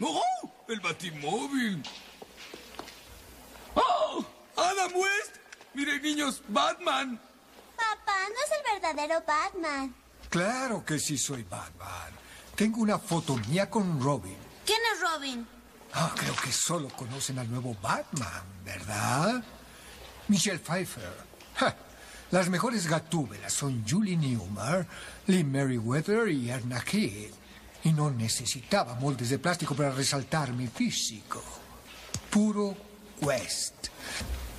¡Oh! ¡El Batimóvil! ¡Oh! ¡Adam West! Miren, niños, Batman. Papá, no es el verdadero Batman. Claro que sí soy Batman. Tengo una foto mía con Robin. ¿Quién es Robin? Ah, creo que solo conocen al nuevo Batman, ¿verdad? Michelle Pfeiffer. Ja, Las mejores gatúbelas son Julie Newmar, Lee Merriweather y Erna Kidd. Y no necesitaba moldes de plástico para resaltar mi físico. Puro West.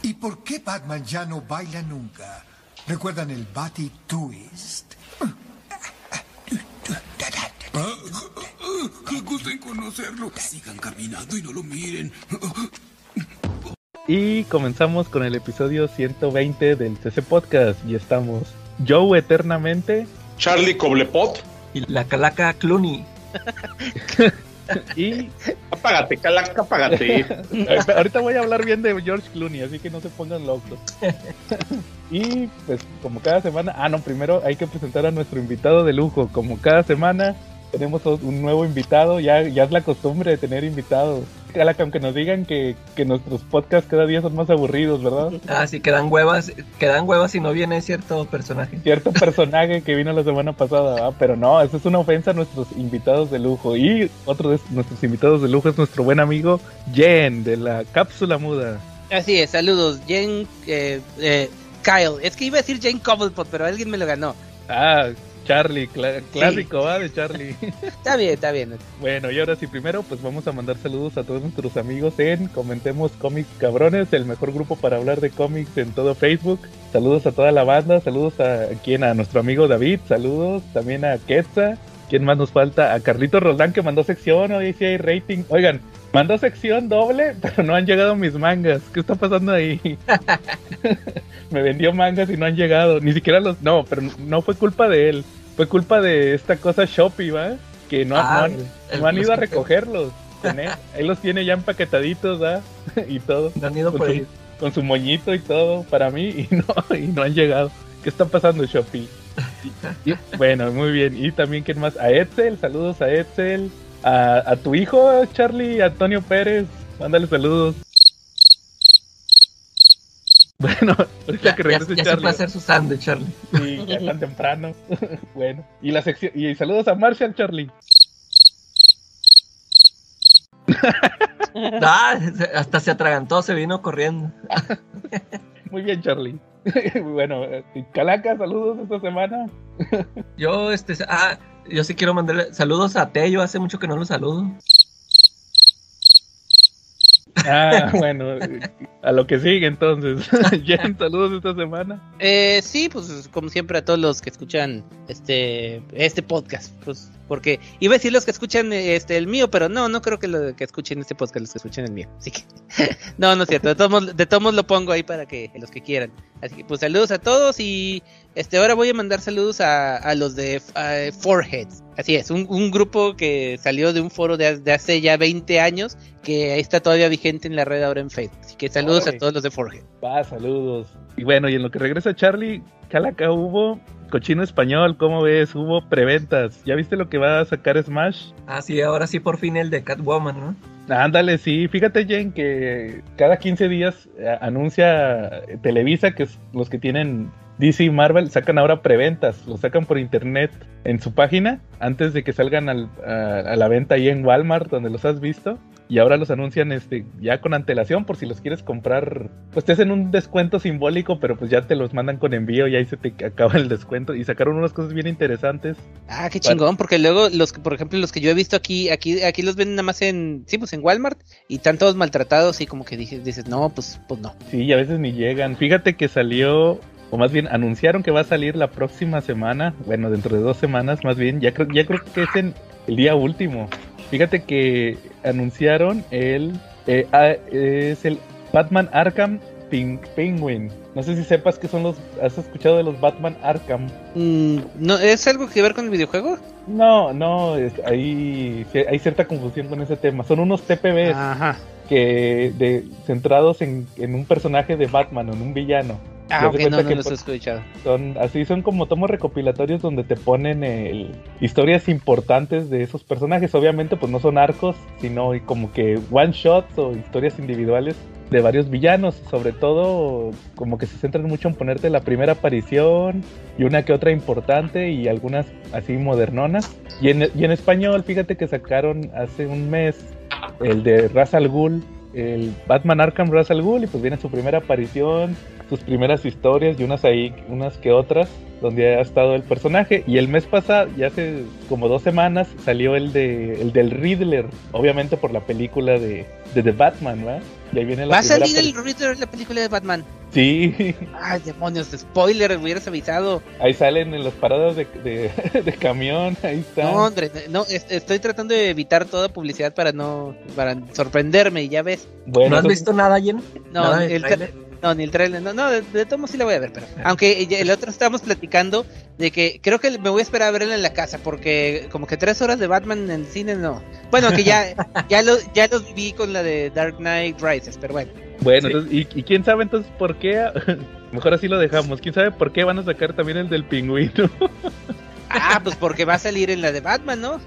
¿Y por qué Batman ya no baila nunca? ¿Recuerdan el Batty Twist? Que gusto en conocerlo. Sigan caminando y no lo miren. Y comenzamos con el episodio 120 del CC Podcast. Y estamos Joe eternamente Charlie Coblepot. Y la calaca Clooney. y Apágate, calaca, apágate. ahorita voy a hablar bien de George Clooney, así que no se pongan locos. y pues como cada semana, ah no, primero hay que presentar a nuestro invitado de lujo. Como cada semana tenemos un nuevo invitado, ya, ya es la costumbre de tener invitados. Ojalá que aunque nos digan que, que nuestros podcasts cada día son más aburridos, ¿verdad? Ah, sí, quedan huevas, quedan huevas si no viene cierto personaje. cierto personaje que vino la semana pasada, ¿verdad? pero no, eso es una ofensa a nuestros invitados de lujo. Y otro de nuestros invitados de lujo es nuestro buen amigo Jen de la cápsula muda. Así es, saludos. Jen, eh, eh, Kyle. Es que iba a decir Jane Cobblepot, pero alguien me lo ganó. Ah, Charlie, clásico, ¿va? De Charlie. Está bien, está bien. bueno, y ahora sí, primero, pues vamos a mandar saludos a todos nuestros amigos en Comentemos Cómics Cabrones, el mejor grupo para hablar de cómics en todo Facebook. Saludos a toda la banda, saludos a quien, a nuestro amigo David, saludos también a Quetza. ¿Quién más nos falta? A Carlito Roldán que mandó sección, hoy sí hay rating. Oigan, mandó sección doble, pero no han llegado mis mangas. ¿Qué está pasando ahí? Me vendió mangas y no han llegado. Ni siquiera los... No, pero no fue culpa de él. Fue culpa de esta cosa Shopee, ¿va? Que no, Ah, no han, el- no han ido a recogerlos. con él. Los tiene ya empaquetaditos, ¿va? y todo. No han ido Con por su, ahí. con su moñito y todo para mí y no, y no han llegado. ¿Qué está pasando, Shopee? Y- bueno, muy bien. Y también, ¿quién más? A Edsel, saludos a Edsel. A, a tu hijo, Charlie, Antonio Pérez. Mándale saludos. Bueno, ahorita Ya, que ya, regrese ya se Charlie. puede hacer su sándwich, Charlie. Sí, ya tan temprano. bueno, y la sección y saludos a Marshall Charlie. Ah, hasta se atragantó, se vino corriendo. Muy bien, Charlie. bueno, eh, Calaca, saludos esta semana. Yo, este, ah, yo sí quiero mandarle saludos a Tello, hace mucho que no lo saludo. Ah, bueno, a lo que sigue entonces. Jen, saludos esta semana. Eh, sí, pues como siempre a todos los que escuchan este este podcast, pues porque iba a decir los que escuchan este el mío, pero no, no creo que lo que escuchen este podcast los que escuchen el mío. Así que no, no es cierto. De todos de todos lo pongo ahí para que los que quieran. Así que pues saludos a todos y este ahora voy a mandar saludos a, a los de eh, Foreheads. Así es, un, un grupo que salió de un foro de, de hace ya 20 años que ahí está todavía vigente en la red ahora en Facebook. Así que saludos a todos los de Forehead. Va, saludos. Y bueno, y en lo que regresa Charlie, Calaca hubo cochino español, ¿cómo ves? Hubo preventas. ¿Ya viste lo que va a sacar Smash? Ah, sí, ahora sí por fin el de Catwoman, ¿no? Ándale, sí. Fíjate, Jen, que cada 15 días eh, anuncia Televisa que es los que tienen DC y Marvel sacan ahora preventas. Los sacan por internet en su página antes de que salgan al- a, a la venta ahí en Walmart, donde los has visto. Y ahora los anuncian este ya con antelación por si los quieres comprar. Pues te hacen un descuento simbólico, pero pues ya te los mandan con envío y ahí se te acaba el descuento. Y sacaron unas cosas bien interesantes. Ah, qué chingón, porque luego los que, por ejemplo, los que yo he visto aquí, aquí, aquí los venden nada más en, sí, pues en Walmart y están todos maltratados y como que dije, dices, no, pues, pues no. Sí, y a veces ni llegan. Fíjate que salió, o más bien anunciaron que va a salir la próxima semana, bueno, dentro de dos semanas más bien, ya creo, ya creo que es en el día último. Fíjate que anunciaron el, eh, ah, es el Batman Arkham Pin- Penguin. No sé si sepas que son los, ¿has escuchado de los Batman Arkham? Mm, no, ¿es algo que ver con el videojuego? No, no, es, hay, hay cierta confusión con ese tema. Son unos TPBs Ajá. que de, centrados en, en un personaje de Batman o en un villano. Ah, ok, no, no que los he por- escuchado. Son, así son como tomos recopilatorios donde te ponen el- historias importantes de esos personajes. Obviamente, pues no son arcos, sino como que one shots o historias individuales de varios villanos. Sobre todo, como que se centran mucho en ponerte la primera aparición y una que otra importante y algunas así modernonas. Y en, y en español, fíjate que sacaron hace un mes el de Ra's al Ghul, el Batman Arkham Ra's al Ghul, y pues viene su primera aparición, sus primeras historias y unas ahí, unas que otras, donde ha estado el personaje. Y el mes pasado, ya hace como dos semanas, salió el de el del Riddler, obviamente por la película de, de The Batman, ¿verdad? Y ahí viene la ¿Va a salir el Riddler de la película de Batman? Sí, Ay, demonios, spoiler, me hubieras avisado. ahí salen en las paradas de, de, de camión, ahí está. No, hombre, no, es- estoy tratando de evitar toda publicidad para no, para sorprenderme, y ya ves. bueno, ¿No has visto nada, Jen? No, ¿Nada el? No, ni el trailer, no, no, de, de modos sí la voy a ver, pero. Aunque ya- el otro estábamos platicando de que creo que me voy a esperar a verla en la casa, porque como que tres horas de Batman en el cine no. Bueno, que ya, ya, lo, ya los vi con la de Dark Knight Rises, pero bueno. Bueno, Sí. entonces, ¿y, y quién sabe entonces por qué? Mejor así lo dejamos. ¿Quién sabe por qué van a sacar también el del pingüino? Ah, pues porque va a salir en la de Batman, ¿no?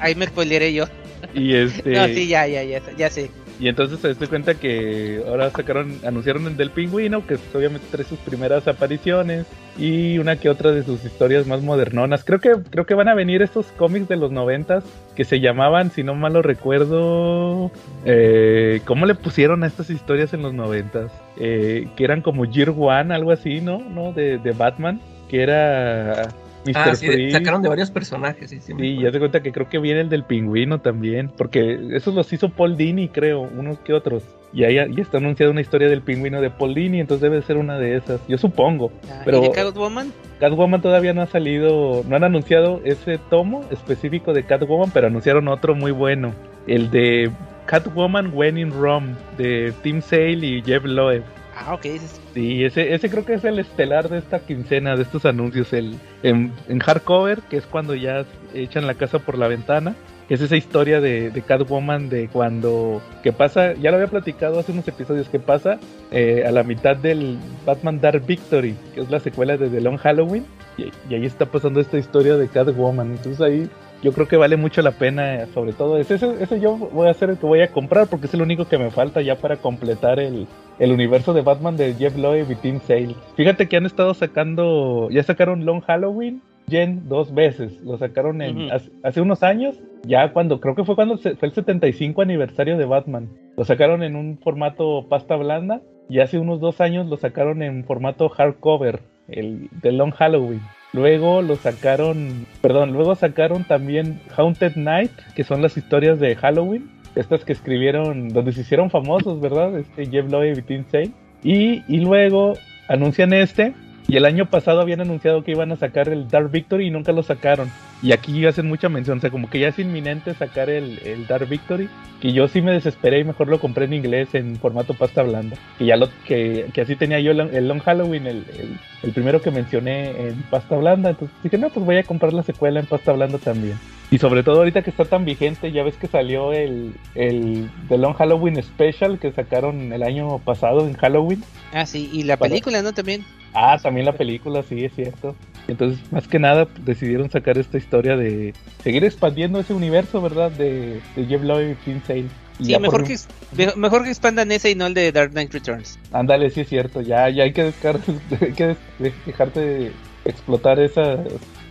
Ahí me spoileré yo. y este No, sí, ya, ya, ya, ya sé. Y entonces se doy cuenta que ahora sacaron anunciaron el del pingüino que pues, obviamente trae sus primeras apariciones y una que otra de sus historias más modernonas. Creo que creo que van a venir estos cómics de los noventas que se llamaban, si no mal lo recuerdo, eh, ¿cómo le pusieron a estas historias en los noventas? Eh, que eran como Year One, algo así, ¿no? ¿No? De, de Batman, que era Mr. Ah, sí, Freeze. sacaron de varios personajes. Sí, sí, Sí, ya se cuenta que creo que viene el del pingüino también, porque esos los hizo Paul Dini, creo, unos que otros. Y ahí ya está anunciada una historia del pingüino de Paul Dini, entonces debe ser una de esas, yo supongo. Ah, Pero- ¿Y de Catwoman? Catwoman todavía no ha salido, no han anunciado ese tomo específico de Catwoman, pero anunciaron otro muy bueno, el de Catwoman When in Rome, de Tim Sale y Jeff Loeb. Ah, ok. ese es- Sí, ese, ese creo que es el estelar de esta quincena, de estos anuncios. El, en, hardcover, que es cuando ya echan la casa por la ventana. Es esa historia de, de Catwoman de cuando. que pasa, ya lo había platicado hace unos episodios, que pasa eh, a la mitad del Batman Dark Victory, que es la secuela de The Long Halloween. Y, y ahí está pasando esta historia de Catwoman. Entonces ahí yo creo que vale mucho la pena, sobre todo ese, ese, ese yo voy a ser el que voy a comprar porque es el único que me falta ya para completar el, el universo de Batman de Jeff Loeb y Tim Sale. Fíjate que han estado sacando, ya sacaron Long Halloween, Jen, dos veces. Lo sacaron en, hace, hace unos años, ya cuando, creo que fue cuando se- fue el 75 aniversario de Batman. Lo sacaron en un formato pasta blanda y hace unos dos años lo sacaron en formato hardcover, el de Long Halloween. Luego lo sacaron, perdón, luego sacaron también Haunted Night, que son las historias de Halloween, estas que escribieron, donde se hicieron famosos, ¿verdad? Este Jeff Loeb y Tim Sale. Y, y luego anuncian este, y el año pasado habían anunciado que iban a sacar el Dark Victory y nunca lo sacaron. Y aquí hacen mucha mención, o sea, como que ya es inminente sacar el, el Dark Victory, que yo sí me desesperé y mejor lo compré en inglés en formato pasta blanda. Que ya lo, que, que así tenía yo el, el Long Halloween, el, el, el primero que mencioné en pasta blanda. Entonces dije, no, pues voy a comprar la secuela en pasta blanda también. Y sobre todo ahorita que está tan vigente, ya ves que salió el, el The Long Halloween Special que sacaron el año pasado en Halloween. Ah, sí, y la Para- película, ¿no? También. Ah, también la película, sí, es cierto. Entonces, más que nada, decidieron sacar esta historia de seguir expandiendo ese universo, ¿verdad? De, de Jeff Loeb y Tim Sale. Y Sí, mejor por- que, me- mejor que expandan ese y no el de Dark Knight Returns. Ándale, sí es cierto, ya, ya hay que, dejar, hay que des- dejarte de explotar esas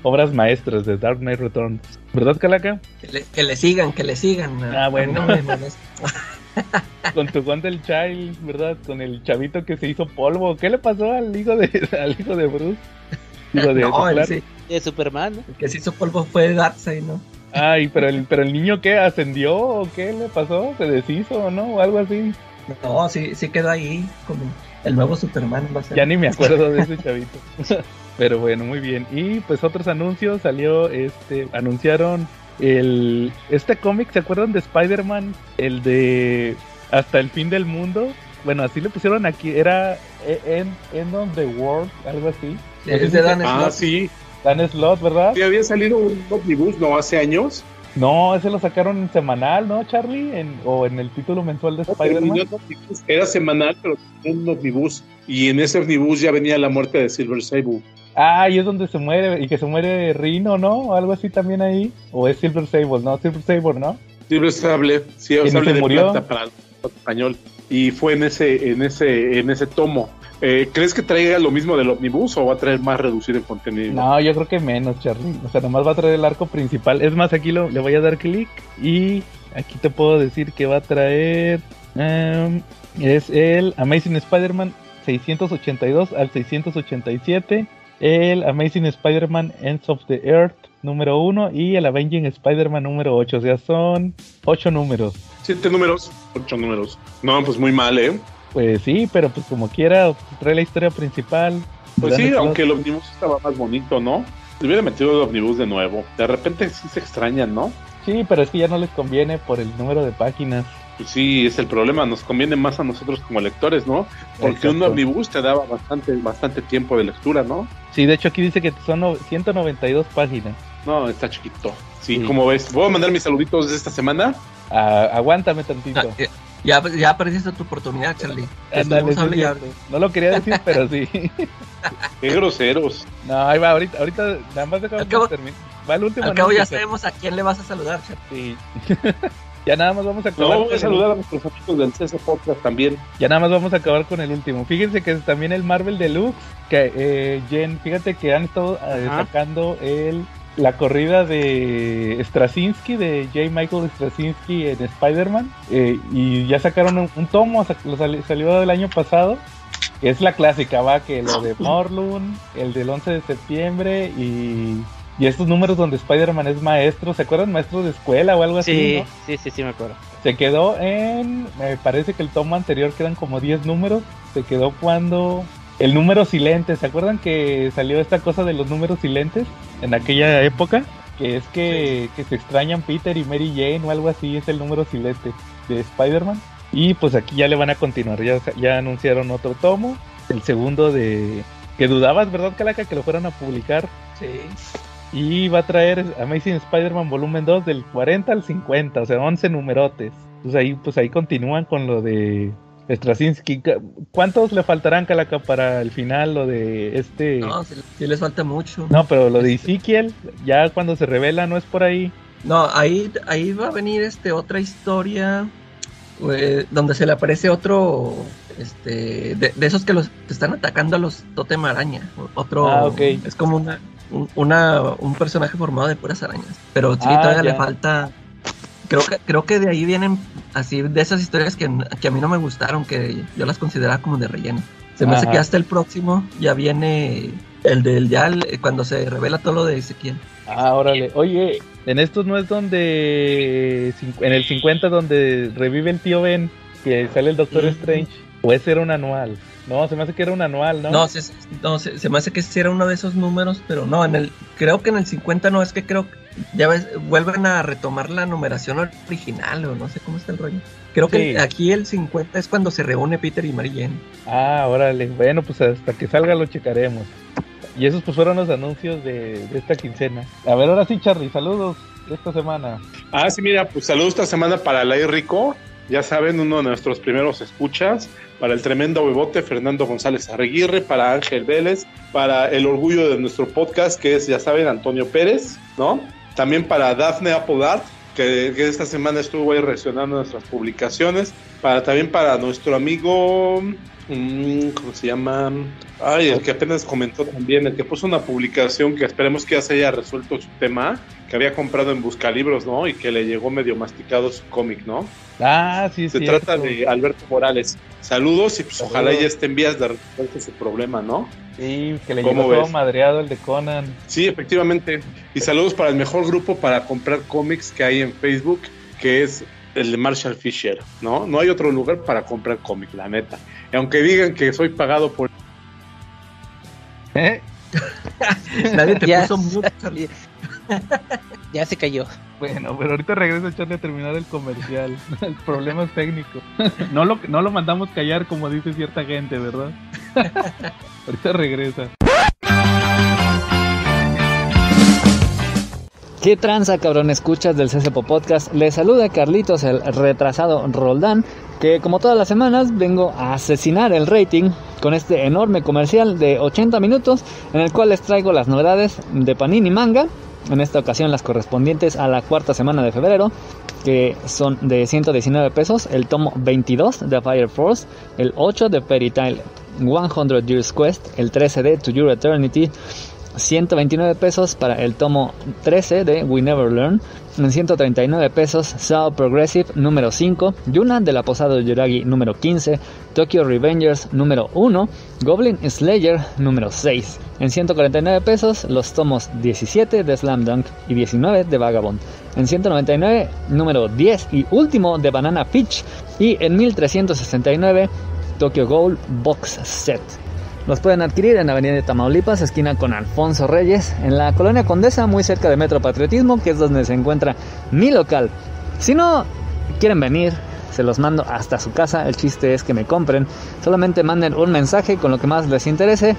obras maestras de Dark Knight Returns. ¿Verdad, Calaca? Que le, que le sigan, que le sigan. Ah, bueno. No. Con tu Wonder Child, ¿verdad? Con el chavito que se hizo polvo. ¿Qué le pasó al hijo de, al hijo de Bruce? Digo, de- no. De Superman, ¿no? el que se hizo polvo fue Darkseid, ¿no? Ay, pero el, pero el niño qué ascendió o qué le pasó, se deshizo o no, o algo así. No, sí, sí quedó ahí como el nuevo Superman. Va a ser. Ya ni me acuerdo de ese chavito. Pero bueno, muy bien. Y pues otros anuncios salió, este, anunciaron el, este cómic, ¿se acuerdan de Spider-Man? El de Hasta el fin del mundo. Bueno, así le pusieron aquí, era E- End, End of the World, algo así. Sí, es de Dan Ah, sí. Dan Slot, ¿verdad? Sí, había salido un omnibus, ¿no? Hace años. No, ese lo sacaron en semanal, ¿no, Charlie? En, o en el título mensual de Spider-Man. Era semanal, pero un omnibus. Y en ese omnibus ya venía la muerte de Silver Sable. Ah, y es donde se muere, y que se muere Rino, ¿no? O algo así también ahí. O es Silver Sable, ¿no? Silver Sable, ¿no? Silver Sable, sí, ¿Y Sable de murió? plata para el español. Y fue en ese, en ese, en ese tomo. Eh, ¿Crees que traiga lo mismo del omnibus o va a traer más reducido en contenido? No, yo creo que menos, Charlie. O sea, nomás va a traer el arco principal. Es más, aquí lo, le voy a dar clic y aquí te puedo decir que va a traer... em, es el Amazing Spider-Man 682 al 687, el Amazing Spider-Man Ends of the Earth número 1 y el Avenging Spider-Man número 8. O sea, son 8 números. Siete números, ocho números. No, pues muy mal, ¿eh? Pues sí, pero pues como quiera, trae la historia principal. Pues sí, aunque el omnibus estaba más bonito, ¿no? Le hubiera metido el omnibus de nuevo. De repente sí se extrañan, ¿no? Sí, pero es que ya no les conviene por el número de páginas. Pues sí, es el problema. Nos conviene más a nosotros como lectores, ¿no? Porque un omnibus te daba bastante, bastante tiempo de lectura, ¿no? Sí, de hecho aquí dice que son no- 192 páginas. No, está chiquito. Sí, Sí. como ves. Voy a mandar mis saluditos de esta semana. Ah, aguántame tantito. Ah, ya, ya perdiste tu oportunidad, Charlie. Estamos sí, sí. No lo quería decir, pero sí. Qué groseros. No, ahí va, ahorita, ahorita nada más dejamos Al cabo- terminar. Va el último Al cabo ya sabemos a quién le vas a saludar, Charlie. Sí. ya nada más vamos a No, acabar. voy con a saludar a nuestros amigos del CS Podcast también. Ya nada más vamos a acabar con el último. Fíjense que es también el Marvel Deluxe, que eh, Jen, fíjate que han estado eh, sacando el la corrida de Straczynski, de J. Michael Straczynski en Spider-Man, eh, y ya sacaron un, un tomo, lo sali- salió el año pasado, que es la clásica, va, que lo de Morlun, el del 11 de septiembre, y, y estos números donde Spider-Man es maestro, ¿se acuerdan? Maestro de escuela o algo así, Sí, ¿no? sí, sí, sí, me acuerdo. Se quedó en. Me parece que el tomo anterior quedan como 10 números. Se quedó cuando. El número silente. ¿Se acuerdan que salió esta cosa de los números silentes en aquella época? Que es que, que se extrañan Peter y Mary Jane o algo así. Es el número silente de Spider-Man. Y pues aquí ya le van a continuar. Ya, ya anunciaron otro tomo. El segundo de. Que dudabas, ¿verdad, Calaca? Que lo fueran a publicar. Sí. Y va a traer Amazing Spider-Man volumen 2 del 40 al 50, o sea, 11 numerotes. Pues ahí, pues ahí continúan con lo de Straczynski. ¿Cuántos le faltarán, Calaca, para el final, lo de este... No, No, sí, sí les falta mucho. pero lo de Ezekiel, ya cuando se revela, ¿no es por ahí? No, ahí, ahí va a venir este otra historia eh, donde se le aparece otro este de, de esos que los que están atacando a los totem araña. Otro Ah, ok. es como una, un, una- un personaje formado de puras arañas. Pero sí, Ah, todavía ya. le falta. Creo que, creo que de ahí vienen así de esas historias que, que a mí no me gustaron, que yo las consideraba como de relleno. Se me hace que hasta el próximo ya viene el del ya el- cuando se revela todo lo de Ezequiel. Ah, órale. Oye, en estos no es donde... En el 50 donde revive el tío Ben, que sale el Doctor. Strange. Ese era un anual. No, se me hace que era un anual, ¿no? No, se, no se, se me hace que sí era uno de esos números, pero no, en el creo que en el 50 no, es que creo ya ves, vuelven a retomar la numeración original o no sé cómo está el rollo. Creo que aquí el 50 es cuando se reúne Peter y Mary Jane. Ah, órale. Bueno, pues hasta que salga lo checaremos. Y esos pues fueron los anuncios de, de esta quincena. A ver, ahora sí, Charlie, saludos de esta semana. Ah, sí, mira, pues saludos esta semana para Lai Rico. Ya saben, uno de nuestros primeros escuchas. Para el tremendo bebote Fernando González Arreguirre. Para Ángel Vélez. Para el orgullo de nuestro podcast, que es, ya saben, Antonio Pérez, ¿no? También para Dafne Apodart, que, esta semana estuvo ahí reaccionando a nuestras publicaciones. Para también para nuestro amigo. Mm, ¿Cómo se llama? Ay, el que apenas comentó también, el que puso una publicación que esperemos que ya se haya resuelto su tema, que había comprado en Buscalibros, ¿no? Y que le llegó medio masticado su cómic, ¿no? Ah, sí, Se sí. trata de Alberto Morales. Saludos y pues ojalá ya esté en vías de resolverse su problema, ¿no? Sí, que le ¿Cómo llegó todo madreado el de Conan. Sí, efectivamente. Y saludos para el mejor grupo para comprar cómics que hay en Facebook, que es el de Marshall Fisher, ¿no? No hay otro lugar para comprar cómics, la neta. Y aunque digan que soy pagado por... ¿Eh? Nadie te Ya. puso Charlie. Ya se cayó. Bueno, pero ahorita regresa Charlie a terminar el comercial. el problema es técnico. no, lo, no lo mandamos callar como dice cierta gente, ¿verdad? ahorita regresa. ¿Qué tranza, cabrón? Escuchas del CCPO Podcast. Les saluda Carlitos, el retrasado Roldán, que como todas las semanas vengo a asesinar el rating con este enorme comercial de 80 minutos en el cual les traigo las novedades de Panini Manga. En esta ocasión las correspondientes a la cuarta semana de febrero, que son de 119 pesos, el tomo 22 de Fire Force, el 8 de Fairy Tail 100 Years Quest, el 13 de To Your Eternity, 129 pesos para el tomo 13 de We Never Learn, en 139 pesos Sao Progressive número 5, Yuna de la Posada de Yuragi número 15, Tokyo Revengers número 1, Goblin Slayer número 6. En 149 pesos los tomos 17 de Slam Dunk y 19 de Vagabond. En 199 número 10 y último de Banana Peach y en 1369 Tokyo Gold Box Set. Los pueden adquirir en Avenida de Tamaulipas, esquina con Alfonso Reyes, en la colonia Condesa, muy cerca de Metro Patriotismo, que es donde se encuentra mi local. Si no quieren venir, se los mando hasta su casa. El chiste es que me compren. Solamente manden un mensaje con lo que más les interese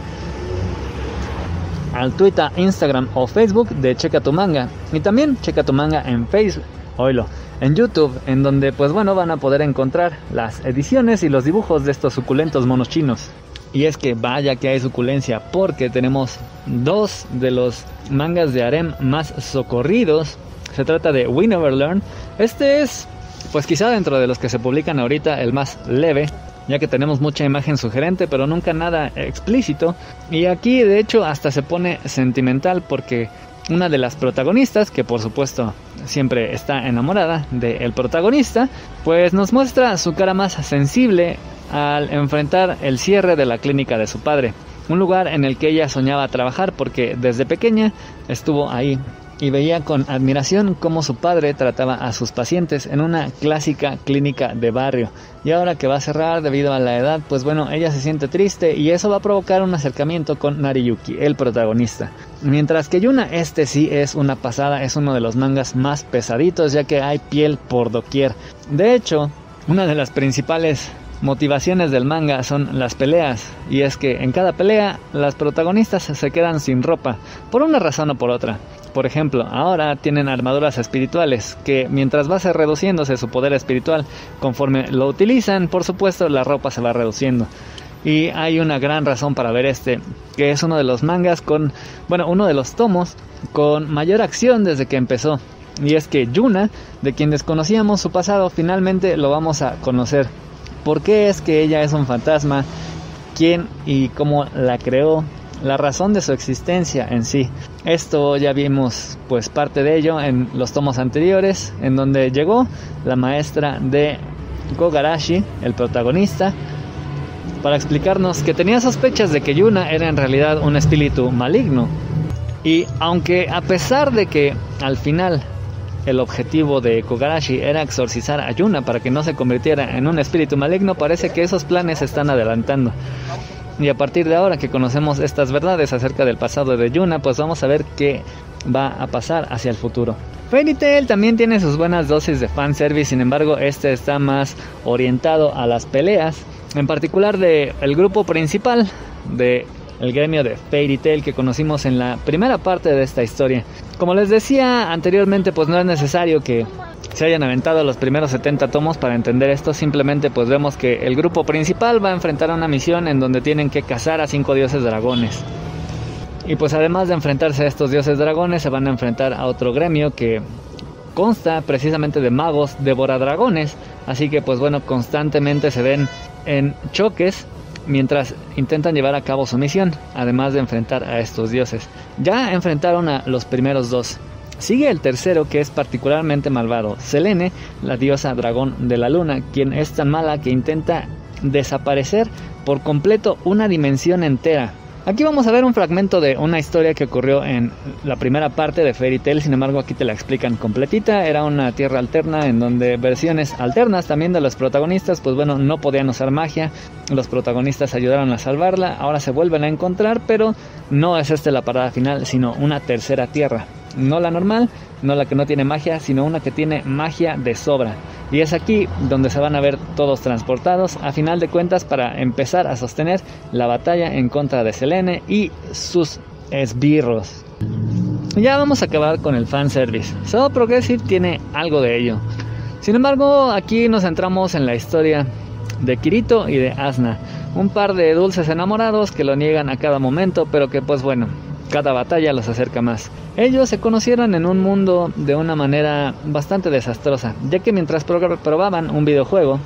al Twitter, Instagram o Facebook de Checa tu Manga. Y también Checa tu Manga en Facebook. Oilo, en YouTube, en donde pues bueno van a poder encontrar las ediciones y los dibujos de estos suculentos monos chinos. Y es que vaya que hay suculencia porque tenemos dos de los mangas de harem más socorridos. Se trata de We Never Learn. Este es, pues quizá dentro de los que se publican ahorita, el más leve, ya que tenemos mucha imagen sugerente, pero nunca nada explícito. Y aquí de hecho hasta se pone sentimental porque una de las protagonistas, que por supuesto siempre está enamorada del protagonista, pues nos muestra su cara más sensible al enfrentar el cierre de la clínica de su padre, un lugar en el que ella soñaba trabajar porque desde pequeña estuvo ahí y veía con admiración cómo su padre trataba a sus pacientes en una clásica clínica de barrio. Y ahora que va a cerrar debido a la edad, pues bueno, ella se siente triste y eso va a provocar un acercamiento con Nariyuki, el protagonista. Mientras que Yuna, este sí es una pasada, es uno de los mangas más pesaditos ya que hay piel por doquier. De hecho, una de las principales motivaciones del manga son las peleas, y es que en cada pelea las protagonistas se quedan sin ropa, por una razón o por otra. Por ejemplo, ahora tienen armaduras espirituales, que mientras va reduciéndose su poder espiritual, conforme lo utilizan, por supuesto la ropa se va reduciendo. Y hay una gran razón para ver este, que es uno de los mangas con, bueno, uno de los tomos con mayor acción desde que empezó. Y es que Yuna, de quien desconocíamos su pasado, finalmente lo vamos a conocer por qué es que ella es un fantasma, quién y cómo la creó, la razón de su existencia en sí. Esto ya vimos pues parte de ello en los tomos anteriores, en donde llegó la maestra de Gogarashi, el protagonista, para explicarnos que tenía sospechas de que Yuna era en realidad un espíritu maligno. Y aunque a pesar de que al final el objetivo de Kogarashi era exorcizar a Yuna para que no se convirtiera en un espíritu maligno, parece que esos planes se están adelantando. Y a partir de ahora que conocemos estas verdades acerca del pasado de Yuna, pues vamos a ver qué va a pasar hacia el futuro. Fairy también tiene sus buenas dosis de fanservice, sin embargo, este está más orientado a las peleas, en particular del el grupo principal de el gremio de Fairy Tail que conocimos en la primera parte de esta historia. Como les decía anteriormente, pues no es necesario que se hayan aventado los primeros 70 tomos para entender esto, simplemente pues vemos que el grupo principal va a enfrentar una misión en donde tienen que cazar a cinco dioses dragones. Y pues además de enfrentarse a estos dioses dragones, se van a enfrentar a otro gremio que consta precisamente de magos dragones así que pues bueno, constantemente se ven en choques mientras intentan llevar a cabo su misión, además de enfrentar a estos dioses. Ya enfrentaron a los primeros dos. Sigue el tercero que es particularmente malvado, Selene, la diosa dragón de la luna, quien es tan mala que intenta desaparecer por completo una dimensión entera, Aquí vamos a ver un fragmento de una historia que ocurrió en la primera parte de Fairy Tail, sin embargo aquí te la explican completita, era una tierra alterna en donde versiones alternas también de los protagonistas, pues bueno, no podían usar magia, los protagonistas ayudaron a salvarla, ahora se vuelven a encontrar, pero no es esta la parada final, sino una tercera tierra, no la normal, no la que no tiene magia, sino una que tiene magia de sobra. Y es aquí donde se van a ver todos transportados, a final de cuentas, para empezar a sostener la batalla en contra de Selene y sus esbirros. Ya vamos a acabar con el fanservice. Shadow Progressive tiene algo de ello. Sin embargo, aquí nos centramos en la historia de Kirito y de Asna, un par de dulces enamorados que lo niegan a cada momento, pero que pues bueno, cada batalla los acerca más. Ellos se conocieron en un mundo de una manera bastante desastrosa, ya que mientras probaban un videojuego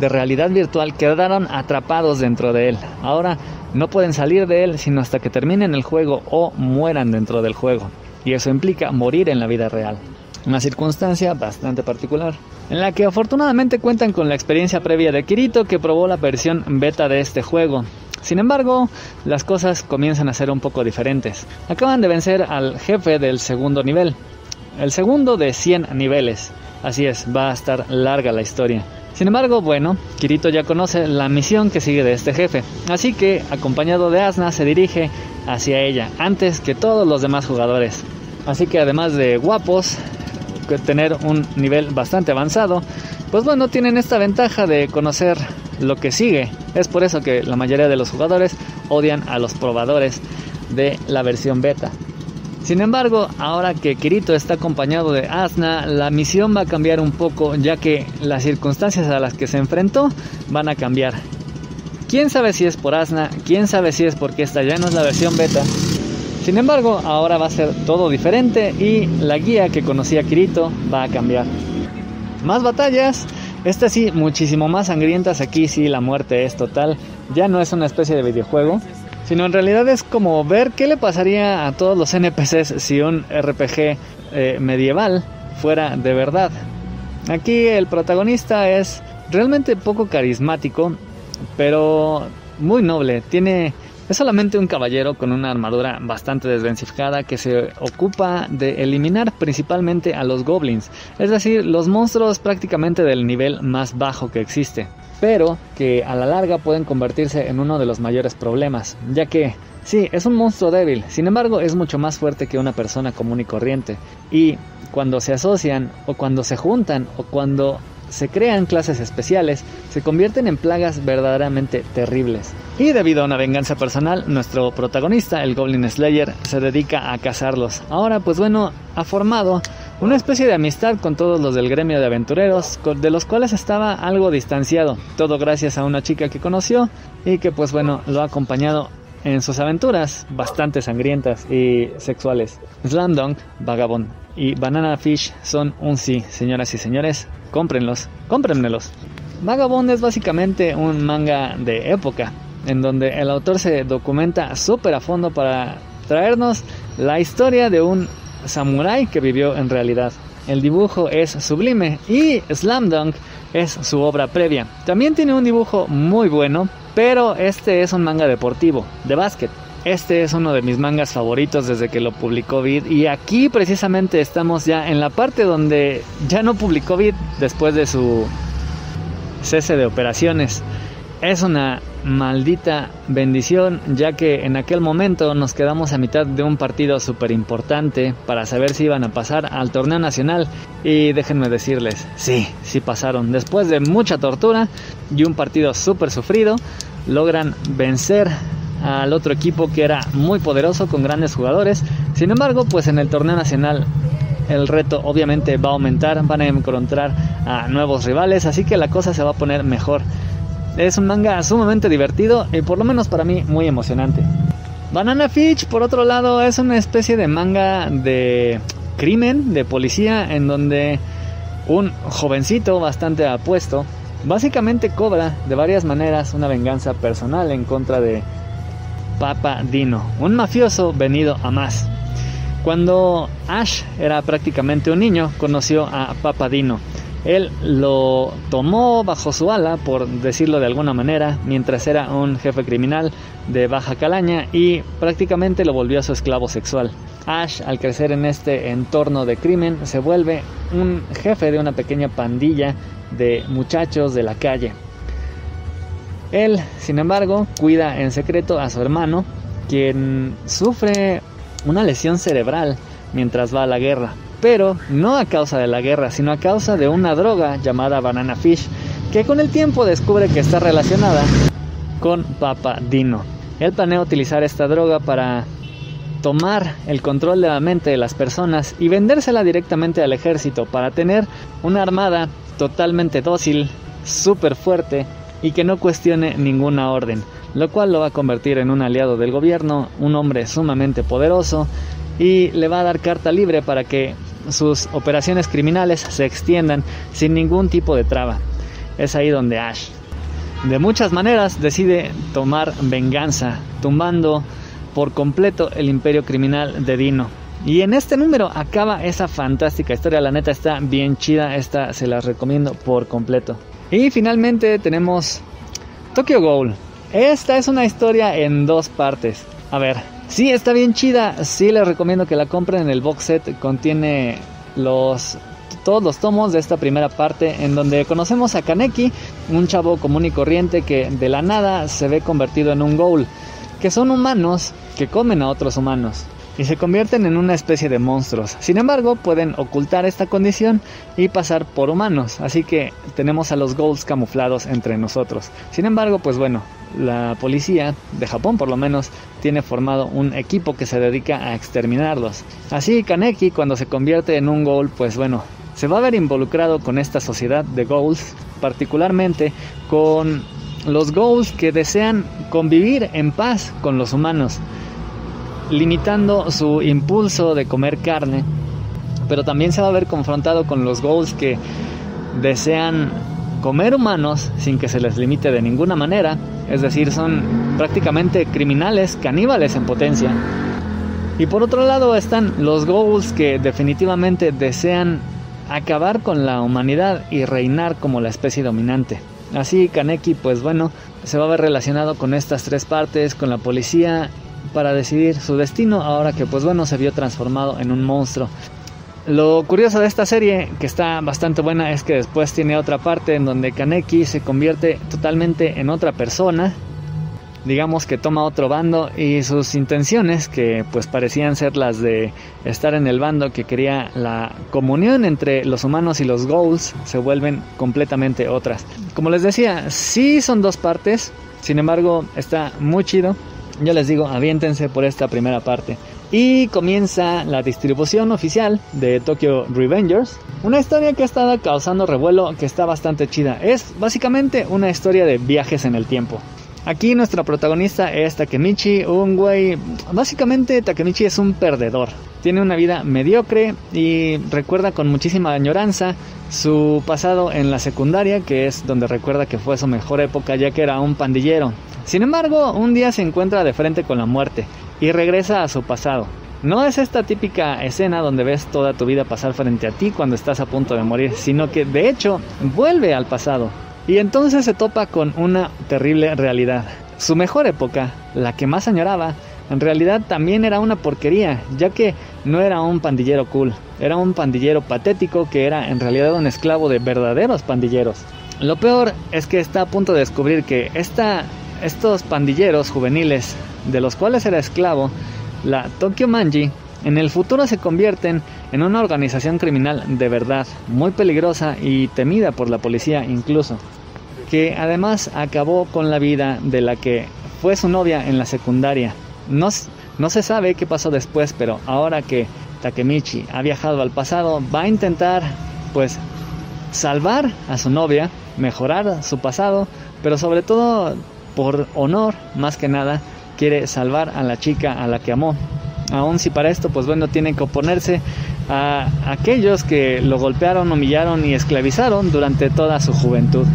de realidad virtual quedaron atrapados dentro de él. Ahora no pueden salir de él sino hasta que terminen el juego o mueran dentro del juego. Y eso implica morir en la vida real. Una circunstancia bastante particular, en la que afortunadamente cuentan con la experiencia previa de Kirito que probó la versión beta de este juego, sin embargo, las cosas comienzan a ser un poco diferentes. Acaban de vencer al jefe del segundo nivel, el segundo de 100 niveles. Así es, va a estar larga la historia. Sin embargo, bueno, Kirito ya conoce la misión que sigue de este jefe, así que, acompañado de Asna, se dirige hacia ella, antes que todos los demás jugadores. Así que además de guapos, tener un nivel bastante avanzado, pues bueno, tienen esta ventaja de conocer lo que sigue. Es por eso que la mayoría de los jugadores odian a los probadores de la versión beta. Sin embargo, ahora que Kirito está acompañado de Asna, la misión va a cambiar un poco ya que las circunstancias a las que se enfrentó van a cambiar. Quién sabe si es por Asna, quién sabe si es porque esta ya no es la versión beta. Sin embargo, ahora va a ser todo diferente y la guía que conocía Kirito va a cambiar. Más batallas, estas sí, muchísimo más sangrientas. Aquí sí, la muerte es total. Ya no es una especie de videojuego, sino en realidad es como ver qué le pasaría a todos los NPCs si un RPG eh, medieval fuera de verdad. Aquí el protagonista es realmente poco carismático, pero muy noble. Tiene es solamente un caballero con una armadura bastante desvencificada que se ocupa de eliminar principalmente a los goblins, es decir, los monstruos prácticamente del nivel más bajo que existe, pero que a la larga pueden convertirse en uno de los mayores problemas, ya que sí, es un monstruo débil, sin embargo es mucho más fuerte que una persona común y corriente, y cuando se asocian o cuando se juntan o cuando se crean clases especiales, se convierten en plagas verdaderamente terribles. Y debido a una venganza personal, nuestro protagonista, el Goblin Slayer, se dedica a cazarlos. Ahora, pues bueno, ha formado una especie de amistad con todos los del gremio de aventureros, de los cuales estaba algo distanciado, todo gracias a una chica que conoció y que pues bueno, lo ha acompañado en sus aventuras bastante sangrientas y sexuales. Slam Dunk, Vagabond y Banana Fish son un sí, señoras y señores, cómprenlos, cómprenmelos. Vagabond es básicamente un manga de época, en donde el autor se documenta súper a fondo para traernos la historia de un samurái que vivió en realidad. El dibujo es sublime y Slam Dunk es su obra previa. También tiene un dibujo muy bueno, pero este es un manga deportivo, de básquet. Este es uno de mis mangas favoritos desde que lo publicó Vid y aquí precisamente estamos ya en la parte donde ya no publicó Vid después de su cese de operaciones. Es una maldita bendición ya que en aquel momento nos quedamos a mitad de un partido súper importante para saber si iban a pasar al torneo nacional y déjenme decirles, sí, sí pasaron. Después de mucha tortura y un partido súper sufrido, logran vencer al otro equipo que era muy poderoso con grandes jugadores. Sin embargo, pues en el torneo nacional el reto obviamente va a aumentar, van a encontrar a nuevos rivales, así que la cosa se va a poner mejor. Es un manga sumamente divertido y por lo menos para mí muy emocionante. Banana Fish, por otro lado, es una especie de manga de crimen, de policía, en donde un jovencito bastante apuesto básicamente cobra de varias maneras una venganza personal en contra de Papa Dino, un mafioso venido a más. Cuando Ash era prácticamente un niño, conoció a Papa Dino él lo tomó bajo su ala, por decirlo de alguna manera, mientras era un jefe criminal de baja calaña y prácticamente lo volvió a su esclavo sexual. Ash, al crecer en este entorno de crimen, se vuelve un jefe de una pequeña pandilla de muchachos de la calle. Él, sin embargo, cuida en secreto a su hermano, quien sufre una lesión cerebral mientras va a la guerra pero no a causa de la guerra, sino a causa de una droga llamada Banana Fish, que con el tiempo descubre que está relacionada con Papa Dino. Él planea utilizar esta droga para tomar el control de la mente de las personas y vendérsela directamente al ejército para tener una armada totalmente dócil, súper fuerte y que no cuestione ninguna orden, lo cual lo va a convertir en un aliado del gobierno, un hombre sumamente poderoso y le va a dar carta libre para que sus operaciones criminales se extiendan sin ningún tipo de traba. Es ahí donde Ash, de muchas maneras, decide tomar venganza, tumbando por completo el imperio criminal de Dino. Y en este número acaba esa fantástica historia, la neta está bien chida, esta se la recomiendo por completo. Y finalmente tenemos Tokyo Ghoul. Esta es una historia en dos partes. A ver, sí está bien chida, sí les recomiendo que la compren en el box set, contiene los todos los tomos de esta primera parte en donde conocemos a Kaneki, un chavo común y corriente que de la nada se ve convertido en un ghoul, que son humanos que comen a otros humanos y se convierten en una especie de monstruos. Sin embargo, pueden ocultar esta condición y pasar por humanos, así que tenemos a los ghouls camuflados entre nosotros. Sin embargo, pues bueno, la policía de Japón por lo menos tiene formado un equipo que se dedica a exterminarlos. Así Kaneki cuando se convierte en un ghoul, pues bueno, se va a ver involucrado con esta sociedad de ghouls, particularmente con los ghouls que desean convivir en paz con los humanos, limitando su impulso de comer carne, pero también se va a ver confrontado con los ghouls que desean comer humanos sin que se les limite de ninguna manera, es decir, son prácticamente criminales, caníbales en potencia. Y por otro lado están los ghouls que definitivamente desean acabar con la humanidad y reinar como la especie dominante. Así Kaneki, pues bueno, se va a ver relacionado con estas tres partes, con la policía, para decidir su destino, ahora que pues bueno se vio transformado en un monstruo. Lo curioso de esta serie, que está bastante buena, es que después tiene otra parte en donde Kaneki se convierte totalmente en otra persona, digamos que toma otro bando y sus intenciones, que pues parecían ser las de estar en el bando que quería la comunión entre los humanos y los ghouls, se vuelven completamente otras. Como les decía, sí son dos partes, sin embargo está muy chido. Yo les digo, aviéntense por esta primera parte. Y comienza la distribución oficial de Tokyo Revengers. Una historia que ha estado causando revuelo, que está bastante chida. Es básicamente una historia de viajes en el tiempo. Aquí nuestra protagonista es Takemichi, un güey... Básicamente Takemichi es un perdedor. Tiene una vida mediocre y recuerda con muchísima añoranza su pasado en la secundaria, que es donde recuerda que fue su mejor época ya que era un pandillero. Sin embargo, un día se encuentra de frente con la muerte y regresa a su pasado. No es esta típica escena donde ves toda tu vida pasar frente a ti cuando estás a punto de morir, sino que de hecho vuelve al pasado y entonces se topa con una terrible realidad. Su mejor época, la que más añoraba, en realidad también era una porquería, ya que no era un pandillero cool, era un pandillero patético que era en realidad un esclavo de verdaderos pandilleros. Lo peor es que está a punto de descubrir que esta, estos pandilleros juveniles, de los cuales era esclavo, la Tokyo Manji, en el futuro se convierten en una organización criminal de verdad, muy peligrosa y temida por la policía incluso que además acabó con la vida de la que fue su novia en la secundaria. No, se sabe qué pasó después, pero ahora que Takemichi ha viajado al pasado, va a intentar pues salvar a su novia, mejorar su pasado, pero sobre todo por honor, más que nada, quiere salvar a la chica a la que amó. Aún si para esto, pues bueno, tiene que oponerse a aquellos que lo golpearon, humillaron y esclavizaron durante toda su juventud.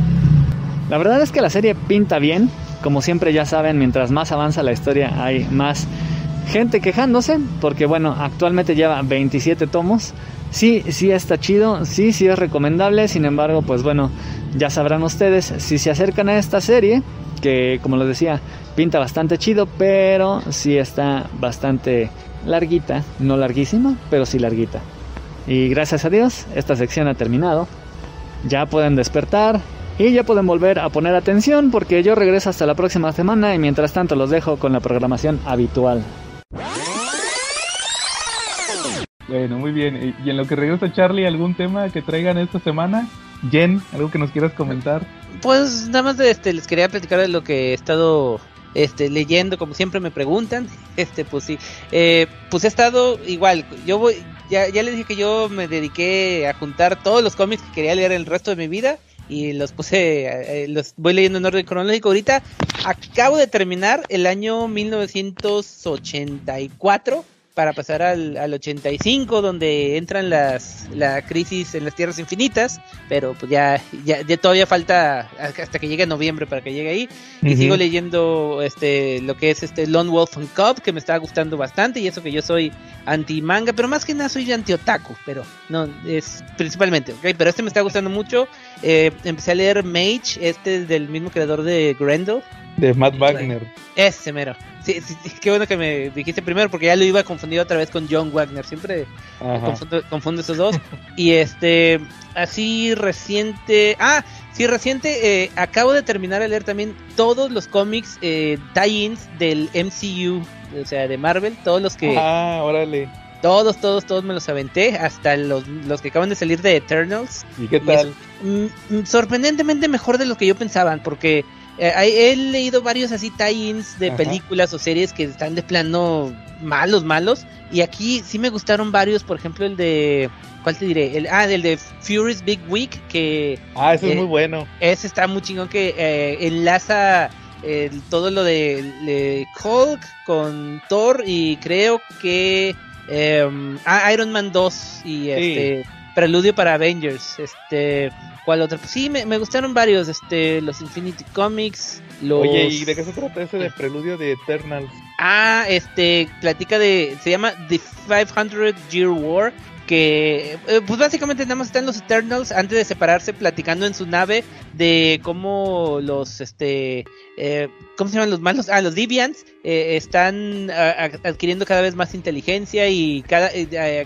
La verdad es que la serie pinta bien. Como siempre ya saben, mientras más avanza la historia hay más gente quejándose. Porque bueno, actualmente lleva 27 tomos. Sí, sí está chido, sí, sí es recomendable. Sin embargo, pues bueno, ya sabrán ustedes si se acercan a esta serie. Que como les decía, pinta bastante chido, pero sí está bastante larguita. No larguísima, pero sí larguita. Y gracias a Dios, esta sección ha terminado. Ya pueden despertar, y ya pueden volver a poner atención porque yo regreso hasta la próxima semana y mientras tanto los dejo con la programación habitual. Bueno, muy bien. Y en lo que regresa Charlie, ¿algún tema que traigan esta semana? Jen, ¿algo que nos quieras comentar? Pues nada más este, les quería platicar de lo que he estado este, leyendo, como siempre me preguntan, este, pues sí, eh, pues he estado igual, yo voy, ya, ya les dije que yo me dediqué a juntar todos los cómics que quería leer el resto de mi vida y los puse, eh, los voy leyendo en orden cronológico. Ahorita acabo de terminar el año 1984 para pasar al, al 85 donde entran las la crisis en las tierras infinitas pero pues ya ya, ya todavía falta hasta que llegue noviembre para que llegue ahí. Y sigo leyendo este lo que es este Lone Wolf and Cub que me está gustando bastante y eso que yo soy anti manga pero más que nada soy anti otaku pero no es principalmente ok pero este me está gustando mucho Eh, empecé a leer Mage este es del mismo creador de Grendel De Matt Wagner. ese mero. Sí, sí, sí, qué bueno que me dijiste primero porque ya lo iba a confundir otra vez con John Wagner. Siempre confundo, confundo esos dos. y este, así reciente. Ah, sí, reciente. eh, acabo de terminar de leer también todos los cómics eh, tie-ins del MCU. O sea, de Marvel. Todos los que. Ah, órale. Todos, todos, todos me los aventé. Hasta los, los que acaban de salir de Eternals. ¿Y qué tal? Mm, sorprendentemente mejor de lo que yo pensaba, porque eh, he leído varios así tie-ins de Ajá. películas o series que están de plano malos, malos, y aquí sí me gustaron varios, por ejemplo el de, ¿cuál te diré? El, ah, el de Fury's Big Week, que Ah, eso eh, es muy bueno. ese está muy chingón que eh, enlaza eh, todo lo de, de Hulk con Thor y creo que em, ah, Iron Man 2 y este Preludio para Avengers, este ¿cuál? Pues sí, me, me gustaron varios, este los Infinity Comics, los Oye, ¿y de qué se trata ese de preludio de Eternals? Ah, este, platica de, se llama The 500 Year War, que eh, pues básicamente nada más están los Eternals antes de separarse platicando en su nave de cómo los, este, eh, ¿cómo se llaman los malos? Ah, los Deviants eh, están a- adquiriendo cada vez más inteligencia y cada,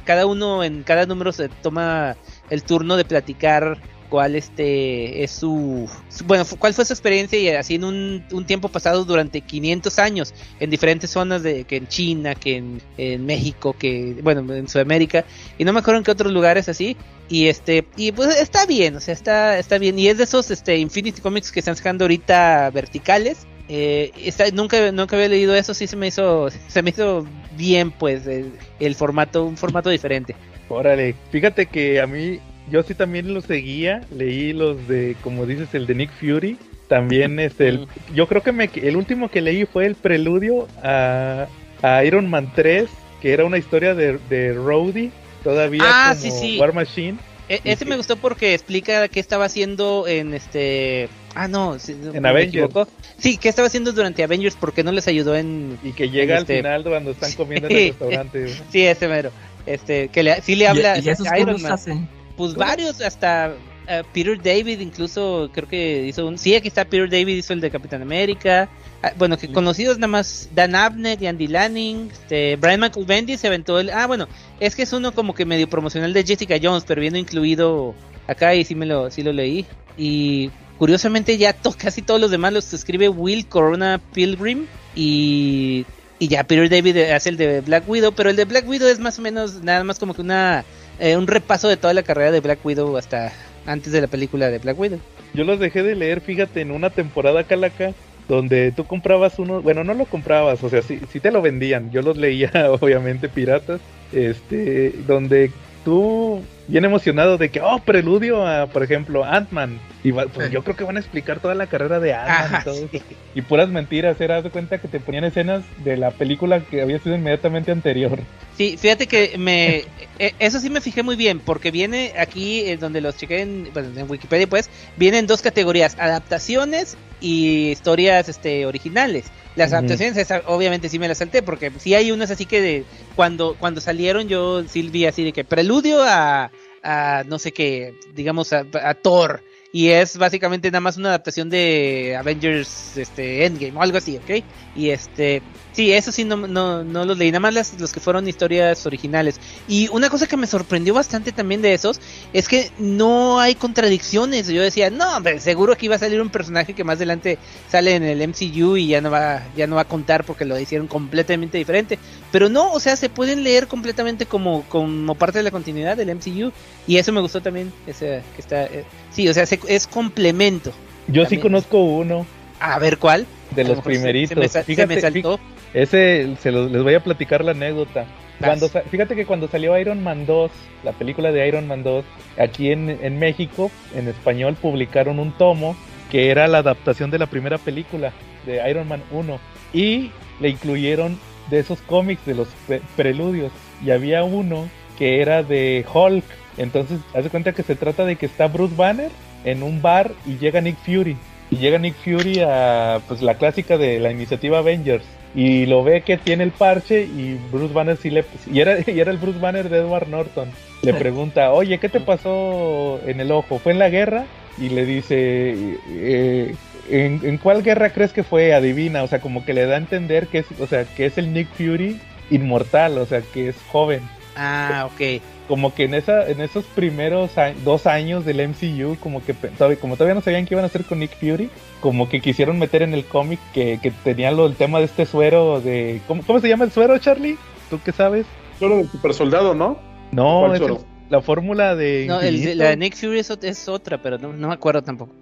cada uno en cada número se toma el turno de platicar cuál este es su, bueno cuál fue su experiencia y así en un, un tiempo pasado durante 500 años en diferentes zonas de que en China que en, en México que bueno en Sudamérica y no me acuerdo en qué otros lugares así y este y pues está bien o sea está está bien y es de esos este Infinity Comics que están sacando ahorita verticales eh, nunca nunca había leído eso sí se me hizo se me hizo bien pues el, el formato un formato diferente. Órale, fíjate que a mí, yo sí también lo seguía, leí los de, como dices, el de Nick Fury, también este, el- yo creo que me, el último que leí fue el preludio a, a Iron Man 3, que era una historia de, de Rhodey, todavía Ah, como sí, sí. War Machine, E- ese me gustó porque explica qué estaba haciendo en este. Ah, no, no, En me Avengers. equivoco. Sí, qué estaba haciendo durante Avengers porque no les ayudó en. y que llega en al este- final cuando están comiendo en el restaurante. Sí, ese mero. Este, que le, sí le ¿Y, habla y esos a Iron Man. hace? Pues varios, hasta eh, Peter David, incluso creo que hizo un. Sí, aquí está Peter David, hizo el de Capitán América. Ah, bueno, que conocidos nada más Dan Abnett y Andy Lanning. Este, Brian Michael Bendis se aventó el. Ah, bueno, es que es uno como que medio promocional de Jessica Jones, pero viendo incluido acá y sí me lo, sí lo leí. Y curiosamente ya to- casi todos los demás los escribe Will Corona Pilgrim y y ya Peter David hace el de Black Widow, pero el de Black Widow es más o menos nada más como que una eh, un repaso de toda la carrera de Black Widow hasta antes de la película de Black Widow. Yo los dejé de leer, fíjate, en una temporada calaca donde tú comprabas uno, bueno, no lo comprabas, o sea, sí, sí te lo vendían, yo los leía, obviamente, piratas, este, donde tú, bien emocionado de que, oh, preludio a, por ejemplo, Ant-Man, y va- pues yo creo que van a explicar toda la carrera de Ant-Man y todo sí. Y puras mentiras, era de cuenta que te ponían escenas de la película que había sido inmediatamente anterior. Sí, fíjate que me eh, eso sí me fijé muy bien porque viene aquí eh, donde los chequé en, en Wikipedia pues vienen dos categorías, adaptaciones y historias este originales. Las Ujú. adaptaciones esa, obviamente sí me las salté porque sí hay unas así que de, cuando cuando salieron yo sí vi así de que preludio a, a no sé qué, digamos a, a Thor y es básicamente nada más una adaptación de Avengers este Endgame o algo así, ¿ok? Y este Sí, eso sí, no, no, no los leí, nada más las- los que fueron historias originales. Y una cosa que me sorprendió bastante también de esos es que no hay contradicciones. Yo decía, no, hombre, seguro que iba a salir un personaje que más adelante sale en el MCU y ya no va, ya no va a contar porque lo hicieron completamente diferente. Pero no, o sea, se pueden leer completamente como, como parte de la continuidad del MCU. Y eso me gustó también, ese, que está, eh, sí, o sea, se- es complemento. Yo sí conozco uno, A ver cuál. de A los se- primeritos. Se, me, sa- se Fíjate, me saltó. Ese, se los, les voy a platicar la anécdota. Cuando, fíjate que cuando salió Iron Man 2, la película de Iron Man 2, aquí en, en México, en español, publicaron un tomo que era la adaptación de la primera película de Iron Man 1 y le incluyeron de esos cómics de los pre- preludios y había uno que era de Hulk. Entonces, haz de cuenta que se trata de que está Bruce Banner en un bar y llega Nick Fury. Y llega Nick Fury a pues la clásica de la iniciativa Avengers. Y lo ve que tiene el parche y Bruce Banner sí le... Y era, y era el Bruce Banner de Edward Norton. Le pregunta, oye, ¿qué te pasó en el ojo? ¿Fue en la guerra? Y le dice, eh, ¿en, en cuál guerra crees que fue? Adivina. O sea, como que le da a entender que es, o sea, que es el Nick Fury inmortal, o sea, que es joven Ah, ok. Como que en esa en esos primeros a- dos años del MCU como que como todavía no sabían qué iban a hacer con Nick Fury como que quisieron meter en el cómic que, que tenía lo el tema de este suero de ¿cómo, cómo se llama el suero Charlie? ¿tú qué sabes? Solo del super soldado, ¿no? no ¿Cuál es suero? el- la fórmula de No, el, la de Nick Fury es, es otra, pero no, no me acuerdo tampoco.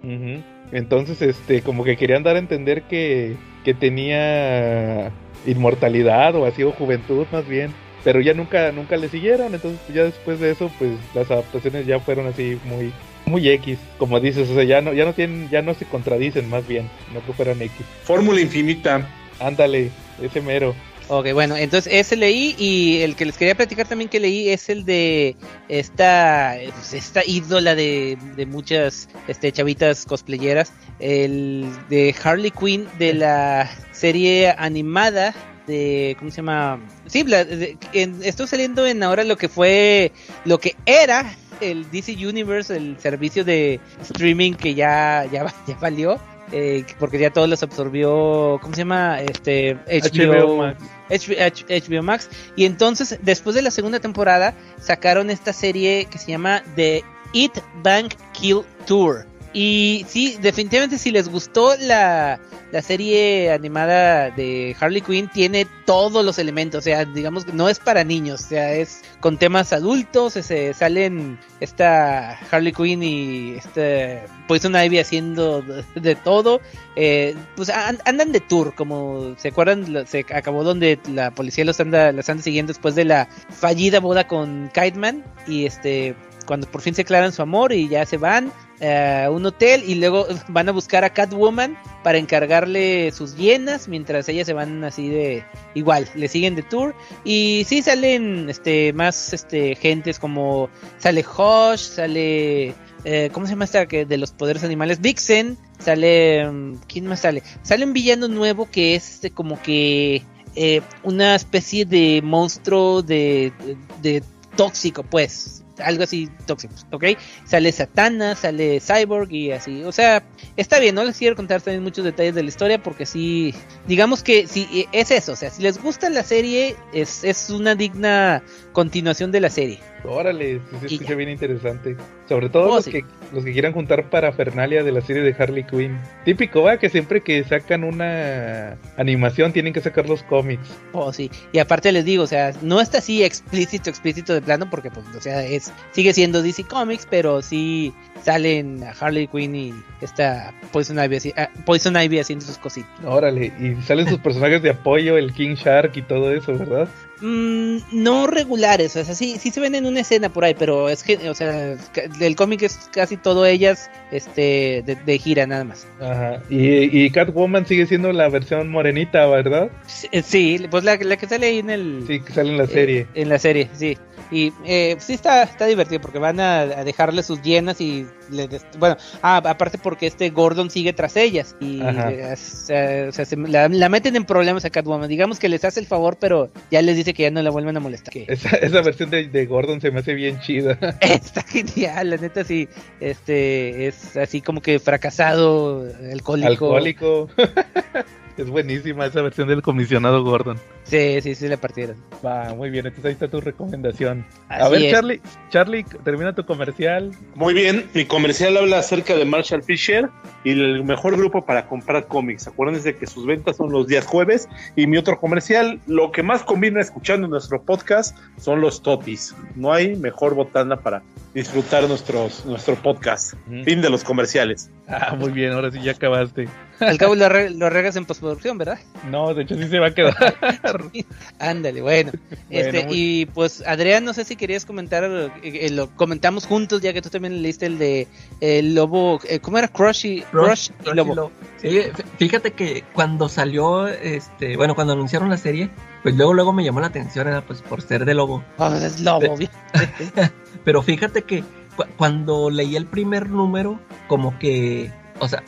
Entonces este como que querían dar a entender que que tenía inmortalidad o así o juventud más bien pero ya nunca nunca le siguieron entonces ya después de eso pues las adaptaciones ya fueron así muy muy X como dices o sea ya no ya no tienen ya no se contradicen más bien no que fueran X Fórmula infinita. ándale ese mero Ok, bueno, entonces ese leí y el que les quería platicar también que leí es el de esta, pues, esta ídola de, de muchas este, chavitas cosplayeras, el de Harley Quinn de la serie animada de, ¿cómo se llama? Sí, la, de- en- estoy saliendo en ahora lo que fue, lo que era el DC Universe, el servicio de streaming que ya, ya, ya valió. eh, porque ya todos los absorbió, ¿cómo se llama? Este HBO Max. HBO, H- HBO Max. Y entonces, después de la segunda temporada, sacaron esta serie que se llama The Eat Bank Kill Tour. Y sí, definitivamente si les gustó la, la serie animada de Harley Quinn, tiene todos los elementos. O sea, digamos que no es para niños. O sea, es con temas adultos. Se salen esta Harley Quinn y este Poison Ivy haciendo de, todo. Eh, pues an- andan de tour, como se acuerdan, se acabó donde la policía los anda, las anda siguiendo después de la fallida boda con Kite y este cuando por fin se aclaran su amor y ya se van eh, a un hotel y luego van a buscar a Catwoman para encargarle sus llenas mientras ellas se van así de igual, le siguen de tour y sí salen este más este gentes como sale Hush, sale eh, ¿cómo se llama esta que de los poderes animales? Vixen, sale mm, ¿quién más sale? Sale un villano nuevo que es este como que eh, una especie de monstruo de, de tóxico, pues, algo así tóxico, ¿ok? Sale Satana, sale Cyborg y así, o sea, está bien, no les quiero contar también muchos detalles de la historia porque sí, digamos que sí, es eso, o sea, si les gusta la serie, es, es una digna continuación de la serie. órale sí se escucha bien interesante sobre todo Oh, los sí. que los que quieran juntar parafernalia de la serie de Harley Quinn típico va que siempre que sacan una animación tienen que sacar los cómics Oh, sí. Y aparte les digo, o sea, no está así explícito, explícito de plano, porque pues, o sea, es, sigue siendo DC Comics, pero sí salen a Harley Quinn y esta Poison Ivy, así- ah, Poison Ivy haciendo sus cositas. órale y salen sus personajes de apoyo el King Shark y todo eso verdad Mm, no regulares, o sea, sí, sí se ven en una escena por ahí, pero es que, o sea, el cómic es casi todo ellas, este, de, de gira nada más. Ajá. Y, y Catwoman sigue siendo la versión morenita, ¿verdad? Sí, Sí, pues la, la que sale ahí en el... Sí, que sale en la serie. Eh, en la serie, sí. Y eh, sí está, está divertido porque van a, a dejarle sus llenas y le des- bueno, ah, aparte porque este Gordon sigue tras ellas y eh, o sea, se- la, la meten en problemas a Catwoman. Digamos que les hace el favor, pero ya les dice que ya no la vuelven a molestar. Esa, esa versión de, de Gordon se me hace bien chida. está genial, la neta sí, este es así como que fracasado, alcohólico. Alcohólico. es buenísima esa versión del comisionado Gordon. Sí, sí, sí le partieron. Va, muy bien, entonces ahí está tu recomendación. a ver, es. Charlie, Charlie, termina tu comercial. Muy bien, mi comercial habla acerca de Marshall Fisher y el mejor grupo para comprar cómics. Acuérdense que sus ventas son los días jueves. Y mi otro comercial, lo que más combina escuchando nuestro podcast son los totis. No hay mejor botana para disfrutar nuestros, nuestro podcast. Fin de los comerciales. Ah, muy bien, ahora sí ya acabaste. Al cabo lo, re- lo regas en postproducción, ¿verdad? No, de hecho sí se va a quedar. Ándale, bueno. Este, muy- y pues Adrián, no sé si querías comentar, eh, eh, lo comentamos juntos, ya que tú también leíste el de el lobo, eh, ¿cómo era? Crush y, Crush y lobo. Sí, fí- fíjate que cuando salió, este, bueno, cuando anunciaron la serie, pues luego luego me llamó la atención, era, pues por ser de lobo. Oh, es lobo. Pero fíjate que cu- cuando leí el primer número, como que, o sea,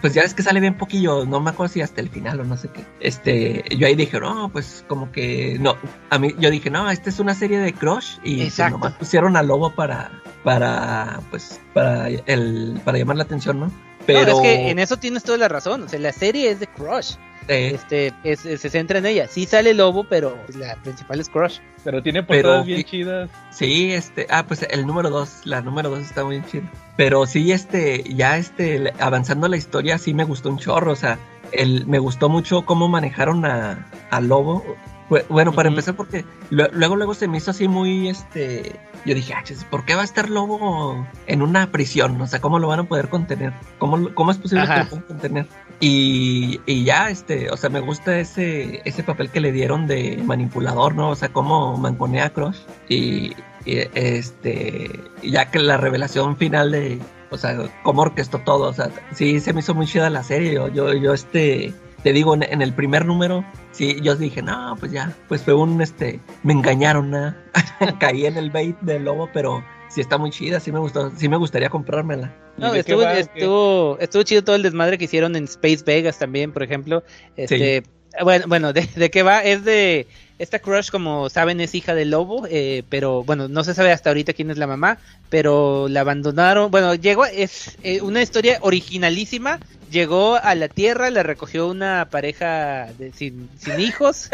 pues ya ves que sale bien poquillo, no me acuerdo si hasta el final o no sé qué. Este, yo ahí dije, no, pues como que, no, a mí, yo dije, no, esta es una serie de Crush y pues, nomás pusieron a Lobo para, para, pues, para el, para llamar la atención, ¿no? Pero, No, es que en eso tienes toda la razón. O sea, la serie es de Crush. Eh, Este, es- es- se centra en ella. Sí sale lobo, pero la principal es Crush. Pero tiene Pero- portadas bien chidas. Sí, este, ah, pues el número dos, la número dos está muy chido. Pero sí, este, ya este, avanzando la historia, sí me gustó un chorro, o sea, el, me gustó mucho cómo manejaron a, a Lobo. Bu- Bueno, para empezar, porque lue- luego, luego se me hizo así muy, este, yo dije, ah, chis, ¿por qué va a estar Lobo en una prisión? O sea, ¿cómo lo van a poder contener? ¿Cómo, cómo es posible Ajá. que lo puedan contener? Y, y ya, este, o sea, me gusta ese, ese papel que le dieron de manipulador, ¿no? O sea, cómo manconea a Crush. Y, y, este, ya que la revelación final de, o sea, cómo orquestó todo, o sea, sí se me hizo muy chida la serie. Yo, yo, yo, este, te digo, en, el primer número, sí, yo dije, no, pues ya, pues fue un, este, me engañaron, ¿no? Caí en el bait del lobo, pero sí está muy chida, sí me gustó, sí me gustaría comprármela. ¿Y No, estuvo, va, estuvo, estuvo chido todo el desmadre que hicieron en Space Vegas también, por ejemplo. Este, bueno, bueno, de, de qué va, es de esta Crush, como saben, es hija del lobo, eh, pero bueno, no se sabe hasta ahorita quién es la mamá, pero la abandonaron. Bueno, llegó, es eh, una historia originalísima. Llegó a la Tierra, la recogió una pareja de- sin, sin hijos,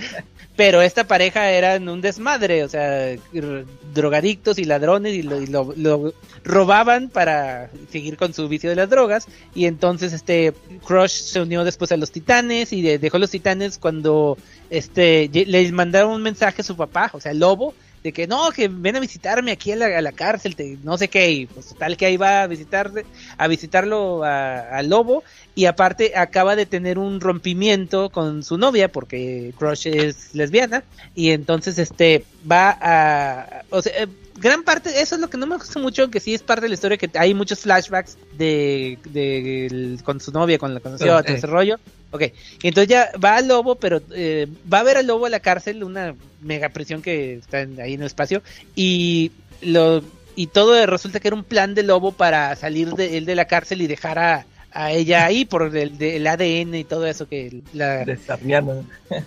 pero esta pareja eran un desmadre, o sea, drogadictos y ladrones y, lo, y lo- lo robaban para seguir con su vicio de las drogas y entonces este Crush se unió después a los Titanes y de- dejó los Titanes cuando este les mandaron un mensaje a su papá, o sea, el Lobo, de que no, que ven a visitarme aquí a la, a la cárcel, no sé qué, y pues tal que ahí va a visitarle, a visitarlo a, a Lobo, y aparte acaba de tener un rompimiento con su novia, porque Crush es lesbiana, y entonces este va a, eh, gran parte, eso es lo que no me gusta mucho, que sí es parte de la historia, que hay muchos flashbacks de, de con su novia, con la conoció, Ok. todo ese rollo. Ok, entonces ya va al lobo, pero eh, va a ver al lobo a la cárcel, una mega prisión que está ahí en el espacio, y lo y todo resulta que era un plan de lobo para salir de él de la cárcel y dejar a, a ella ahí por el, del ADN y todo eso que la, De Sarniana.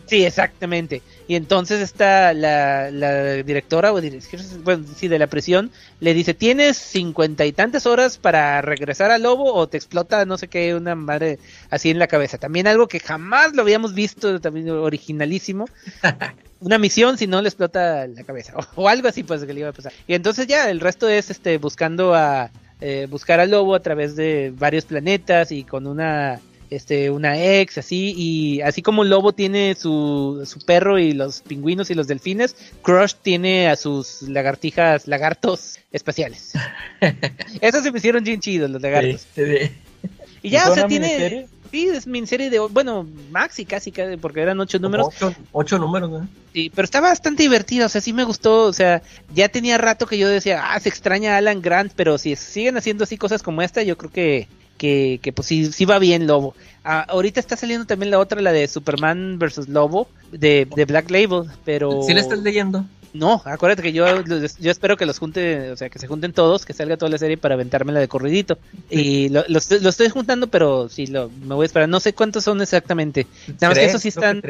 Sí, exactamente. Y entonces está la, la directora, o directora, bueno, sí, de la prisión, le dice, tienes cincuenta y tantas horas para regresar al lobo o te explota no sé qué, una madre así en la cabeza. También algo que jamás lo habíamos visto, también originalísimo. Una misión si no le explota la cabeza. O, o algo así pues que le iba a pasar. Y entonces ya, el resto es este buscando a... eh, buscar al lobo a través de varios planetas y con una este una ex así y así como Lobo tiene su, su perro y los pingüinos y los delfines, Crush tiene a sus lagartijas, lagartos espaciales. Esos se me hicieron bien chidos los lagartos. Sí, sí. Y ya, o sea, tiene? Sí, es miniserie de bueno, maxi casi, casi porque eran ocho números. Ocho, ocho números, ¿no? Sí, pero está bastante divertido, o sea, sí me gustó, o sea, ya tenía rato que yo decía, ah, se extraña a Alan Grant, pero si siguen haciendo así cosas como esta, yo creo que, que, que pues sí, sí va bien Lobo. Ah, ahorita está saliendo también la otra, la de Superman versus Lobo, de, de Black Label, pero... ¿Sí la estás leyendo? No, acuérdate que yo, yo espero que los junte, o sea, que se junten todos, que salga toda la serie para aventármela de corridito. Y lo, lo, estoy- lo estoy juntando, pero sí, lo, me voy a esperar. No sé cuántos son exactamente. Nada más que esos sí están.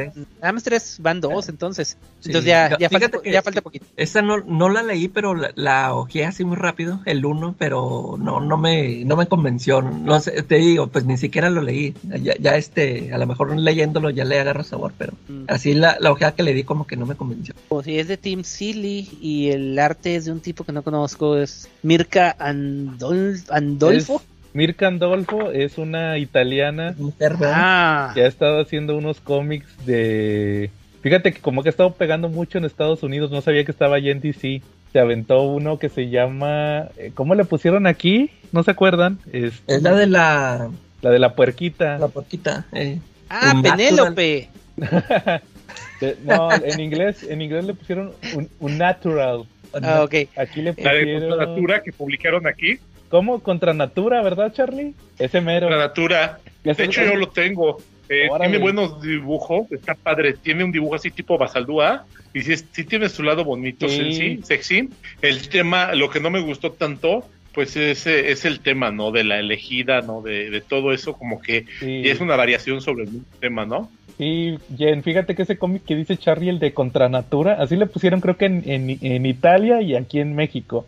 Nada más tres, van dos, entonces. Sí. Entonces ya, ya, falta, ya falta poquito. Esta no, no la leí, pero la, la ojeé así muy rápido, el uno, pero no, no me, no me convenció. No sé, te digo, pues ni siquiera lo leí. Ya, ya este, a lo mejor leyéndolo ya le agarro sabor, pero Mm. así la, la ojeada que le di como que no me convenció. O si es de Team Silly y el arte es de un tipo que no conozco, es Mirka Andol- Andolfo. Es- Mirka Andolfo es una italiana. Ah, que ha estado haciendo unos cómics de... Fíjate que como que ha estado pegando mucho en Estados Unidos, no sabía que estaba allá en DC. Se aventó uno que se llama... eh, ¿Cómo le pusieron aquí? ¿No se acuerdan? Es Es la de la, la de la puerquita. la porquita. Eh. ah Penélope. De- no, en inglés, en inglés le pusieron un, un natural. Ah, ok. Aquí le La de pusieron... Contra Natura que publicaron aquí. ¿Cómo? Contra Natura, ¿verdad, Charlie? Ese mero. Contra Natura. De hecho, yo lo tengo. Eh, tiene buenos dibujos, está padre. Tiene un dibujo así tipo Basaldúa. Y sí, es- sí tiene su lado bonito, Sí. sexy, sexy. El tema, lo que no me gustó tanto, pues es, eh, es el tema, ¿no? De la elegida, ¿no? De, de todo eso, como que Sí. y es una variación sobre el mismo tema, ¿no? Sí, Jen, fíjate que ese cómic que dice Charlie, el de Contranatura, así le pusieron creo que en, en, en Italia y aquí en México.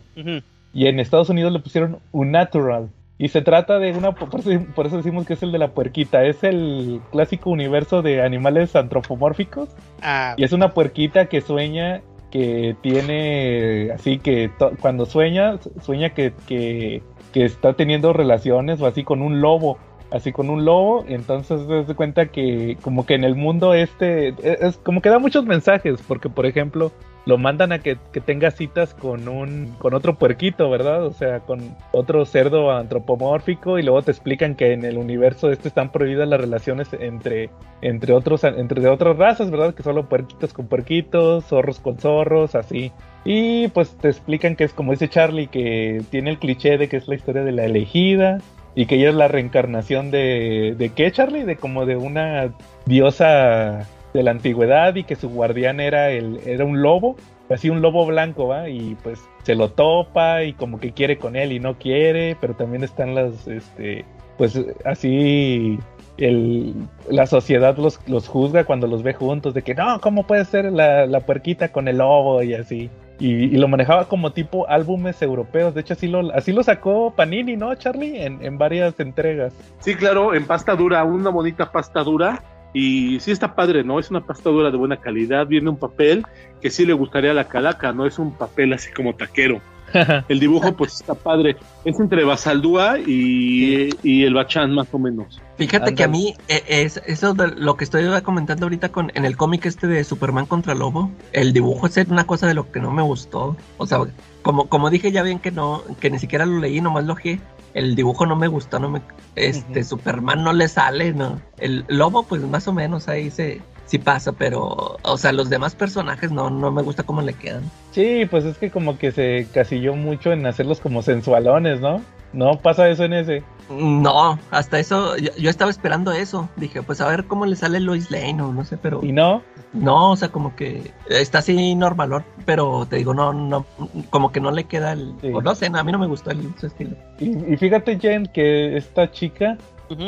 Y en Estados Unidos le pusieron Unnatural. Y se trata de una, por eso, por eso decimos que es el de la puerquita, es el clásico universo de animales antropomórficos. Ah, Y es una puerquita que sueña que tiene, así que cuando sueña, sueña que, que, que está teniendo relaciones o así con un lobo, así con un lobo, entonces se da cuenta que como que en el mundo este, es, es como que da muchos mensajes, porque por ejemplo lo mandan a que, que tenga citas con un, con otro puerquito, ¿verdad? O sea, con otro cerdo antropomórfico y luego te explican que en el universo este están prohibidas las relaciones entre entre otros entre otras razas, ¿verdad? Que solo puerquitos con puerquitos, zorros con zorros, así. Y pues te explican que es como dice Charlie, que tiene el cliché de que es la historia de la elegida y que ella es la reencarnación de de qué Charlie, de como de una diosa de la antigüedad y que su guardián era el era un lobo, así un lobo blanco, ¿va? Y pues se lo topa y como que quiere con él y no quiere, pero también están las este pues así el, la sociedad los, los juzga cuando los ve juntos, de que no, ¿cómo puede ser la, la puerquita con el lobo y así? Y, lo manejaba como tipo álbumes europeos, de hecho así lo, así lo sacó Panini, ¿no, Charlie? En, en varias entregas. Sí, claro, en pasta dura, una bonita pasta dura. Y sí está padre, ¿no? Es una pasta dura de buena calidad. Viene un papel que sí le gustaría a la calaca, no es un papel así como taquero. El dibujo, pues está padre. Es entre Basaldúa y, y el Bachán, más o menos. Fíjate que a mí eh, es eso de lo que estoy comentando ahorita con en el cómic este de Superman contra Lobo, el dibujo es una cosa de lo que no me gustó. O sea, como como dije ya bien que no que ni siquiera lo leí, nomás lo ojeé. El dibujo no me gustó, no me este. Superman no le sale, no. El lobo pues más o menos ahí se sí pasa, pero o sea, los demás personajes no no me gusta cómo le quedan. Sí, pues es que como que se casilló mucho en hacerlos como sensualones, ¿no? No pasa eso en ese. No, hasta eso yo, yo estaba esperando eso. Dije, pues a ver cómo le sale Lois Lane o no sé, pero Y no, No, o sea, como que está así normalón, pero te digo, no, no, como que no le queda el, Sí. o no sé, no, a mí no me gustó el, su estilo. y, y fíjate Jen que esta chica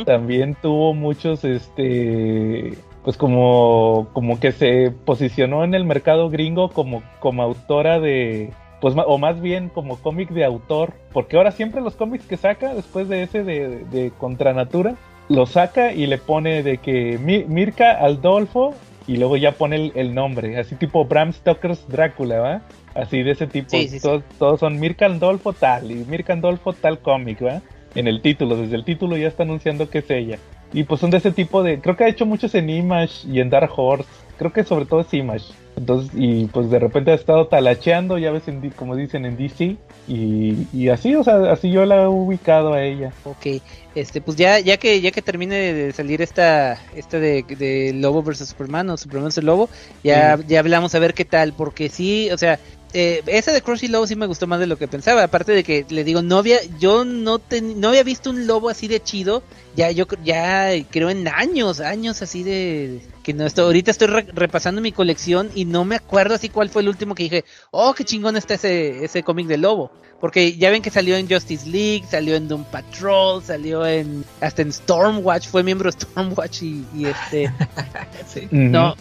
también tuvo muchos, este, pues como, como que se posicionó en el mercado gringo como, como autora de, pues o más bien como cómic de autor, porque ahora siempre los cómics que saca después de ese de, de Contranatura, lo saca y le pone de que Mi- Mirka Aldolfo y luego ya pone el, el nombre, así tipo Bram Stoker's Drácula, ¿va? Así de ese tipo, Sí, sí, sí. todos, todos son Mirka Aldolfo tal y Mirka Aldolfo tal cómic, ¿va? En el título, desde el título ya está anunciando que es ella. Y pues son de ese tipo de. Creo que ha hecho muchos en Image y en Dark Horse. Creo que sobre todo es Image. Entonces, y pues de repente ha estado talacheando, ya ves, en, como dicen en DC. Y, y así, o sea, así yo la he ubicado a ella. Ok, este, pues ya, ya que, ya que termine de salir esta, esta de, de Lobo versus Superman o Superman versus Lobo, ya, ya hablamos a ver qué tal, porque sí, o sea, eh, ese de Crunchy Lobo sí me gustó más de lo que pensaba. Aparte de que le digo, no había, yo no, ten- no había visto un lobo así de chido. Ya, yo ya creo en años, años así de. Que no estoy, ahorita estoy re- repasando mi colección y no me acuerdo así cuál fue el último que dije, oh, qué chingón está ese, ese cómic de lobo. Porque ya ven que salió en Justice League, salió en Doom Patrol, salió en. hasta en Stormwatch, fue miembro de Stormwatch y, y este. Sí. No,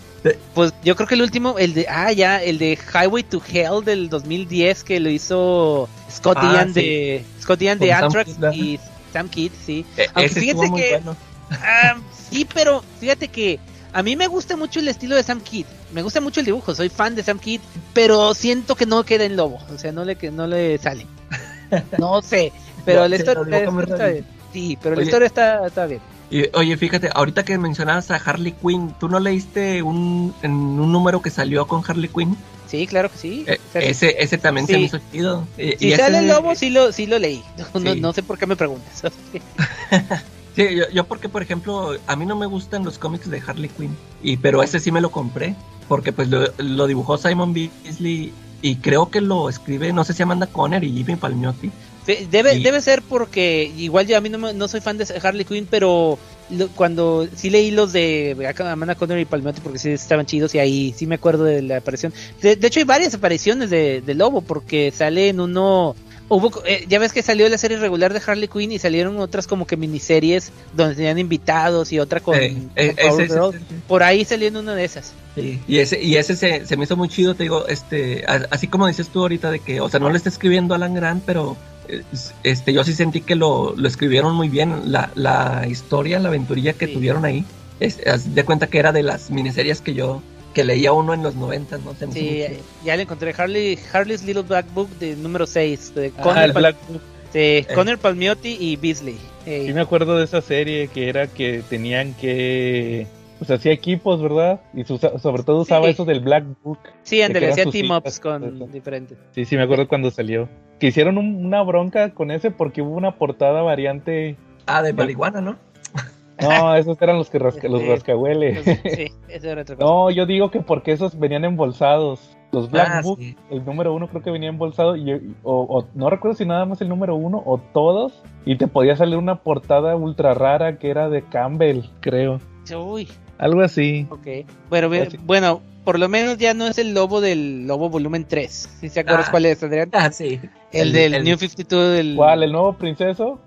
pues yo creo que el último, el de, ah, ya, el de Highway to Hell del 2010 que lo hizo Scott Ah, Ian sí. de Scott Ian de Anthrax y Sam Kidd, sí. E- Aunque fíjate que- bueno. Ah, sí, pero fíjate que a mí me gusta mucho el estilo de Sam Kidd. Me gusta mucho el dibujo, soy fan de Sam Kidd, pero siento que no queda en lobo, o sea, no le que no le sale. No sé, pero la sí, historia. Sí, pero la historia está, está bien. Y, oye, fíjate, ahorita que mencionabas a Harley Quinn, ¿tú no leíste un, en un número que salió con Harley Quinn? Sí, claro que sí. Eh, ese, ese también se me hizo chido. Y- si y sale ese- el lobo, sí lo, sí lo leí. No, no- no sé por qué me preguntas. Sí, yo, yo porque, por ejemplo, a mí no me gustan los cómics de Harley Quinn, y, pero ese sí me lo compré, porque pues lo, lo dibujó Simon Beasley y creo que lo escribe, no sé si Amanda Conner y Jimmy Palmiotti. Debe, Y- debe ser porque igual yo a mí no, me- no soy fan de Harley Quinn, pero lo- cuando sí leí los de Amanda Conner y Palmiotti porque sí estaban chidos y ahí sí me acuerdo de la aparición. De, de hecho hay varias apariciones de, de Lobo porque sale en uno... Hubo, eh, ya ves que salió la serie regular de Harley Quinn y salieron otras como que miniseries donde tenían invitados y otra con, Eh, eh, con ese- ese- Por ahí salió en una de esas. Sí, y ese, y ese se, se me hizo muy chido, te digo, este, a- así como dices tú ahorita de que, o sea, no le está escribiendo Alan Grant, pero eh, este, yo sí sentí que lo, lo escribieron muy bien, la, la historia, la aventurilla que Sí. tuvieron ahí, es, de cuenta que era de las miniseries que yo, que leía uno en los 90, ¿no? Se Sí, muy eh, ya le encontré Harley, Harley's Little Black Book de número 6 de Ah, Connor, el Pal- Black Book. de Connor Palmiotti y Beasley. Eh, Sí me acuerdo de esa serie que era que tenían que... Pues hacía equipos, ¿verdad? Y su- sobre todo usaba Sí. eso del Black Book. sí, eran hacía sus team ups citas, con diferentes. Sí, sí, me acuerdo cuando salió. Que hicieron un- una bronca con ese porque hubo una portada variante... Ah, de marihuana, ¿no? No, esos eran los que rasca- los rascahueles. Sí, eso era otra cosa. No, yo digo que porque esos venían embolsados. Los Black Ah, Book, sí. el número uno creo que venía embolsado. Y, o, o no recuerdo si nada más el número uno o todos. Y te podía salir una portada ultra rara que era de Campbell, creo. Uy, Algo así. ok. Bueno, Así. bueno, por lo menos ya no es el lobo del lobo volumen 3. ¿Sí se acuerdas Ah. cuál es, Adrián? Ah, sí. El, el- del el- New 52 del... ¿Cuál? ¿El nuevo princeso?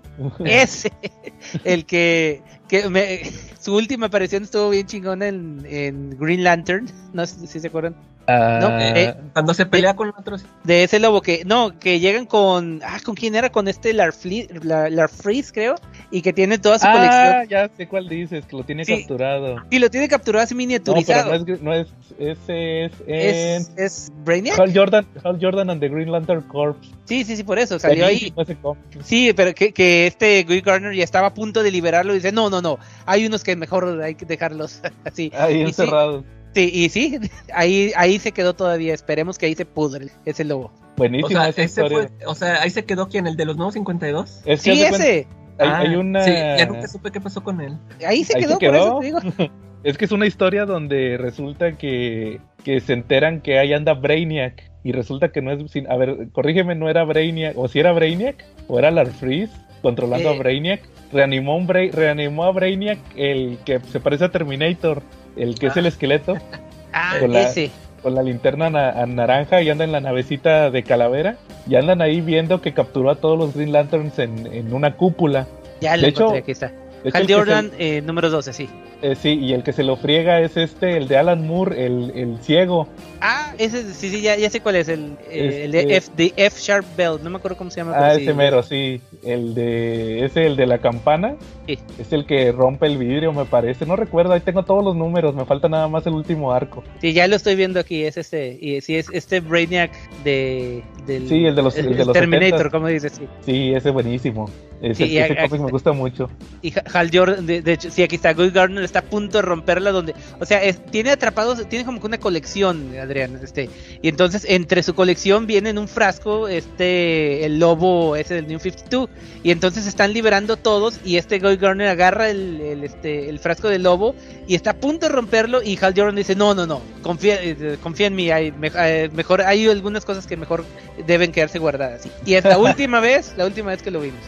Ese, el que, que me- su última aparición estuvo bien chingona en, en Green Lantern, no sé si se acuerdan, Ah, No, eh, Cuando se pelea con otros. de ese lobo que, no, que llegan con, ah, ¿con quién era? Con este Larfleeze, Lar, Larfleeze, creo, y que tiene toda su ah, colección, ya sé cuál dices, que lo tiene Sí. capturado. y lo tiene capturado así No, pero miniaturizado. no es, no es, ese es en es, es Brainiac, Hal Jordan, Hal Jordan and the Green Lantern Corps. sí, sí, sí, por eso, salió ahí, Buenísimo sí, pero que, que este Guy Garner ya estaba a punto de liberarlo y dice, no, no, no, hay unos que mejor hay que dejarlos así. Ahí Y sí, encerrado. Sí, y sí, ahí, ahí se quedó todavía. Esperemos que ahí se pudre ese lobo. O Buenísima sea, esa ese historia. fue, o sea, ahí se quedó quien, el de los nuevos 52. Es que Sí, cuenta- ese. Hay, Ah, hay una. Sí, ya nunca supe qué pasó con él. Ahí se Ahí quedó, se por eso te digo. Es que es una historia donde resulta que, que se enteran que ahí anda Brainiac. Y resulta que no es. sin- a ver, corrígeme, no era Brainiac. O si era Brainiac, o era Larfreeze controlando Eh. a Brainiac. Reanimó, un Bra- reanimó a Brainiac, el que se parece a Terminator, el que es Ah. el esqueleto, Ah, la- ese. Con la linterna na- a naranja y anda en la navecita de calavera. Y andan ahí viendo que capturó a todos los Green Lanterns en, en una cúpula. Ya lo de hecho, encontré, aquí está. De Hal se- Jordan, eh, número 12, sí. Eh, sí, y el que se lo friega es este, el de Alan Moore, el, el ciego. Ah, ese, sí, sí, ya, ya sé cuál es. El, eh, el de Este- F, de F Sharp Bell. No me acuerdo cómo se llama. Ah, ese sí. mero, sí. El de. Ese, el de la campana. Sí. Es el que rompe el vidrio, me parece. No recuerdo, ahí tengo todos los números. Me falta nada más el último arco. Sí, ya lo estoy viendo aquí. Es este. Y sí, es este Brainiac de. Del, Sí, el de los- el de los Terminator, 70s. como dices, sí. Sí, ese buenísimo. Ese, Sí, ese está. me gusta mucho. Y Ha- Hal Jordan, de, de hecho, sí, aquí está. Guy Gardner está a punto de romperla. donde O sea, es- tiene atrapados. Tiene como que una colección, Adrián. este Y entonces, entre su colección viene en un frasco este el lobo ese del New 52. Y entonces están liberando todos. Y este Guy Gardner agarra el, el, este, el frasco del lobo. Y está a punto de romperlo. Y Hal Jordan dice: No, no, no. confía, eh, confía en mí, hay, me- eh, mejor, hay algunas cosas que mejor deben quedarse guardadas. Y es la última vez, la última vez que lo vimos.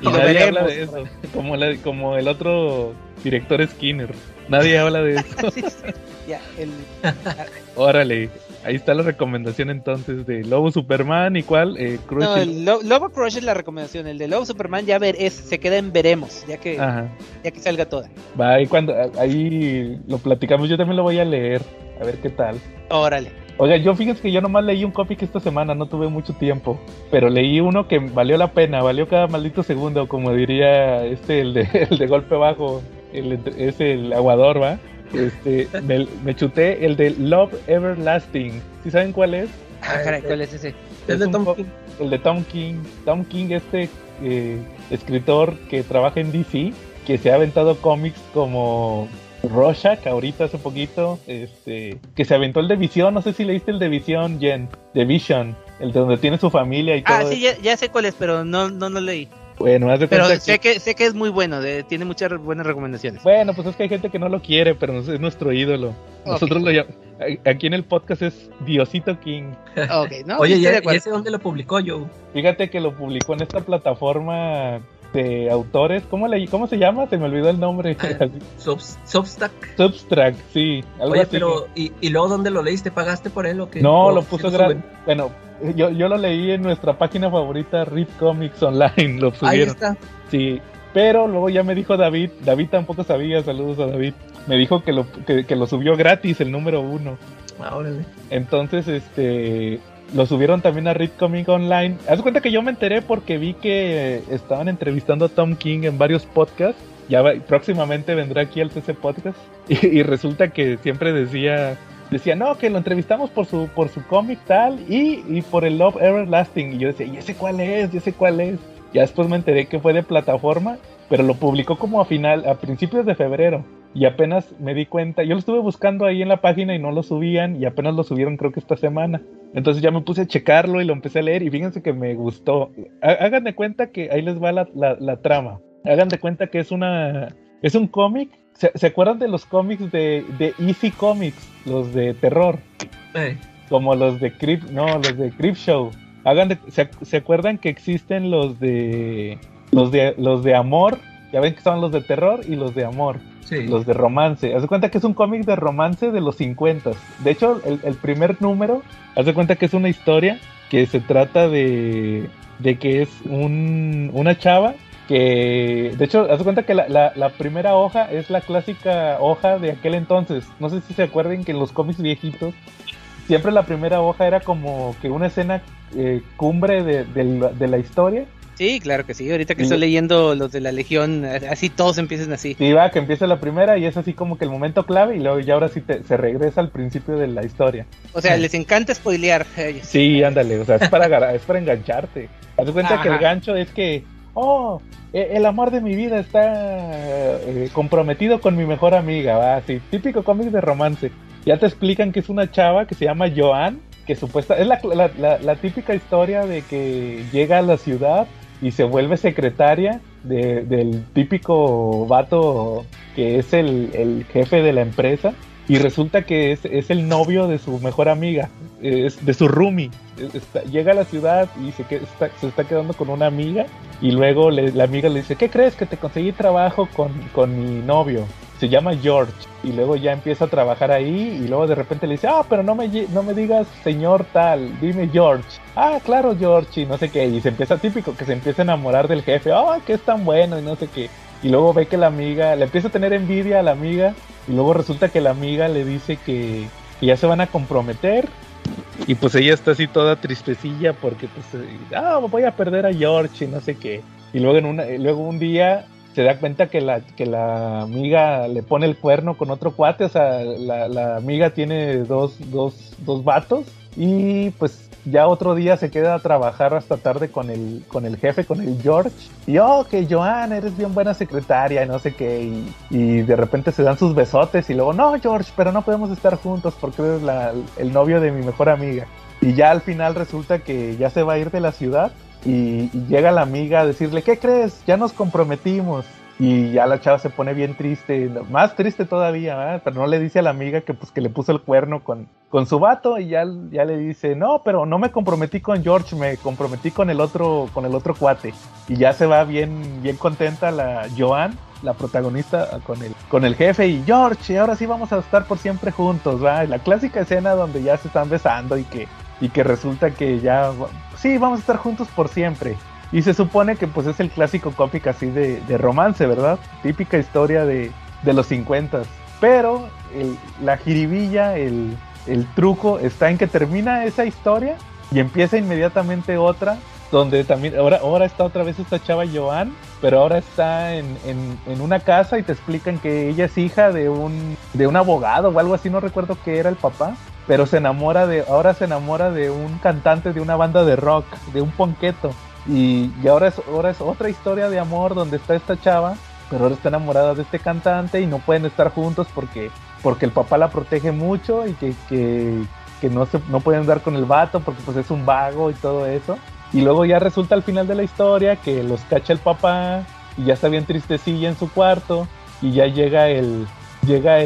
Y lo veremos. eso. Como, la- como el otro director Skinner. Nadie habla de eso. Sí, sí. Ya, el- Órale. Ahí está la recomendación entonces de Lobo Superman y cuál? Eh, Crush no, y- el Lo- Lobo Crush es la recomendación. El de Lobo Superman ya ver, es, se queda en veremos, ya que, Ajá. ya que salga toda. Va, ahí cuando ahí lo platicamos, yo también lo voy a leer, a ver qué tal. Órale. Oiga, yo fíjense que yo nomás leí un cómic esta semana, no tuve mucho tiempo, pero leí uno que valió la pena, valió cada maldito segundo, como diría este, el de, el de golpe bajo, el, entre- es el aguador, ¿va? Este, me, me chuté el de Love Everlasting, ¿sí saben cuál es? Ah, caray, ¿cuál es ese? Es de un Tom King. El de Tom King. Tom King, este eh, escritor que trabaja en DC, que se ha aventado cómics como Rorschach, ahorita hace poquito, este, que se aventó el de Visión, no sé si leíste el de Visión, Jen, de Vision, el de donde tiene su familia y todo. Ah, sí, ya, ya sé cuál es, pero no, no lo leí. Bueno, haz de Pero cuenta sé que- que, sé que es muy bueno, de- tiene muchas re- buenas recomendaciones. Bueno, pues es que hay gente que no lo quiere, pero es nuestro ídolo. Nosotros lo llam- Aquí en el podcast es Diosito King. Ok, no, Oye, ¿y, de y ese dónde lo publicó yo? Fíjate que lo publicó en esta plataforma de autores. ¿Cómo, le, cómo se llama? Se me olvidó el nombre. Ah, Subs- Substack. Substract, sí. Algo Oye, así. pero ¿y, ¿y luego dónde lo leíste? ¿Pagaste por él o qué? No, ¿O lo puso gratis. Bueno, yo, yo lo leí en nuestra página favorita, Read Comics Online. Lo Ahí subieron. está. Sí. Pero luego ya me dijo David. David tampoco sabía. Saludos a David. Me dijo que lo, que, que lo subió gratis, el número uno. Ah, órale. Entonces, este. Lo subieron también a Read Comic Online. Haz cuenta que yo me enteré porque vi que estaban entrevistando a Tom King en varios podcasts. Ya va- próximamente vendrá aquí al TC Podcast. Y, y resulta que siempre decía. Decía, no, que lo entrevistamos por su, por su cómic tal y, y por el Love Everlasting. Y yo decía, ¿y ese cuál es? ¿Y ese cuál es? Ya después me enteré que fue de plataforma, pero lo publicó como a final, a principios de febrero. Y apenas me di cuenta, yo lo estuve buscando ahí en la página y no lo subían, y apenas lo subieron creo que esta semana. Entonces ya me puse a checarlo y lo empecé a leer, y fíjense que me gustó. Hagan de cuenta que ahí les va la, la- la trama. Hagan de cuenta que es una. Es un cómic. ¿Se, se acuerdan de los cómics de, de Easy Comics? Los de terror. Eh, Como los de Crip. No, los de Crip Show. Hagan de- ¿se, se acuerdan que existen los de. Los de los de amor? Ya ven que son los de terror y los de amor sí. los de romance. Haz de cuenta que es un cómic de romance de los 50. De hecho, el, el primer número, haz de cuenta que es una historia que se trata de, de que es un, una chava que, de hecho, haz cuenta que la, la- la primera hoja es la clásica hoja de aquel entonces. No sé si se acuerdan que en los cómics viejitos, siempre la primera hoja era como que una escena eh, cumbre de, de la- de la historia. Sí, claro que sí. Ahorita que Y- estoy leyendo los de la Legión, así todos empiezan así. Sí, va, que empieza la primera y es así como que el momento clave y luego ya ahora sí te- se regresa al principio de la historia. O sea, les encanta spoilear a ellos. Sí, ándale, o sea, es para, es para engancharte. Haz cuenta que el gancho es que, oh, e- el amor de mi vida está eh, comprometido con mi mejor amiga, así, típico cómic de romance. Ya te explican que es una chava que se llama Joan, que supuesta, es la, la- la- típica historia de que llega a la ciudad y se vuelve secretaria de- del típico vato que es el, el jefe de la empresa. Y resulta que es, es el novio de su mejor amiga, es de su roomie. Es- está- llega a la ciudad y se, que- está- se está quedando con una amiga. Y luego le- la amiga le dice: ¿Qué crees? Que te conseguí trabajo con, con mi novio. Se llama George. Y luego ya empieza a trabajar ahí. Y luego de repente le dice: Ah, pero no me, no me digas señor tal, dime George. Ah, claro, George. Y no sé qué. Y se empieza típico que se empieza a enamorar del jefe. Ah, que es tan bueno y no sé qué. Y luego ve que la amiga, le empieza a tener envidia a la amiga. Y luego resulta que la amiga le dice que, que ya se van a comprometer. Y pues ella está así toda tristecilla porque pues, eh, ah, voy a perder a George y no sé qué. Y luego, en una, y luego un día se da cuenta que la, que la amiga le pone el cuerno con otro cuate. O sea, la, la amiga tiene dos, dos, dos vatos. Y pues ya otro día se queda a trabajar hasta tarde con el, con el jefe, con el George. Y oh, que Joan, eres bien buena secretaria y no sé qué. Y, de repente se dan sus besotes y luego, no, George, pero no podemos estar juntos porque eres el novio de mi mejor amiga. Y ya al final resulta que ya se va a ir de la ciudad. Y llega la amiga a decirle, ¿qué crees? Ya nos comprometimos. Y ya la chava se pone bien triste, más triste todavía, ¿verdad? pero no le dice a la amiga que pues que le puso el cuerno con, con su vato y ya, ya le dice, no, pero no me comprometí con George, me comprometí con el otro, con el otro cuate. Y ya se va bien, bien contenta la Joan, la protagonista, con el, con el jefe y George, y ahora sí vamos a estar por siempre juntos, ¿va? La clásica escena donde ya se están besando y que, y que resulta que ya, sí, vamos a estar juntos por siempre. Y se supone que pues es el clásico cómic así de, de romance, ¿verdad? Típica historia de, de los 50. Pero la jiribilla, el, el truco está en que termina esa historia y empieza inmediatamente otra donde también ahora, ahora está otra vez esta chava Joan, pero ahora está en, en, en, una casa y te explican que ella es hija de un, de un abogado o algo así, no recuerdo qué era el papá, pero se enamora de, ahora se enamora de un cantante de una banda de rock, de un ponqueto. Y, ahora, es, ahora es otra historia de amor donde está esta chava, pero ahora está enamorada de este cantante y no pueden estar juntos porque, el papá la protege mucho y que, no, se, pueden andar con el vato porque pues es un vago y todo eso. Y luego ya resulta al final de la historia que los cacha el papá y ya está bien tristecilla en su cuarto y ya llega el llega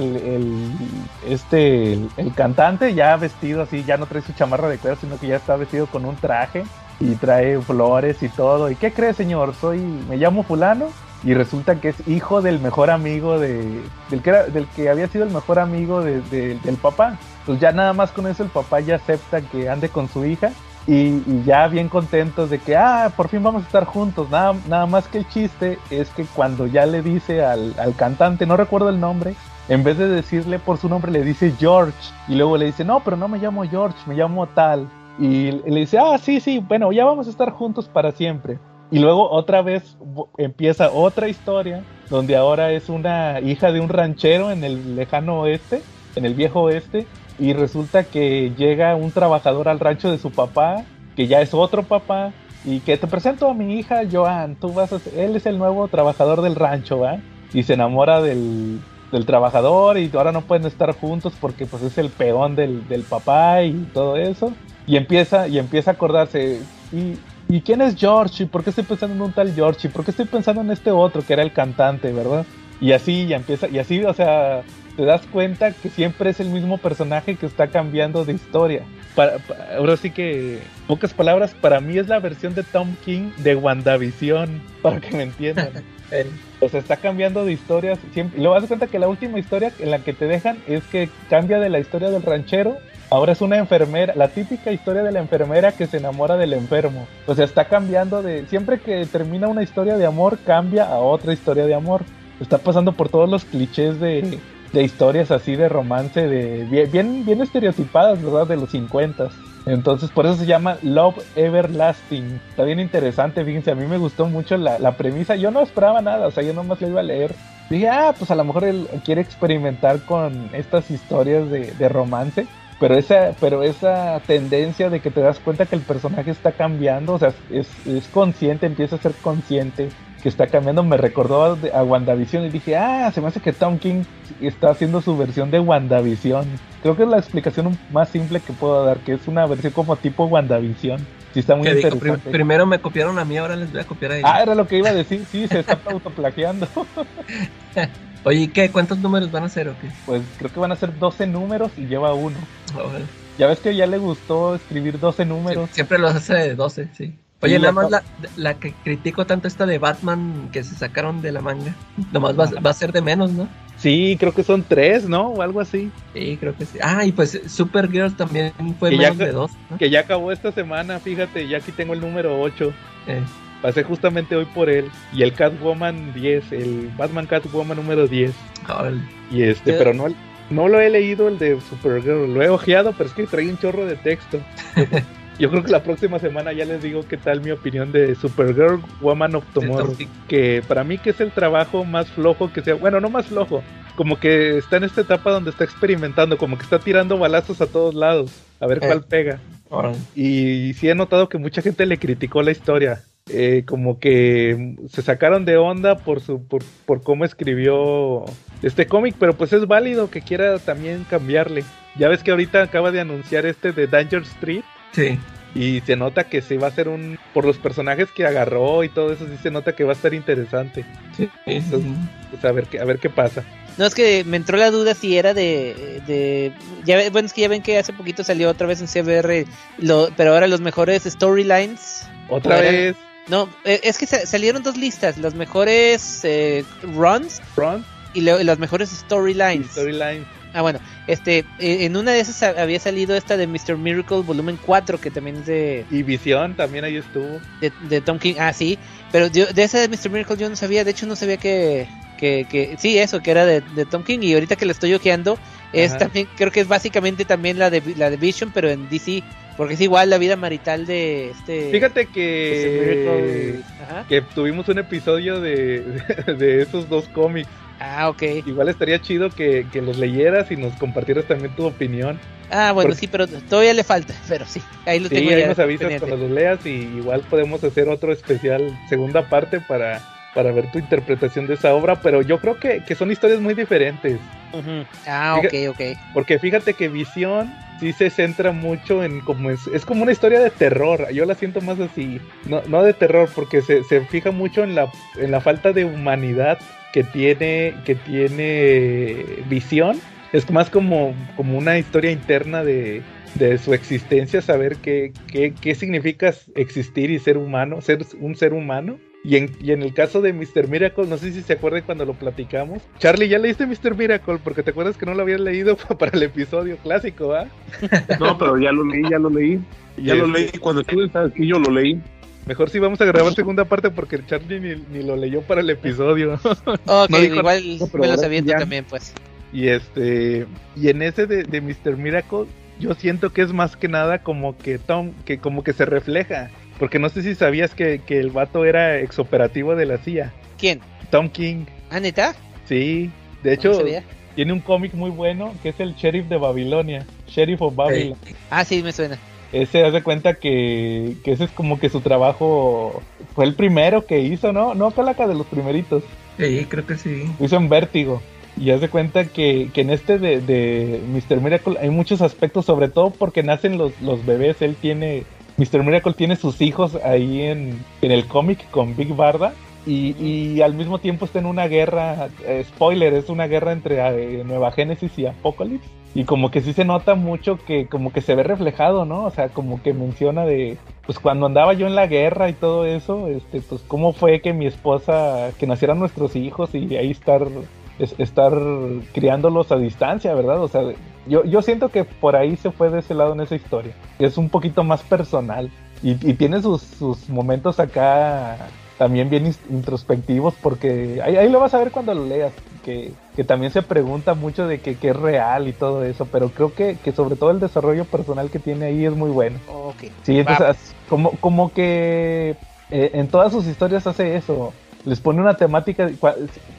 este el, el, cantante ya vestido así, ya no trae su chamarra de cuero, sino que ya está vestido con un traje y trae flores y todo. ¿Y qué cree, señor? Soy me llamo fulano y resulta que es hijo del mejor amigo de del que del que había sido el mejor amigo de, del papá. Pues ya nada más con eso el papá ya acepta que ande con su hija y, y, ya bien contentos de que, ah, por fin vamos a estar juntos. Nada, nada más que el chiste es que cuando ya le dice al, al, cantante, no recuerdo el nombre, en vez de decirle por su nombre, le dice George. Y luego le dice, no, pero no me llamo George, me llamo tal. Y le dice, ah, sí, sí, bueno, ya vamos a estar juntos para siempre. Y luego otra vez empieza otra historia, donde ahora es una hija de un ranchero en el lejano oeste, en el viejo oeste, y resulta que llega un trabajador al rancho de su papá, que ya es otro papá, y que te presento a mi hija Joan, tú vas a ser, él es el nuevo trabajador del rancho, ¿va? Y se enamora del, del, trabajador y ahora no pueden estar juntos porque pues es el peón del, del papá y todo eso. Y empieza, y empieza a acordarse, ¿y, ¿y quién es George? ¿Y por qué estoy pensando en un tal George? ¿Y por qué estoy pensando en este otro que era el cantante, verdad? Y así, ya empieza, y así, o sea, te das cuenta que siempre es el mismo personaje que está cambiando de historia. Para, para, ahora sí que, pocas palabras, para mí es la versión de Tom King de WandaVision, para que me entiendan. o sea, está cambiando de historias. Siempre, y luego das cuenta que la última historia en la que te dejan es que cambia de la historia del ranchero. Ahora es una enfermera, la típica historia de la enfermera que se enamora del enfermo. O sea, está cambiando de. Siempre que termina una historia de amor, cambia a otra historia de amor. Está pasando por todos los clichés de, de historias así de romance, de bien, bien estereotipadas, ¿verdad? De los 50. Entonces, por eso se llama Love Everlasting. Está bien interesante, fíjense, a mí me gustó mucho la, la premisa. Yo no esperaba nada, o sea, yo nomás le iba a leer. Dije, ah, pues a lo mejor él quiere experimentar con estas historias de, de romance. Pero esa, pero esa tendencia de que te das cuenta que el personaje está cambiando, o sea, es, es consciente, empieza a ser consciente que está cambiando me recordó a, a, WandaVision y dije, ah, se me hace que Tom King está haciendo su versión de WandaVision. Creo que es la explicación más simple que puedo dar, que es una versión como tipo WandaVision. Sí, está muy interesante. Digo, primero me copiaron a mí, ahora les voy a copiar a ellos. Ah, era lo que iba a decir, sí, se está autoplagiando. Oye, ¿qué? ¿Cuántos números van a ser o qué? Pues creo que van a ser 12 números y lleva uno. Oh. Ya ves que ya le gustó escribir 12 números. Siempre los hace de 12, sí. Oye, sí, nada más la, la, que critico tanto esta de Batman que se sacaron de la manga. Nomás va, va, a ser de menos, ¿no? Sí, creo que son tres, ¿no? O algo así. Sí, creo que sí. Ah, y pues Supergirl también fue que menos ya, de dos. ¿no? Que ya acabó esta semana, fíjate, ya aquí tengo el número 8. Eh. Pasé justamente hoy por él. Y el Catwoman 10, el Batman Catwoman número 10. Oh, y este, pero no, no lo he leído el de Supergirl, lo he ojeado, pero es que trae un chorro de texto. Yo creo que la próxima semana ya les digo qué tal mi opinión de Supergirl Woman of Tomorrow. Que para mí que es el trabajo más flojo que sea. Bueno, no más flojo. Como que está en esta etapa donde está experimentando, como que está tirando balazos a todos lados. A ver cuál eh. pega. Y, y sí he notado que mucha gente le criticó la historia. Eh, como que se sacaron de onda por su por, por cómo escribió este cómic, pero pues es válido que quiera también cambiarle. Ya ves que ahorita acaba de anunciar este de Danger Street. Sí. Y se nota que se va a hacer un. Por los personajes que agarró y todo eso, sí se nota que va a estar interesante. Sí, sí. Pues a ver, qué- a ver qué pasa. No, es que me entró la duda si era de... de ya, bueno, es que ya ven que hace poquito salió otra vez en CBR, lo, pero ahora los mejores storylines. Otra ¿O eran? No, eh, es que sa- salieron dos listas, los mejores eh, runs y, los mejores storylines. Storyline. Ah, bueno, este, eh, en una de esas ha- había salido esta de Mr. Miracle volumen 4, que también es de, Y Visión también ahí estuvo. de, de Tom King. Ah, sí, pero yo- de esa de Mr. Miracle yo no sabía, de hecho no sabía que, que, que sí, eso, que era de, de Tom King. Y ahorita que le estoy ojeando, es Ajá. también, creo que es básicamente también la de, la de Vision, pero en DC, porque es igual la vida marital de este... Fíjate que. Ajá. Que tuvimos un episodio de, de esos dos cómics. Ah, ok. Igual estaría chido que, que los leyeras y nos compartieras también tu opinión. Ah, bueno, Porque- sí, pero todavía le falta, pero sí, ahí lo Sí, tengo ahí ya nos avisas pendiente. cuando los leas y igual podemos hacer otro especial, segunda parte para, para ver tu interpretación de esa obra, pero yo creo que, que son historias muy diferentes. Ah, ok, Fíjate- ok. porque fíjate que Visión sí se centra mucho en como es, es como una historia de terror, yo la siento más así, no, no de terror, porque se, se fija mucho en la, en la falta de humanidad que tiene, que tiene Visión, es más como, como una historia interna de, de su existencia, saber qué, qué, qué significa existir y ser humano, ser un ser humano. Y en, y en el caso de Mr. Miracle, no sé si se acuerdan cuando lo platicamos. Charlie, ¿ya leíste Mr. Miracle? Porque te acuerdas que no lo habías leído para el episodio clásico, ¿ah? No, pero ya lo leí, ya lo leí. Ya lo este, leí. Cuando estuve aquí yo lo leí. Mejor si vamos a grabar segunda parte porque Charlie ni, ni lo leyó para el episodio. Ok, No dijo- igual me aviento ya. también, pues. Y este y en ese de, de Mr. Miracle yo siento que es más que nada como que Tom que como que se refleja, porque no sé si sabías que, que el vato era exoperativo de la CIA, ¿Quién? Tom King. ¿Ah, neta? Sí, de hecho tiene un cómic muy bueno que es el Sheriff de Babilonia, Sheriff of Babylon. Ah, sí, me suena. Ese hace cuenta que, que ese es como que su trabajo fue el primero que hizo, ¿no? No Calaca de los primeritos. Sí, creo que sí. Hizo en Vértigo. Y haz de cuenta que, que en este de, de Mr. Miracle hay muchos aspectos, sobre todo porque nacen los, los bebés. Él tiene, Mr. Miracle tiene sus hijos ahí en, en el cómic con Big Barda. Y, y al mismo tiempo está en una guerra, eh, spoiler, es una guerra entre eh, Nueva Génesis y Apocalypse. Y como que sí se nota mucho que como que se ve reflejado, ¿no? O sea, como que menciona de, pues cuando andaba yo en la guerra y todo eso, este, pues cómo fue que mi esposa, que nacieran nuestros hijos y ahí estar es- estar criándolos a distancia, ¿verdad? O sea, yo, yo siento que por ahí se fue de ese lado en esa historia. Es un poquito más personal. Y, y tiene sus, sus momentos acá también bien introspectivos porque ahí, ahí lo vas a ver cuando lo leas. Que, que también se pregunta mucho de que, que es real y todo eso, pero creo que, que sobre todo el desarrollo personal que tiene ahí es muy bueno. Ok. Sí, entonces, como, como que eh, en todas sus historias hace eso. Les pone una temática.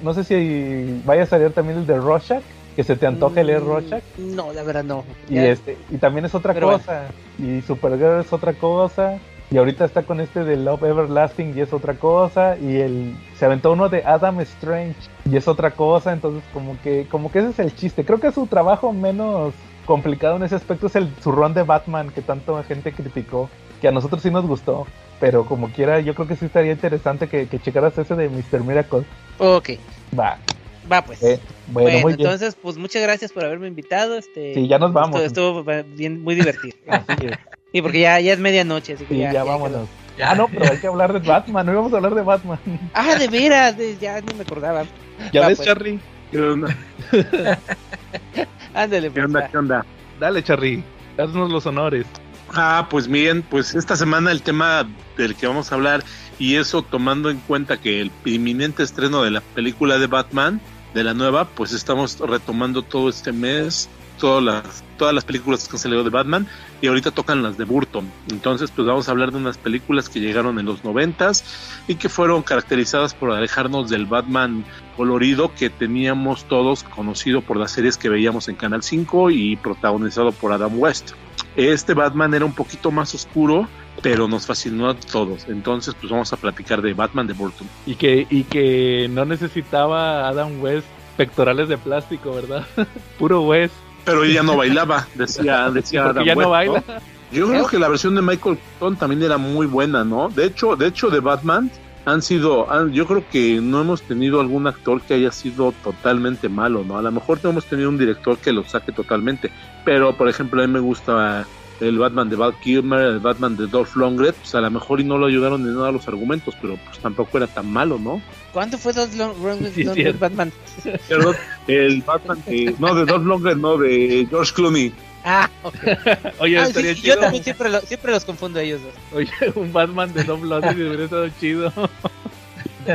No sé si vaya a salir también el de Rorschach, que se te antoje leer Mm, Rorschach. No, la verdad no. Y, Ya- este, y también es otra Pero cosa. Y Supergirl es otra cosa. Y ahorita está con este de Love Everlasting y es otra cosa. Y el se aventó uno de Adam Strange y es otra cosa. Entonces como que como que ese es el chiste. Creo que su trabajo menos complicado en ese aspecto es el su run de Batman que tanto gente criticó. Que a nosotros sí nos gustó. Pero como quiera, yo creo que sí estaría interesante que, que checaras ese de Mr. Miracle. Ok, Va. Va pues. Eh, bueno, bueno, muy bien. entonces, pues muchas gracias por haberme invitado. Este, Sí, ya nos vamos. Estuvo, estuvo bien, muy divertido. Así es. Sí, porque ya, ya es medianoche, así que Sí, ya, ya, ya vámonos. Ah, no, pero hay que hablar de Batman. No íbamos a hablar de Batman. Ah, de veras, de- ya no me acordaba. ¿Ya Va, ves, pues. Charlie? ¿Qué onda? Ándale, ¿Qué pues. onda? va. ¿Qué onda? Dale, Charlie. Haznos los honores. Ah, pues bien, pues esta semana el tema del que vamos a hablar y eso tomando en cuenta que el inminente estreno de la película de Batman, de la nueva, pues estamos retomando todo este mes, todas las, todas las películas que han salido de Batman y ahorita tocan las de Burton. Entonces, pues vamos a hablar de unas películas que llegaron en los noventas y que fueron caracterizadas por alejarnos del Batman colorido que teníamos todos conocido por las series que veíamos en Canal 5 y protagonizado por Adam West. Este Batman era un poquito más oscuro, pero nos fascinó a todos. Entonces, pues vamos a platicar de Batman de Burton. Y que, y que no necesitaba Adam West pectorales de plástico, ¿verdad? Puro West. Pero ella no bailaba, decía, decía Adam ya West, no baila. Yo creo que la versión de Michael Keaton también era muy buena, ¿no? De hecho, de hecho de Batman han sido, han- yo creo que no hemos tenido algún actor que haya sido totalmente malo, ¿no? A lo mejor no hemos tenido un director que lo saque totalmente, pero por ejemplo a mí me gusta el Batman de Val Kilmer, el Batman de Dolph Lundgren, pues a lo mejor y no lo ayudaron en nada los argumentos, pero pues tampoco era tan malo, ¿no? ¿Cuánto fue Sí, Long- cierto. Batman? Perdón, el Batman de, no, de Dolph Lundgren, no, de George Clooney. Ah, ok. Oye, Ah, estaría sí, chido. yo también siempre, lo- siempre los confundo a ellos dos. Oye, un Batman de Don Blondie hubiera estado chido.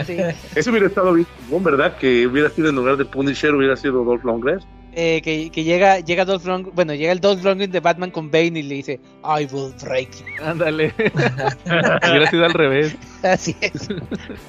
Sí. Eso hubiera estado bien, ¿verdad? Que hubiera sido en lugar de Punisher, hubiera sido Dolph Lundgren. Eh, que, que llega, llega Dolph Lundgren, bueno, llega el Dolph Lundgren de Batman con Bane y le dice, I will break you. Ándale. hubiera sido al revés. Así es.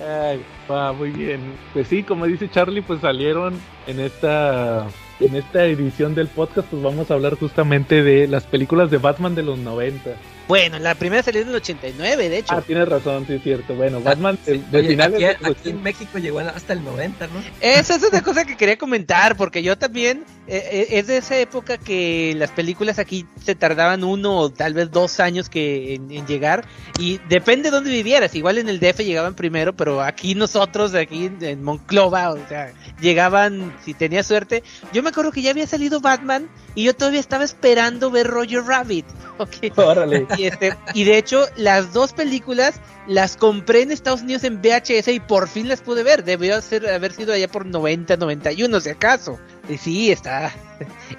Ay, va, muy bien. Pues sí, como dice Charlie, pues salieron en esta en esta edición del podcast, pues vamos a hablar justamente de las películas de Batman de los 90. Bueno, la primera salió en el 89, de hecho. Ah, tienes razón, sí es cierto. Bueno, Batman de, Sí, de oye, finales aquí, de aquí los en México llegó hasta el 90, ¿no? Esa es una cosa que quería comentar, porque yo también, eh, eh, es de esa época que las películas aquí se tardaban uno o tal vez dos años que en, en llegar, y depende de dónde vivieras, igual en el DF llegaban primero, pero aquí nosotros, aquí en, en Monclova, o sea, llegaban, si tenía suerte, yo me acuerdo que ya había salido Batman, y yo todavía estaba esperando ver Roger Rabbit, ok, Órale. Y, este, y de hecho, las dos películas las compré en Estados Unidos en VHS y por fin las pude ver. Debió ser, haber sido allá por 90, 91, si acaso. Y sí, está.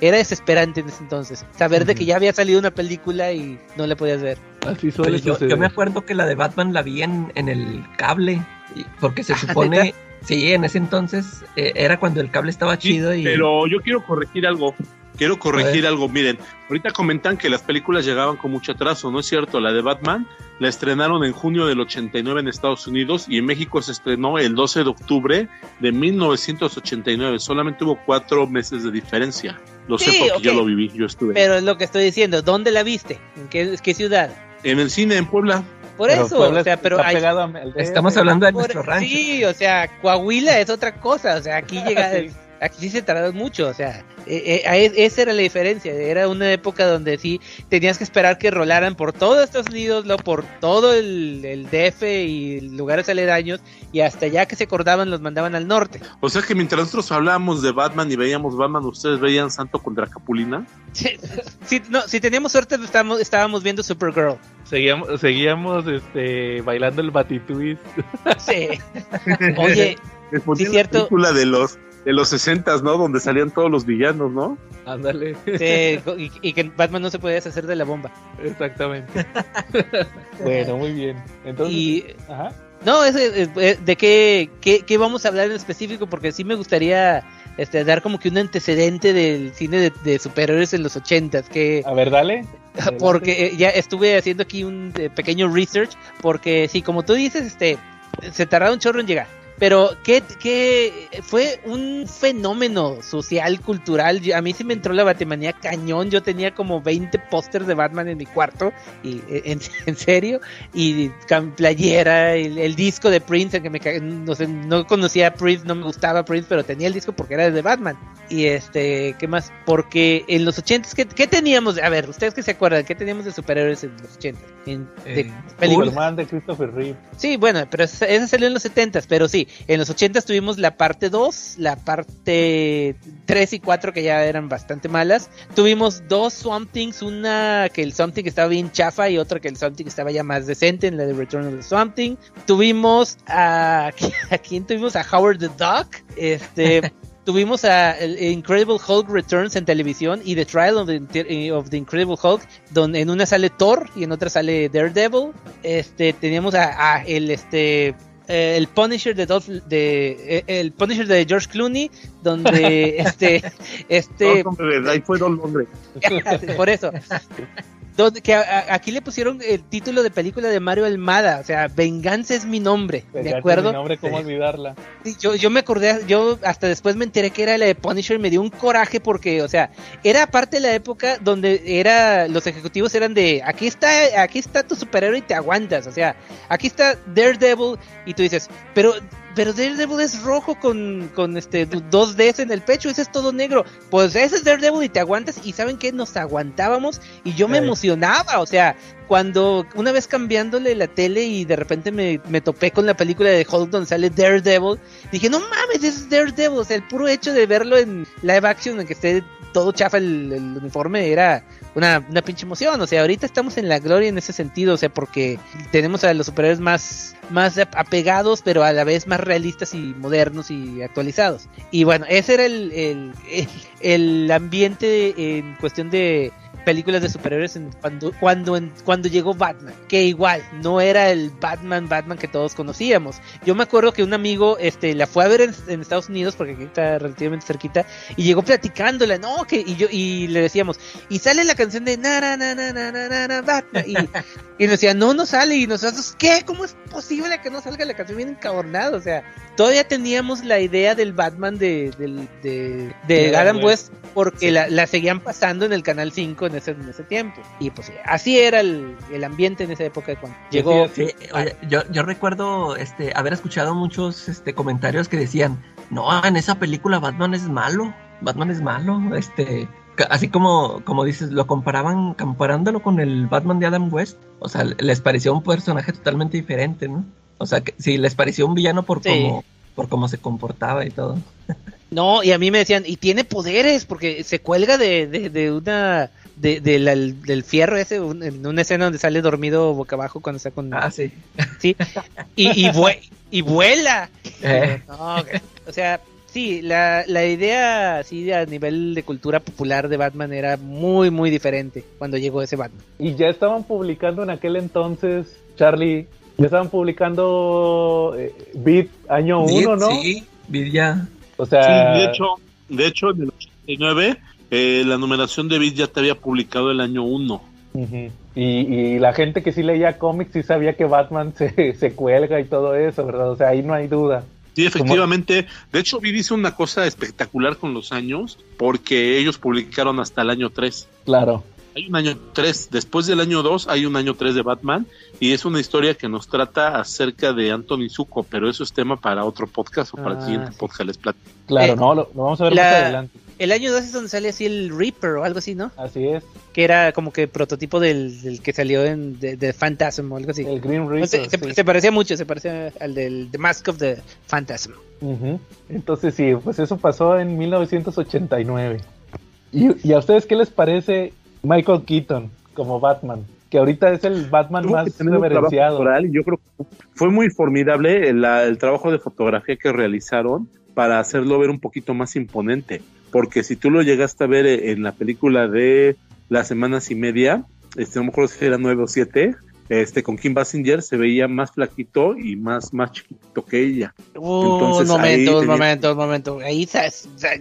Era desesperante en ese entonces. Saber de que ya había salido una película y no la podías ver. Así suele yo, yo me acuerdo que la de Batman la vi en, en el cable, y- porque se Ah, supone, ¿neta? sí, en ese entonces eh, era cuando el cable estaba chido y... Pero yo quiero corregir algo. Quiero corregir algo. Miren, ahorita comentan que las películas llegaban con mucho atraso. No es cierto. La de Batman la estrenaron en junio del 89 en Estados Unidos y en México se estrenó el 12 de octubre de 1989. Solamente hubo cuatro meses de diferencia. Lo sé porque ok. yo lo viví. Yo estuve Pero es lo que estoy diciendo. ¿Dónde la viste? ¿En qué, qué ciudad? en el cine en Puebla. Por Pero eso, Puebla o sea, pero hay-. Estamos hablando de por- nuestro rancho. sí, o sea, Coahuila es otra cosa, o sea, aquí llega, Sí. Aquí sí se tardó mucho, o sea, eh, eh, esa era la diferencia, era una época donde sí tenías que esperar que rolaran por todo Estados Unidos, luego por todo el, el DF y lugares aledaños, y hasta ya que se acordaban los mandaban al norte. O sea que mientras nosotros hablábamos de Batman y veíamos Batman, ustedes veían Santo contra Capulina. Sí, sí, no, si teníamos suerte estábamos, estábamos viendo Supergirl. Seguíamos, seguíamos este, bailando el Batitwist. Sí. Oye, la cierto. película de los de los 60, ¿no? Donde salían todos los villanos, ¿no? Ándale. sí, y, y que Batman no se podía deshacer de la bomba. Exactamente. bueno, muy bien. Entonces, Y ajá. No, es, es- es- de qué, qué, qué vamos a hablar en específico, porque sí me gustaría este, dar como que un antecedente del cine de, de superhéroes en los ochentas, que A ver, dale. Adelante. porque eh, ya estuve haciendo aquí un eh, pequeño research, porque sí, como tú dices, este, se tardaron un chorro en llegar. Pero que, que fue un fenómeno social, cultural. Yo- a mí sí me entró la batemanía cañón. Yo tenía como 20 pósters de Batman en mi cuarto. Y, eh, en, en serio. Y playera, el, el disco de Prince, que me no, sé, no conocía a Prince, no me gustaba Prince, pero tenía el disco porque era de Batman. Y este, ¿qué más? Porque en los 80s, ¿qué, qué teníamos? A ver, ustedes que se acuerdan, ¿qué teníamos de superhéroes en los 80s? En, de Eh, películas. Superman de Christopher Reeve. Sí, bueno, pero esa salió en los 70 pero sí, en los 80 tuvimos la parte 2, la parte 3 y 4 que ya eran bastante malas. Tuvimos dos Swamp Things, una que el Swamp Thing estaba bien chafa y otra que el Swamp Thing estaba ya más decente en la de Return of the Swamp Thing. Tuvimos a, ¿a quién tuvimos? A Howard the Duck, este... Tuvimos a Incredible Hulk Returns en televisión y The Trial of the, of the Incredible Hulk, donde en una sale Thor y en otra sale Daredevil. Este, teníamos a, a el este eh, el Punisher de, Dolph- de eh, el Punisher de George Clooney, donde este este No, hombre, ahí fue Don Londres. por eso. Donde, que a- a- aquí le pusieron el título de película de Mario Almada, o sea, Venganza es mi nombre, ¿de acuerdo? mi nombre, ¿cómo Sí. olvidarla? Sí, Yo, yo me acordé, yo hasta después me enteré que era la de Punisher y me dio un coraje porque, o sea, era parte de la época donde era, los ejecutivos eran de, aquí está, aquí está tu superhéroe y te aguantas, o sea, aquí está Daredevil y tú dices, pero pero Daredevil es rojo con, con este dos Ds en el pecho, ese es todo negro. Pues ese es Daredevil y te aguantas y saben que nos aguantábamos y yo me emocionaba, o sea, cuando una vez cambiándole la tele y de repente me, me topé con la película de Hulk donde sale Daredevil, dije, no mames, es Daredevil, o sea, el puro hecho de verlo en live action, en que esté todo chafa el, uniforme, era una, una pinche emoción, o sea, ahorita estamos en la gloria en ese sentido, o sea, porque tenemos a los superhéroes más, más ap- apegados, pero a la vez más realistas y modernos y actualizados. Y bueno, ese era el, el, el ambiente en cuestión de películas de superhéroes en- cuando, cuando, en- cuando llegó Batman, que igual no era el Batman, Batman que todos conocíamos. Yo me acuerdo que un amigo este, la fue a ver en, en Estados Unidos, porque aquí está relativamente cerquita, y llegó platicándola, no, que, y yo, y le decíamos, y sale la canción de na na na na na na na, Batman, y, y nos decía, no, no sale, y nosotros, ¿qué? ¿Cómo es posible que no salga la canción bien encabronada? O sea, todavía teníamos la idea del Batman de, del- de, de De Adam Adam West, porque la, la seguían pasando en el canal 5 en ese, en ese tiempo. Y pues así era el, el ambiente en esa época de cuando llegó. Sí, oye, yo, yo recuerdo este, haber escuchado muchos este, comentarios que decían, no, en esa película Batman es malo, Batman es malo, este, así como, como dices, lo comparaban, comparándolo con el Batman de Adam West, o sea, les pareció un personaje totalmente diferente, ¿no? O sea, que sí, les pareció un villano por Sí. cómo, por cómo se comportaba y todo. No, y a mí me decían, y tiene poderes, porque se cuelga de, de, de una. De, de la- del fierro ese, un- en una escena donde sale dormido boca abajo cuando está con. Ah, sí. Sí, y, y, vue- y vuela. Eh. No, o sea, sí, la, la idea así a nivel de cultura popular de Batman era muy, muy diferente cuando llegó ese Batman. Y ya estaban publicando en aquel entonces, Charlie, ya estaban publicando eh, Beat año 1, ¿no? Sí, vi ya. O Sí, sea, de hecho, de hecho, en el 89, eh, la numeración de Beat ya te había publicado el año 1. ujú. y, y la gente que sí leía cómics sí sabía que Batman se, se cuelga y todo eso, ¿verdad? O sea, ahí no hay duda. Sí, efectivamente. De hecho, Beat hizo una cosa espectacular con los años, porque ellos publicaron hasta el año 3. Claro. Hay un año 3, después del año 2 hay un año 3 de Batman y es una historia que nos trata acerca de Anthony Zuko, pero eso es tema para otro podcast o para el Ah, siguiente sí. podcast les platico. Claro, Eh, no, lo, lo vamos a ver la- más adelante. El año 2 es donde sale así el Reaper o algo así, ¿no? Así es. Que era como que prototipo del, del que salió en de, de Phantasm o algo así. El Green Reaper. se, sí. se parecía mucho, se parecía al del The Mask of the Phantasm. Entonces sí, pues eso pasó en 1989. ¿Y, y a ustedes qué les parece Michael Keaton como Batman? Que ahorita es el Batman más reverenciado. actoral y yo creo que fue muy formidable el, la- el trabajo de fotografía que realizaron para hacerlo ver un poquito más imponente. Porque si tú lo llegaste a ver eh, en la película de las semanas y media, este, no me acuerdo si era 9 o 7, este, con Kim Basinger se veía más flaquito y más, más chiquito que ella. Uh, Entonces, un momento, ahí un tenía- momento, un momento. Ahí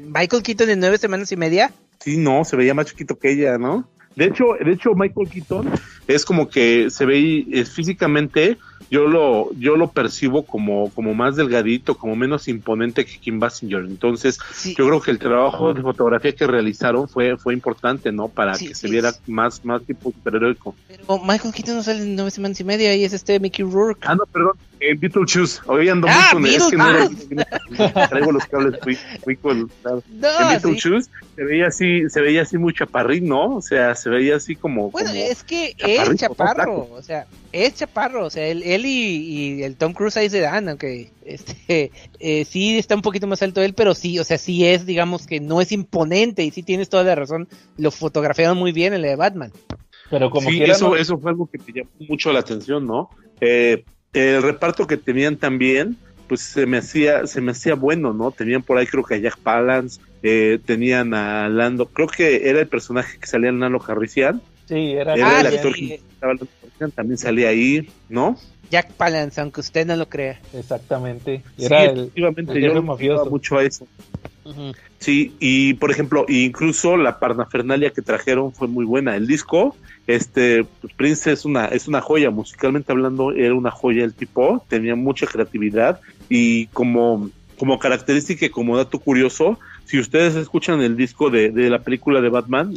Michael Keaton en nueve semanas y media. Sí, no, se veía más chiquito que ella, ¿no? De hecho, de hecho Michael Keaton es como que se ve es físicamente, yo lo, yo lo percibo como, como más delgadito, como menos imponente que Kim Basinger. Entonces, Sí. yo creo que el trabajo de fotografía que realizaron fue, fue importante, ¿no? Para Sí, que sí, se viera sí. más, más tipo superheroico. Pero Michael Keaton no sale en nueve semanas y media y es este Mickey Rourke. Ah, no, perdón, en Beetlejuice. Hoy ando Ah, muy con es que no Beetlejuice. traigo los cables muy, muy conectados. No, en sí. Beetlejuice se veía así, se veía así muy chaparrín, ¿no? O sea, se veía así como, Bueno, como- es que es chaparro, o sea, es chaparro, o sea, él, él y, y el Tom Cruise ahí se dan, aunque este, eh, sí está un poquito más alto él, pero sí, o sea, sí es, digamos que no es imponente y sí tienes toda la razón, lo fotografiaron muy bien en la de Batman. Pero como sí, quiera, eso, no- eso fue algo que me llamó mucho la atención, ¿no? Eh, el reparto que tenían también, pues se me hacía, se me hacía bueno, ¿no? Tenían por ahí creo que a Jack Palance, eh, tenían a Lando, creo que era el personaje que salía en Lando Harrician, sí, era, era Ah, el actor sí. que estaba Lando también salía ahí, ¿no? Jack Palance, aunque usted no lo crea. exactamente. Sí, Era el, efectivamente, el yo lo mafioso. mucho a eso. Sí, y por ejemplo, incluso la parnafernalia que trajeron fue muy buena. El disco, este, pues, Prince es una, es una joya, musicalmente hablando, era una joya el tipo, tenía mucha creatividad y como, como característica y como dato curioso, si ustedes escuchan el disco de, de la película de Batman,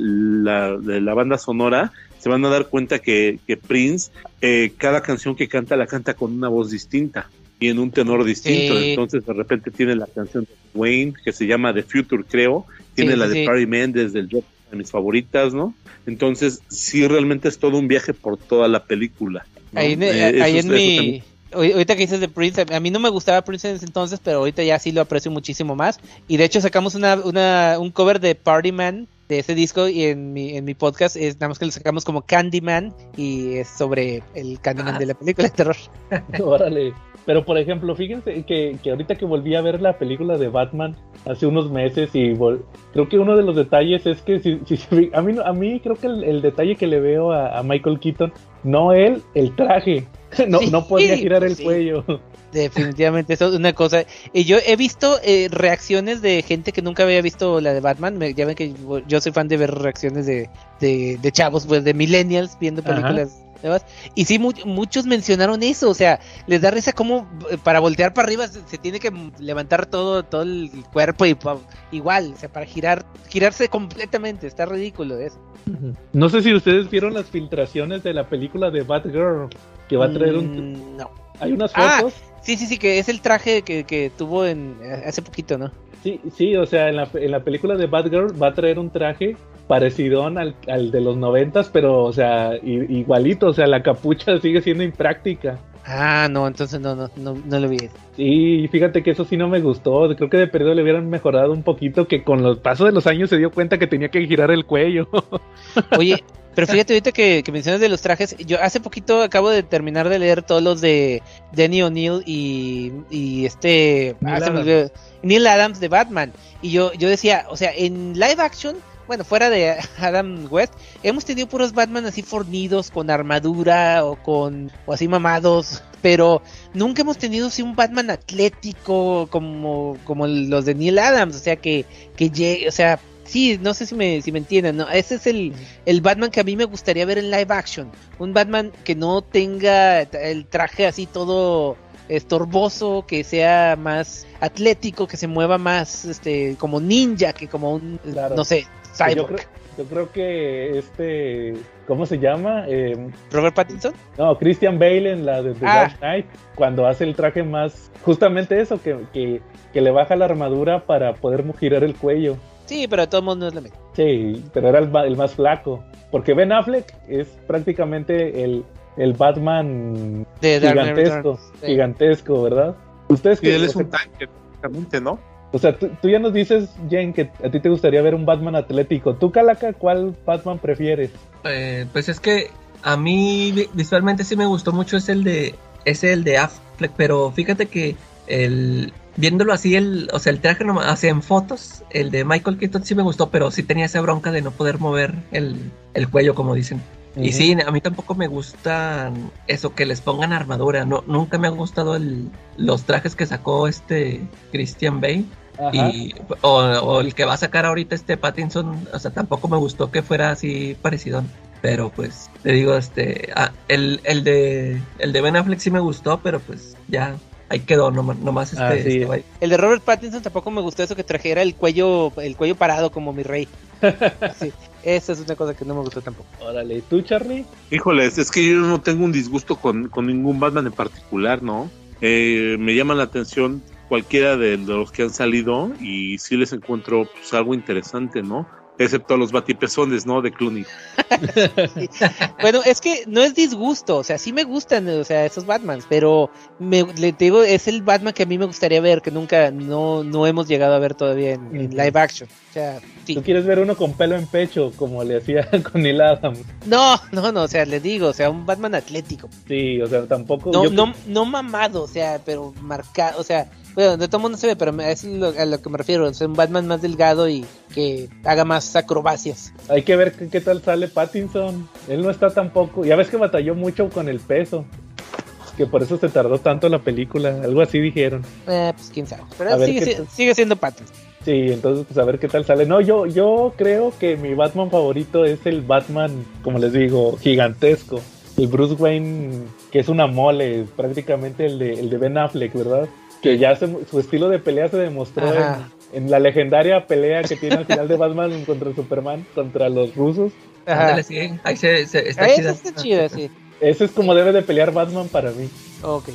la, de la banda sonora, se van a dar cuenta que, que Prince, eh, cada canción que canta la canta con una voz distinta. y en un tenor distinto. Sí. Entonces de repente tiene la canción de Wayne que se llama The Future, creo. Tiene Sí, la de sí. Parry Mendes del Joker, de mis favoritas, ¿no? Entonces sí realmente es todo un viaje por toda la película. ¿no? Ahí en, Eh, ahí eso- en eso mi... también- Ahorita que dices de Prince, a mí no me gustaba Prince en ese entonces, pero ahorita ya sí lo aprecio muchísimo más. Y de hecho sacamos una, una, un cover de Party Man de ese disco y en mi, en mi podcast es nada más que lo sacamos como Candyman y es sobre el Candyman Ah. de la película de terror. Órale. Pero por ejemplo, fíjense que, que ahorita que volví a ver la película de Batman hace unos meses y vol- creo que uno de los detalles es que si, si- a mí a mí creo que el, el detalle que le veo a, a Michael Keaton, no él, el traje. No, Sí, no podía girar el sí. cuello. Definitivamente, eso es una cosa. Y yo he visto eh, reacciones de gente que nunca había visto la de Batman. Me- ya ven que yo- yo soy fan de ver reacciones de, de, de chavos, pues de millennials viendo Ajá. Y sí, mu- muchos mencionaron eso. O sea, les da risa como eh, para voltear para arriba se, se tiene que levantar todo, todo el cuerpo y igual, o sea, para girar, girarse completamente. Está ridículo eso. No sé si ustedes vieron las filtraciones de la película de Batgirl que va a traer un... Mm, no. Hay unas Ah. Sí, sí, sí, que es el traje que, que tuvo en hace poquito, ¿no? Sí, sí, o sea, en la, en la película de Batgirl va a traer un traje parecido al, al de los noventas, pero, o sea, igualito, o sea, la capucha sigue siendo impráctica. Ah, no, entonces no, no, no, no lo vi. Sí, fíjate que eso sí no me gustó, creo que de perdido le hubieran mejorado un poquito, que con los pasos de los años se dio cuenta que tenía que girar el cuello. Oye, pero fíjate ahorita que, que mencionas de los trajes, yo hace poquito acabo de terminar de leer todos los de Danny O'Neill y, y este Neil ah, me Adams. Neil Adams de Batman. Y yo, yo decía, o sea, en live action, bueno, fuera de Adam West, hemos tenido puros Batman así fornidos, con armadura o con, o así mamados, pero nunca hemos tenido así un Batman atlético como, como los de Neil Adams, o sea, que, que llegue, o sea, sí, no sé si me, si me entienden, ¿no? Ese es el, el Batman que a mí me gustaría ver en live action. Un Batman que no tenga el traje así todo estorboso, que sea más atlético, que se mueva más este como ninja que como un Claro. no sé, yo, cyborg. creo, yo creo que este, ¿cómo se llama? Eh, Robert Pattinson. No, Christian Bale en la de The Ah. Dark Knight, cuando hace el traje más, justamente eso, que, que, que le baja la armadura para poder girar el cuello. Sí, pero de todos modos no es lo mismo. Sí, pero era el, más flaco. Porque Ben Affleck es prácticamente el, el Batman De Dark Knight gigantesco, sí. gigantesco, ¿verdad? Ustedes Y él es un tanque, prácticamente, ¿no? O sea, tú, ya nos dices, Jen, que a ti te gustaría ver un Batman atlético. ¿Tú, Calaca, cuál Batman prefieres? Eh, pues es que a mí vi- visualmente sí me gustó mucho es el de es el de Affleck, pero fíjate que viéndolo así el, o sea, el traje nomás, así en fotos, el de Michael Keaton sí me gustó, pero sí tenía esa bronca de no poder mover el, el cuello como dicen. Y sí, a mí tampoco me gustan eso que les pongan armadura, no nunca me han gustado el, los trajes que sacó este Christian Bale. Y, o, o el que va a sacar ahorita este Pattinson, o sea, tampoco me gustó que fuera así parecido. Pero pues, te digo, este, ah, el, el de el de Ben Affleck sí me gustó, pero pues ya ahí quedó, nomás, nomás este, Ah, sí. este. El de Robert Pattinson tampoco me gustó eso que trajera el cuello el cuello parado como mi rey. Sí, esa es una cosa que no me gustó tampoco. Órale, ¿y tú, Charlie? Híjoles, es que yo no tengo un disgusto con, con ningún Batman en particular, ¿no? Eh, me llama la atención cualquiera de, de los que han salido y sí les encuentro pues, algo interesante, ¿no? Excepto a los batipezones, ¿no? De Clooney. Bueno, es que no es disgusto, o sea, sí me gustan, o sea, esos Batmans, pero me, le digo, es el Batman que a mí me gustaría ver, que nunca, no, no hemos llegado a ver todavía en, live action. O sea, sí. ¿Tú quieres ver uno con pelo en pecho, como le hacía con Neil Adams? No, no, no, o sea, les digo, o sea, un Batman atlético. Sí, o sea, tampoco... No, yo- no, no mamado, o sea, pero marcado, o sea, bueno, de todo mundo se ve, pero es lo- a lo que me refiero, sea, un Batman más delgado y que haga más acrobacias. Hay que ver qué, qué tal sale Pattinson. Él no está tampoco. Ya ves que batalló mucho con el peso. Que por eso se tardó tanto la película. Algo así dijeron. Eh, pues quién sabe, pero sigue, si- sigue siendo Pattinson. Sí, entonces pues a ver qué tal sale. No, yo, yo creo que mi Batman favorito es el Batman, como les digo, gigantesco. El Bruce Wayne, que es una mole, prácticamente el de, el de Ben Affleck, ¿verdad? Que ya se- su estilo de pelea se demostró en, la legendaria pelea que tiene al final de Batman contra Superman, contra los rusos. Ajá. Ándale, sí, ahí se, se- está chida. está chida, sí. Ese es como debe de pelear Batman para mí, Ok.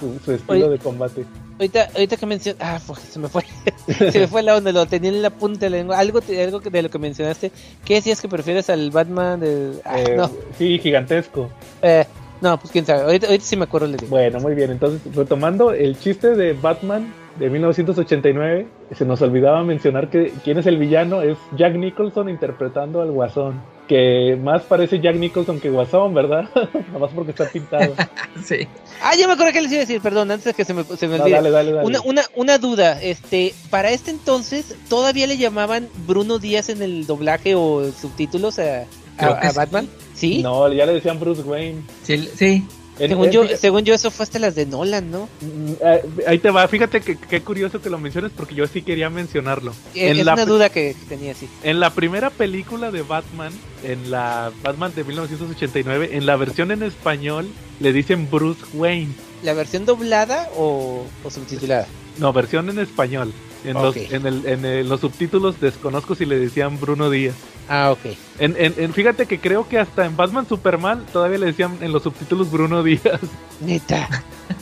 su, su estilo de combate. Ahorita, ahorita que mencionas. Ah, pues, se me fue. se me fue la onda, lo tenía en la punta de la lengua. Algo, te- algo que- de lo que mencionaste. ¿Qué decías que prefieres al Batman de.? Ah, Eh, no. Sí, gigantesco. Eh, no, pues quién sabe. Ahorita, ahorita sí me acuerdo, le digo. Bueno, muy bien. Entonces, retomando el chiste de Batman de 1989, se nos olvidaba mencionar que quién es el villano. Es Jack Nicholson interpretando al Guasón. Que más parece Jack Nicholson que Guasón, ¿verdad? Nada más porque está pintado. Sí. Ah, ya me acuerdo que les iba a decir, perdón, antes de que se me, se me No, olvide. dale, dale, dale. Una, una, una duda, este, para este entonces, ¿todavía le llamaban Bruno Díaz en el doblaje o subtítulos a, a-. Batman? ¿Sí? No, ya le decían Bruce Wayne. Sí, sí. Según yo, según yo, eso fue hasta las de Nolan, ¿no? Mm, eh, Ahí te va, fíjate que qué curioso que lo menciones porque yo sí quería mencionarlo. En es la, una duda que tenía, sí. en la primera película de Batman, en la Batman de 1989, en la versión en español le dicen Bruce Wayne. ¿La versión doblada o, o subtitulada? No, versión en español. En, Ok. los, en, el- en el- los subtítulos desconozco si le decían Bruno Díaz. Ah, ok. En, en- en- fíjate que creo que hasta en Batman Superman todavía le decían en los subtítulos Bruno Díaz. Neta,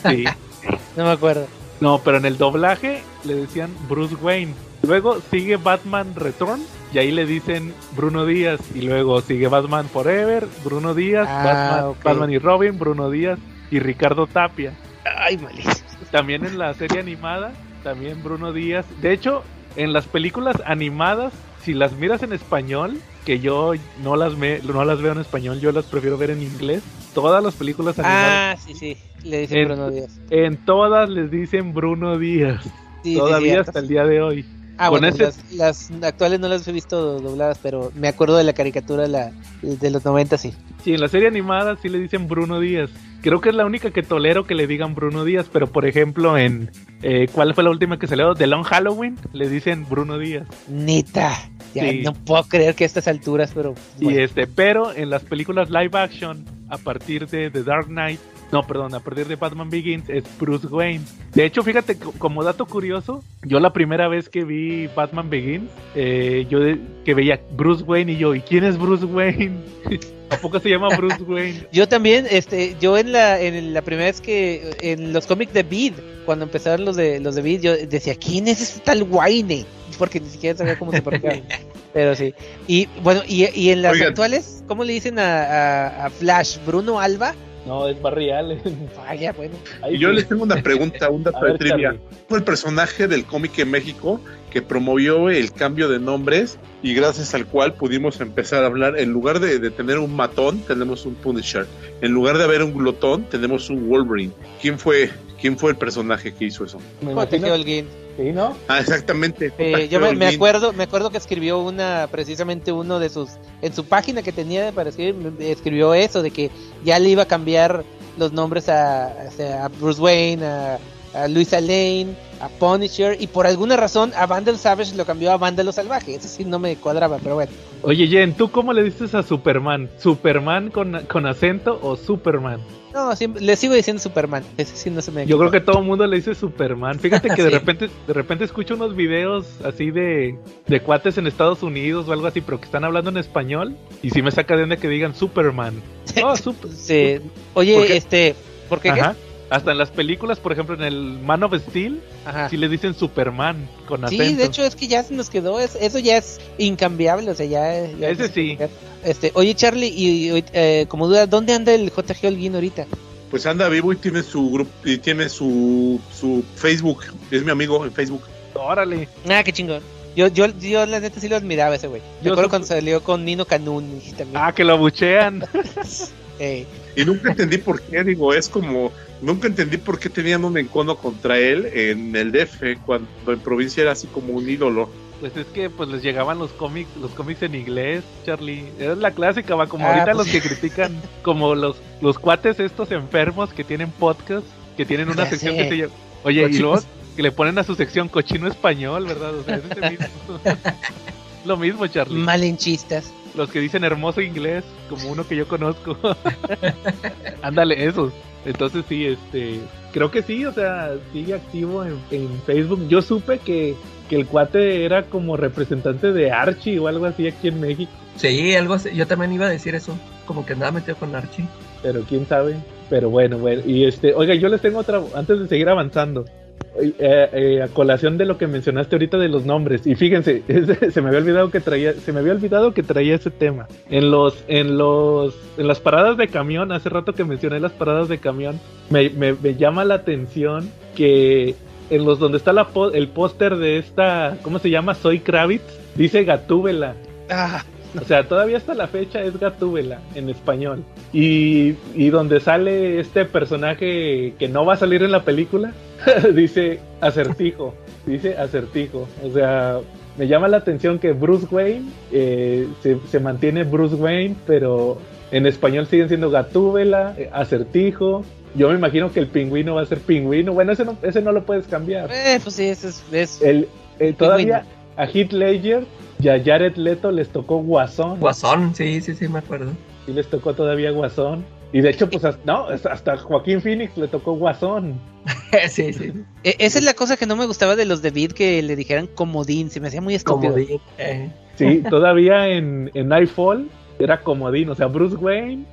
Sí. no me acuerdo. No, pero en el doblaje le decían Bruce Wayne. Luego sigue Batman Return y ahí le dicen Bruno Díaz. Y luego sigue Batman Forever, Bruno Díaz, Ah, Batman. Batman y Robin, Bruno Díaz y Ricardo Tapia. Ay, malísimo. También en la serie animada, también Bruno Díaz. De hecho, en las películas animadas, si las miras en español, que yo no las, me- no las veo en español, yo las prefiero ver en inglés. Todas las películas animadas, Ah, sí, sí. Le dicen En- Bruno Díaz. en todas les dicen Bruno Díaz. Sí, todavía hasta el día de hoy. Ah, con bueno, ese- las, las actuales no las he visto dobladas, pero me acuerdo de la caricatura de, la, de los 90, sí. Sí, en la serie animada sí le dicen Bruno Díaz. Creo que es la única que tolero que le digan Bruno Díaz, pero por ejemplo en... eh, ¿Cuál fue la última que salió? The Long Halloween, le dicen Bruno Díaz. Neta. Ya Sí. no puedo creer que a estas alturas, pero. Y bueno. este, pero en las películas live action, a partir de The Dark Knight, no, perdón, a partir de Batman Begins es Bruce Wayne. De hecho, fíjate, co- como dato curioso, yo la primera vez que vi Batman Begins, eh, yo de- que veía Bruce Wayne y yo, ¿y quién es Bruce Wayne? ¿A poco se llama Bruce Wayne? Yo también, este, yo en la, en la primera vez que en los cómics de Bid, cuando empezaron los de los de Bid, yo decía, ¿quién es ese tal Wayne? Porque ni siquiera sabía cómo se pronunciaba. Pero sí. Y bueno, y, y en las Oigan. actuales, ¿cómo le dicen a, a- a Flash? ¿Bruno Alba? No, es Barry Allen. Vaya, bueno. Ahí Y yo sí. les tengo una pregunta, un dato de trivia. Charlie. Fue el personaje del cómic en México que promovió el cambio de nombres y gracias al cual pudimos empezar a hablar, en lugar de, de tener un matón, tenemos un Punisher. En lugar de haber un glotón, tenemos un Wolverine. ¿Quién fue, quién fue el personaje que hizo eso? Me imagino- Holguín. Sí, ¿no? Ah, exactamente. Eh, yo me, me acuerdo, me acuerdo que escribió una, precisamente uno de sus, en su página que tenía para escribir, me- escribió eso, de que ya le iba a cambiar los nombres a, o sea, a Bruce Wayne, a, a Luisa Lane, a Punisher, y por alguna razón a Vandal Savage lo cambió a Vándalo Salvaje, eso sí no me cuadraba, pero bueno. Oye, Jen, ¿tú cómo le dices a Superman? ¿Superman con, con acento o Superman? No, siempre, le sigo diciendo Superman, ese sí no se me Yo creo que todo el mundo le dice Superman. Fíjate que de repente, de repente escucho unos videos así de, de cuates en Estados Unidos o algo así, pero que están hablando en español y sí me saca de onda que digan Superman. Oh, super- Sí. Oye, este, ¿por qué? qué? Hasta en las películas, por ejemplo, en el Man of Steel, Ajá. sí le dicen Superman con acento. Sí, de hecho es que ya se nos quedó, es- eso ya es incambiable, o sea, ya... ya Ese sí. Este, oye Charlie, y, y, eh, como duda, ¿dónde anda el JG Holguín ahorita? Pues anda vivo y tiene su grupo y tiene su, su Facebook. Es mi amigo en Facebook. Órale. Ah, qué chingón. Yo, yo, yo la neta sí lo admiraba ese güey. Yo acuerdo sup- cuando salió con Nino también. Ah, que lo abuchean. eh, Y nunca entendí por qué, digo, es como, nunca entendí por qué tenían un encono contra él en el DF, cuando en provincia era así como un ídolo. Pues es que pues les llegaban los cómics, los cómics en inglés, Charlie. Era la clásica, va como Ah, ahorita pues los que critican, como los, los cuates estos enfermos que tienen podcast, que tienen una Ya sección sé. que se llama. Oye, y Cochinos. luego que le ponen a su sección cochino español, ¿verdad? O sea, es ese mismo. Lo mismo, Charlie. malinchistas. Los que dicen hermoso inglés, como uno que yo conozco. Ándale, esos. Entonces sí, este, creo que sí, o sea, sigue activo en, en Facebook. Yo supe que, que el cuate era como representante de Archie o algo así aquí en México. Sí, algo así. Yo también iba a decir eso. Como que andaba metido con Archie. pero quién sabe. Pero bueno, bueno. Y este, oiga, yo les tengo otra, antes de seguir avanzando. Eh, eh, a colación de lo que mencionaste ahorita de los nombres y fíjense se me había olvidado que traía se me había olvidado que traía ese tema. En los en los en las paradas de camión hace rato que mencioné las paradas de camión me, me- llama la atención que en los donde está la el póster de esta cómo se llama Soy Kravitz dice Gatúbela. Ah, o sea, todavía hasta la fecha es Gatúbela en español. Y, y donde sale este personaje que no va a salir en la película, dice acertijo. Dice acertijo. O sea, me llama la atención que Bruce Wayne eh, se, se mantiene Bruce Wayne, pero en español siguen siendo Gatúbela, eh, acertijo. Yo me imagino que el pingüino va a ser pingüino. Bueno, ese no, ese no lo puedes cambiar. eh, pues sí, eso es, es- El, eh, todavía a Heath Ledger y a Jared Leto les tocó Guasón. Guasón, sí, sí, sí, me acuerdo. Sí les tocó todavía Guasón. Y de hecho, pues hasta, no, hasta Joaquín Phoenix le tocó Guasón. sí, sí. e- esa es la cosa que no me gustaba de los de Beat que le dijeran comodín, se me hacía muy estúpido. Comodín. eh. Sí, todavía en, en Nightfall era comodín, o sea, Bruce Wayne,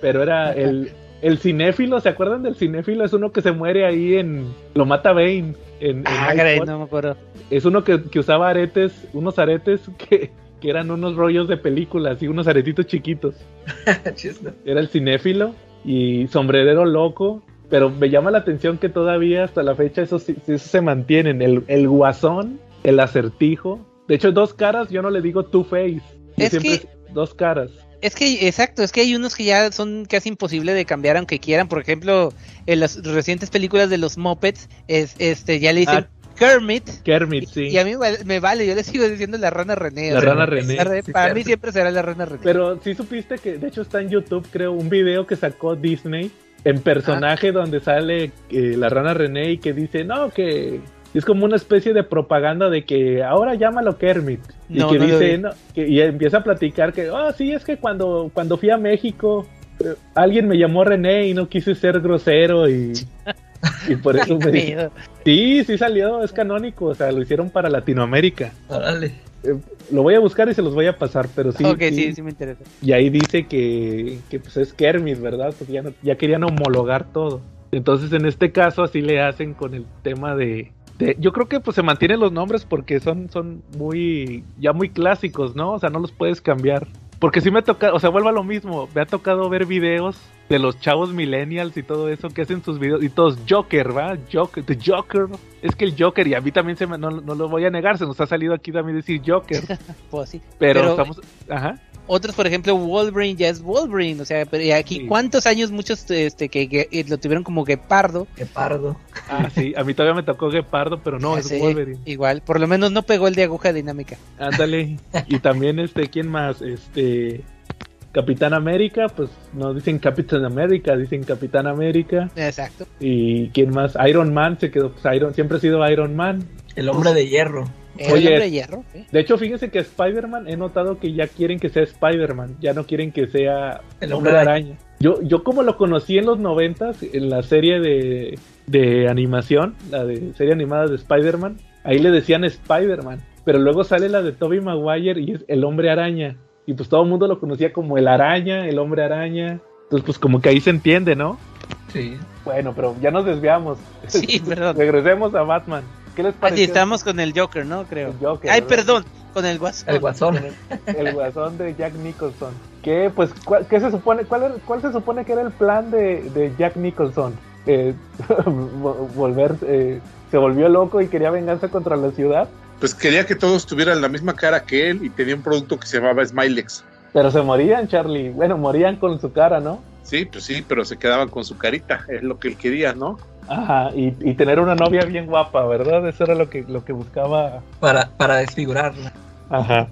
pero era el, el cinéfilo, ¿se acuerdan del cinéfilo? Es uno que se muere ahí en... Lo mata Bane. En, en Ah, caray, no me acuerdo. Es uno que, que usaba aretes, unos aretes que, que eran unos rollos de películas y unos aretitos chiquitos. Era el cinéfilo y sombrerero loco. Pero me llama la atención que todavía hasta la fecha eso, sí- eso se mantienen. El, el guasón, el acertijo. De hecho, dos caras yo no le digo two face. Yo Es siempre que- dos caras. Es que, exacto, es que hay unos que ya son casi imposible de cambiar aunque quieran. Por ejemplo, en las recientes películas de los Muppets, es, este, ya le dicen Kermit. Kermit, Y, sí. y a mí me vale, yo le sigo diciendo la rana René. La o sea, rana René, la re- sí, para mí siempre será la rana René. Pero sí supiste que, de hecho, está en YouTube, creo, un video que sacó Disney en personaje donde sale eh, la rana René y que dice, no, que es como una especie de propaganda de que ahora llámalo Kermit. Y No, que no dice, no, que, y empieza a platicar que, oh, sí, es que cuando, cuando fui a México, eh, alguien me llamó René y no quise ser grosero y, y por eso me... Pedo. Sí, sí salió, es canónico, o sea, lo hicieron para Latinoamérica. Órale. Eh, lo voy a buscar y se los voy a pasar, pero sí. ok, sí, sí, sí me interesa. y ahí dice que, que pues es Kermit, ¿verdad? Porque ya, no- ya querían homologar todo. Entonces en este caso así le hacen con el tema de... de- yo creo que pues se mantienen los nombres porque son, son muy... ya muy clásicos, ¿no? O sea, no los puedes cambiar. Porque sí me toca, o sea, vuelvo a lo mismo, me ha tocado ver videos de los chavos millennials y todo eso que hacen sus videos y todos Joker, ¿va? Joker, the Joker. Es que el Joker, y a mí también se me, no, no lo voy a negar, se nos ha salido aquí también decir Joker, Pues sí. pero, Pero- estamos, ajá. Otros, por ejemplo, Wolverine ya es Wolverine. O sea, pero y aquí, Sí. ¿cuántos años muchos este, que, que, eh, lo tuvieron como Guepardo? Qué pardo. Ah, sí, a mí todavía me tocó Gepardo, pero no, Ya es Wolverine. Igual, por lo menos no pegó el de aguja dinámica. Ándale. Y también, este, ¿quién más? Este, Capitán América, pues no dicen Capitán América, dicen Capitán América. Exacto. Y ¿quién más? Iron Man se quedó, pues Iron, siempre ha sido Iron Man. El hombre de hierro. El Oye, hombre de hierro. ¿eh? De hecho, fíjense que Spider-Man, he notado que ya quieren que sea Spider-Man, ya no quieren que sea El Hombre hombre Araña. Yo, yo como lo conocí en los noventas, en la serie de, de animación, la de serie animada de Spider-Man, ahí le decían Spider-Man, pero luego sale la de Tobey Maguire y es el Hombre Araña. Y pues todo el mundo lo conocía como el Araña, el Hombre Araña. Entonces pues como que ahí se entiende, ¿no? Sí. Bueno, pero ya nos desviamos. Sí, perdón. Regresemos a Batman. ¿Qué les estamos con el Joker, ¿no? Creo. El Joker, Ay, ¿verdad? perdón, con el guasón. El guasón. el guasón de Jack Nicholson. ¿Qué, pues, cuál, qué se supone, cuál, era- cuál se supone que era el plan de, de Jack Nicholson? Eh, vo- volver, eh, se volvió loco y quería venganza contra la ciudad, Pues quería que todos tuvieran la misma cara que él y tenía un producto que se llamaba Smilex. pero se morían, Charlie. Bueno, morían con su cara, ¿no? Sí, pues sí, pero se quedaban con su carita, es lo que él quería, ¿no? Ajá, y, y tener una novia bien guapa, ¿verdad? Eso era lo que, lo que buscaba. Para, para desfigurarla. Ajá.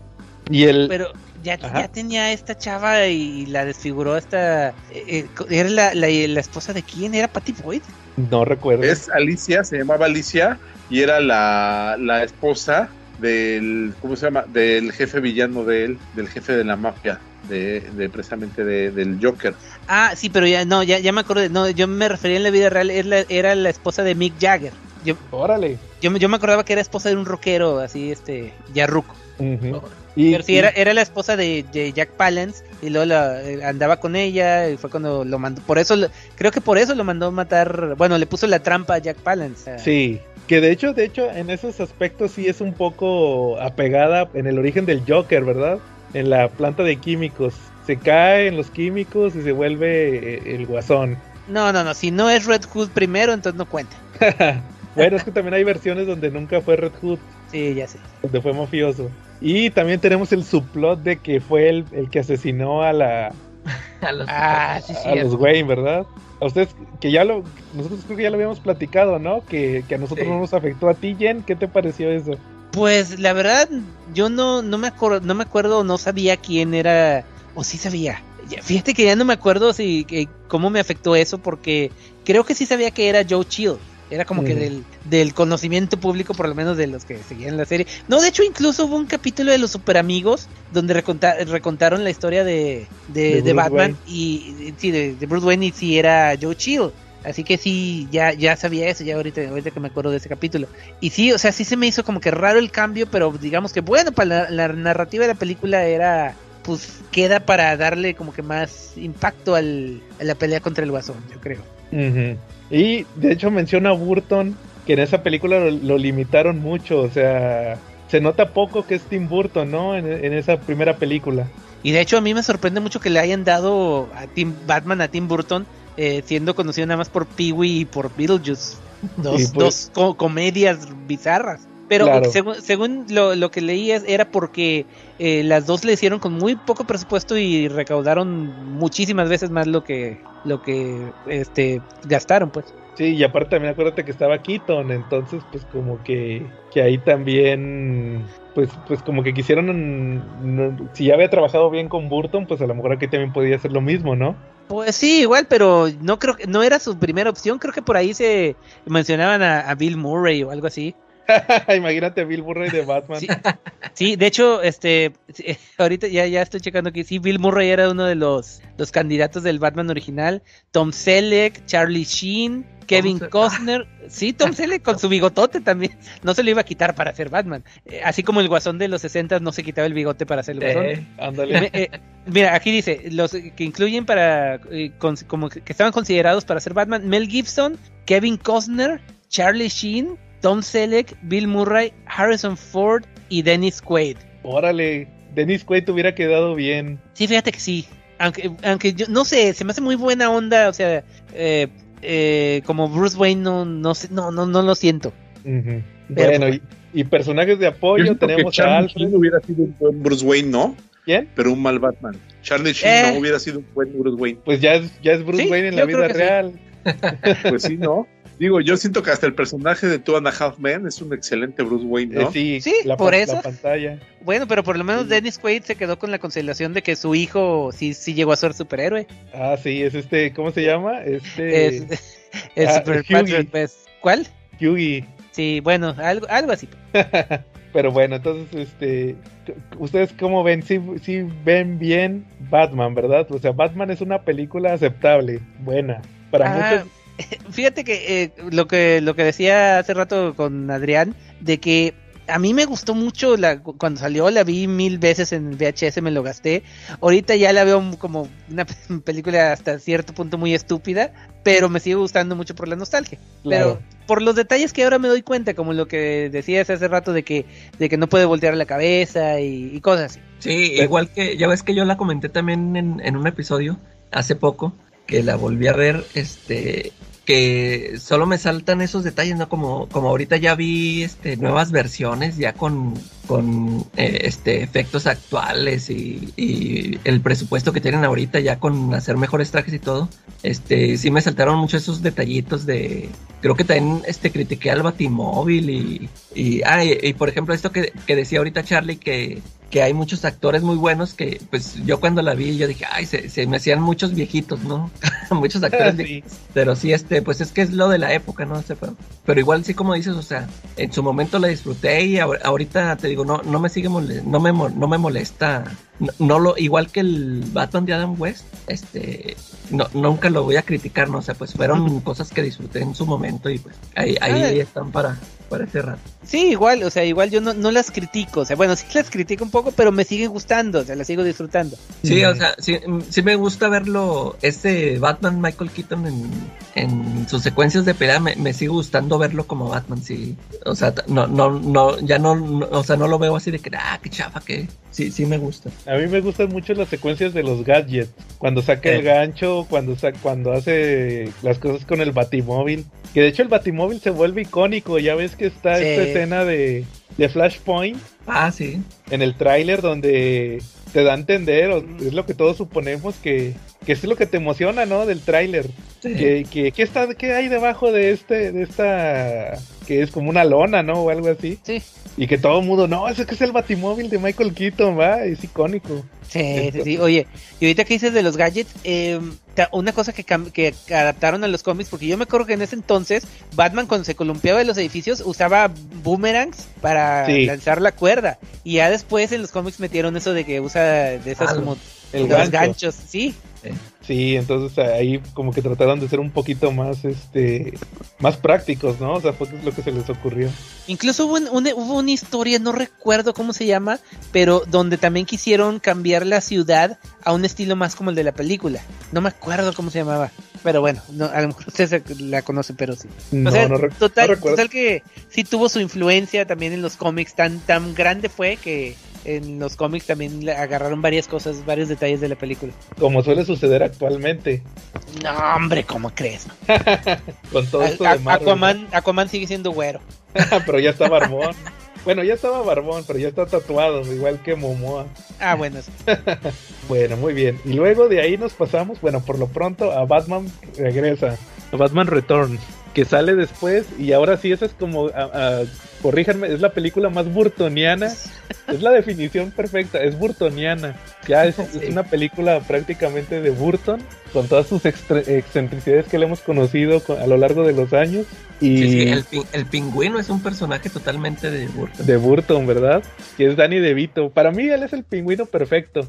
Y el... Pero ya, ya tenía esta chava y la desfiguró esta... eh, eh, ¿Era la, la, la esposa de quién? ¿Era Patty Boyd? No recuerdo. Es Alicia, se llamaba Alicia y era la, la esposa del, ¿cómo se llama? Del jefe villano de él, del jefe de la mafia, de, de precisamente de- del Joker. Ah, sí, pero ya no, ya, ya me acordé. No, yo me refería en la vida real, la- era la esposa de Mick Jagger. Yo, Órale. yo, me- yo me acordaba que era esposa de un rockero, así, este, ya ruco. Ujú. Y, Pero sí, y- era, era la esposa de, de Jack Palance y luego la- eh, andaba con ella y fue cuando lo mandó. Por eso, lo- creo que por eso lo mandó matar. Bueno, le puso la trampa a Jack Palance. Sí, que de hecho, de hecho, en esos aspectos sí es un poco apegada en el origen del Joker, ¿verdad? En la planta de químicos. Se cae en los químicos y se vuelve eh, el guasón. No, no, no. Si no es Red Hood primero, entonces no cuenta. bueno, es que también hay versiones donde nunca fue Red Hood, Sí, ya sé. donde fue mafioso. Y también tenemos el subplot de que fue el, el que asesinó a la A los- Ah, sí, a los Wayne, ¿verdad? A ustedes que ya lo nosotros creo que ya lo habíamos platicado, ¿no? Que, que a nosotros Sí. no nos afectó a ti, Jen, ¿qué te pareció eso? Pues la verdad, yo no, no me acuerdo, no me acuerdo, no sabía quién era, o sí sabía. Fíjate que ya no me acuerdo si que- cómo me afectó eso, porque creo que sí sabía que era Joe Chill. Era como que del, del conocimiento público, por lo menos de los que seguían la serie. No, de hecho, incluso hubo un capítulo de los super amigos donde reconta- recontaron la historia de, de, De Batman Wayne. y sí, de, de Bruce Wayne y sí era Joe Chill. Así que sí, ya, ya sabía eso, ya ahorita, ahorita que me acuerdo de ese capítulo. Y sí, o sea, sí se me hizo como que raro el cambio, pero digamos que bueno, para la, la narrativa de la película era, pues queda para darle como que más impacto al, a la pelea contra el guasón, yo creo. Ujú. Y de hecho menciona a Burton que en esa película lo, lo limitaron mucho, o sea, se nota poco que es Tim Burton, ¿no? En, en esa primera película. Y de hecho a mí me sorprende mucho que le hayan dado a Tim Batman a Tim Burton, eh, siendo conocido nada más por Pee-wee y por Beetlejuice. Dos, pues- dos co- comedias bizarras. Pero Claro. según, según lo, lo que leí es- era porque eh, las dos le hicieron con muy poco presupuesto y recaudaron muchísimas veces más lo que lo que este gastaron pues. Sí, y aparte también acuérdate que estaba Keaton, entonces pues como que, que ahí también, pues, pues como que quisieron, no- si ya había trabajado bien con Burton, pues a lo mejor aquí también podía hacer lo mismo, ¿no? Pues sí, igual, pero no creo que no era su primera opción. Creo que por ahí se mencionaban a, a Bill Murray o algo así. Imagínate Bill Murray de Batman. Sí, sí, de hecho, este, ahorita ya, ya estoy checando aquí. Sí, Bill Murray era uno de los, los candidatos del Batman original. Tom Selleck, Charlie Sheen, Kevin Costner. Sí, Tom Selleck con su bigotote también. No se lo iba a quitar para ser Batman. Eh, así como el guasón de los 60 no se quitaba el bigote para ser el guasón. Eh, Ándale. Eh, mira, aquí dice, los que incluyen para, eh, con- como que que estaban considerados para ser Batman, Mel Gibson, Kevin Costner, Charlie Sheen, Tom Selleck, Bill Murray, Harrison Ford y Dennis Quaid. Órale, Dennis Quaid te hubiera quedado bien. Sí, fíjate que sí. Aunque, aunque yo no sé, se me hace muy buena onda, o sea, eh, eh, como Bruce Wayne no, no sé, no, no, no lo siento. Pero- Bueno, y, y personajes de Yo apoyo siento que tenemos a Charlie Alfred. Sheen hubiera sido un buen Bruce Wayne, ¿no? ¿Quién? Pero un mal Batman. Charlie Sheen Eh. no hubiera sido un buen Bruce Wayne. Pues ya es, ya es Bruce Sí, Wayne en yo la vida sí. real. Pues sí, ¿no? Digo, yo siento que hasta el personaje de Two and a Half Men es un excelente Bruce Wayne, Eh, ¿no? sí, Sí, la, por eso. la pantalla. Bueno, pero por lo menos Dennis Quaid se quedó con la consolación de que su hijo sí, sí llegó a ser superhéroe. Ah, sí, es este, ¿cómo se llama? Este, Es, es ah, Super Hughie. Patriot, pues. ¿Cuál? Yugi. Sí, bueno, algo, algo así. Pero bueno, entonces, este, ¿ustedes cómo ven? Sí, sí ven bien Batman, ¿verdad? O sea, Batman es una película aceptable, buena. Para Ah, muchos, Fíjate que eh, lo que lo que decía hace rato con Adrián de que a mí me gustó mucho la cuando salió la vi mil veces en VHS me lo gasté. Ahorita ya la veo como una película hasta cierto punto muy estúpida, pero me sigue gustando mucho por la nostalgia. claro. Pero por los detalles que ahora me doy cuenta, como lo que decías hace rato de que de que no puede voltear la cabeza y, y cosas así. Sí, igual que, ya ves que yo la comenté también en, en un episodio hace poco, que la volví a ver, este, que solo me saltan esos detalles, ¿no? Como, como ahorita ya vi este, nuevas versiones ya con, con eh, este, efectos actuales y, y el presupuesto que tienen ahorita ya con hacer mejores trajes y todo, este, sí me saltaron mucho esos detallitos de, creo que también este, critiqué al Batimóvil y, y, ah, y, y por ejemplo esto que, que decía ahorita Charlie que, que hay muchos actores muy buenos que pues yo cuando la vi yo dije, ay, se, se me hacían muchos viejitos, ¿no? muchos actores Sí. viejitos. Pero sí, este, pues es que es lo de la época, ¿no? Pero igual sí como dices, o sea, en su momento la disfruté y ahor- ahorita te digo, no, no me sigue mole- no me, mo- no me molesta, no, no lo, igual que el Batman de Adam West, este, no, nunca lo voy a criticar, ¿no? O sea, pues fueron cosas que disfruté en su momento y pues ahí, ahí Ah. están para, por ese rato. Sí, igual, o sea, igual yo no, no las critico, o sea, bueno, sí las critico un poco, pero me siguen gustando, o sea, las sigo disfrutando. Sí, o sea, sí, mm, sí me gusta verlo, este Batman Michael Keaton en, en sus secuencias de pelea, me, me sigue gustando verlo como Batman, sí. O sea, no, no, no, ya no, no- o sea, no lo veo así de que, ah, qué chafa, que sí, sí me gusta. A mí me gustan mucho las secuencias de los gadgets. Cuando saca Eh. el gancho, cuando sa- cuando hace las cosas con el batimóvil. Que de hecho el batimóvil se vuelve icónico. Ya ves que está Sí. esta escena de, de Flashpoint Ah, sí. en el tráiler donde te da a entender, o es lo que todos suponemos que, que es lo que te emociona, ¿no? Del tráiler. sí. Que, que, ¿qué está, ¿Qué hay debajo de este, de esta, que es como una lona, ¿no? O algo así. Sí, Y que todo el mundo, no, ese que es el batimóvil de Michael Keaton, va, es icónico. sí, sí, sí. Oye, y ahorita que dices de los gadgets, eh, ta- una cosa que, que adaptaron a los cómics, porque yo me acuerdo que en ese entonces Batman cuando se columpiaba de los edificios usaba boomerangs para Sí. lanzar la cuerda. Y ya después en los cómics metieron eso de que usa de esas Ah, como El los gancho. ganchos, sí. Sí, entonces ahí como que trataron de ser un poquito más, este, más prácticos, ¿no? O sea, fue lo que se les ocurrió. Incluso hubo, un- una, hubo una historia, no recuerdo cómo se llama, pero donde también quisieron cambiar la ciudad a un estilo más como el de la película. No me acuerdo cómo se llamaba. Pero bueno, no, a lo mejor ustedes la conocen, pero sí. No, o sea, no, total, no recuerdo. total que sí tuvo su influencia también en los cómics. Tan, tan grande fue que en los cómics también le agarraron varias cosas, varios detalles de la película. Como suele suceder actualmente, No, hombre, ¿cómo crees? con todo esto A- de Marvel. Aquaman, Aquaman sigue siendo güero. pero ya está barbón. Bueno, ya estaba barbón, pero ya está tatuado, igual que Momoa. Ah, bueno, sí. Bueno, muy bien. Y luego de ahí nos pasamos, bueno, por lo pronto a Batman regresa. A Batman Returns, que sale después y ahora sí, esa es como, a- a- corríjanme, es la película más burtoniana. Es la definición perfecta, es burtoniana. Ya es, una película prácticamente de Burton, con todas sus extre- excentricidades que le hemos conocido con- a lo largo de los años. Y Sí, sí, el, pi- el pingüino es un personaje totalmente de Burton. de Burton, ¿verdad? Que es Danny DeVito. Para mí él es el pingüino perfecto.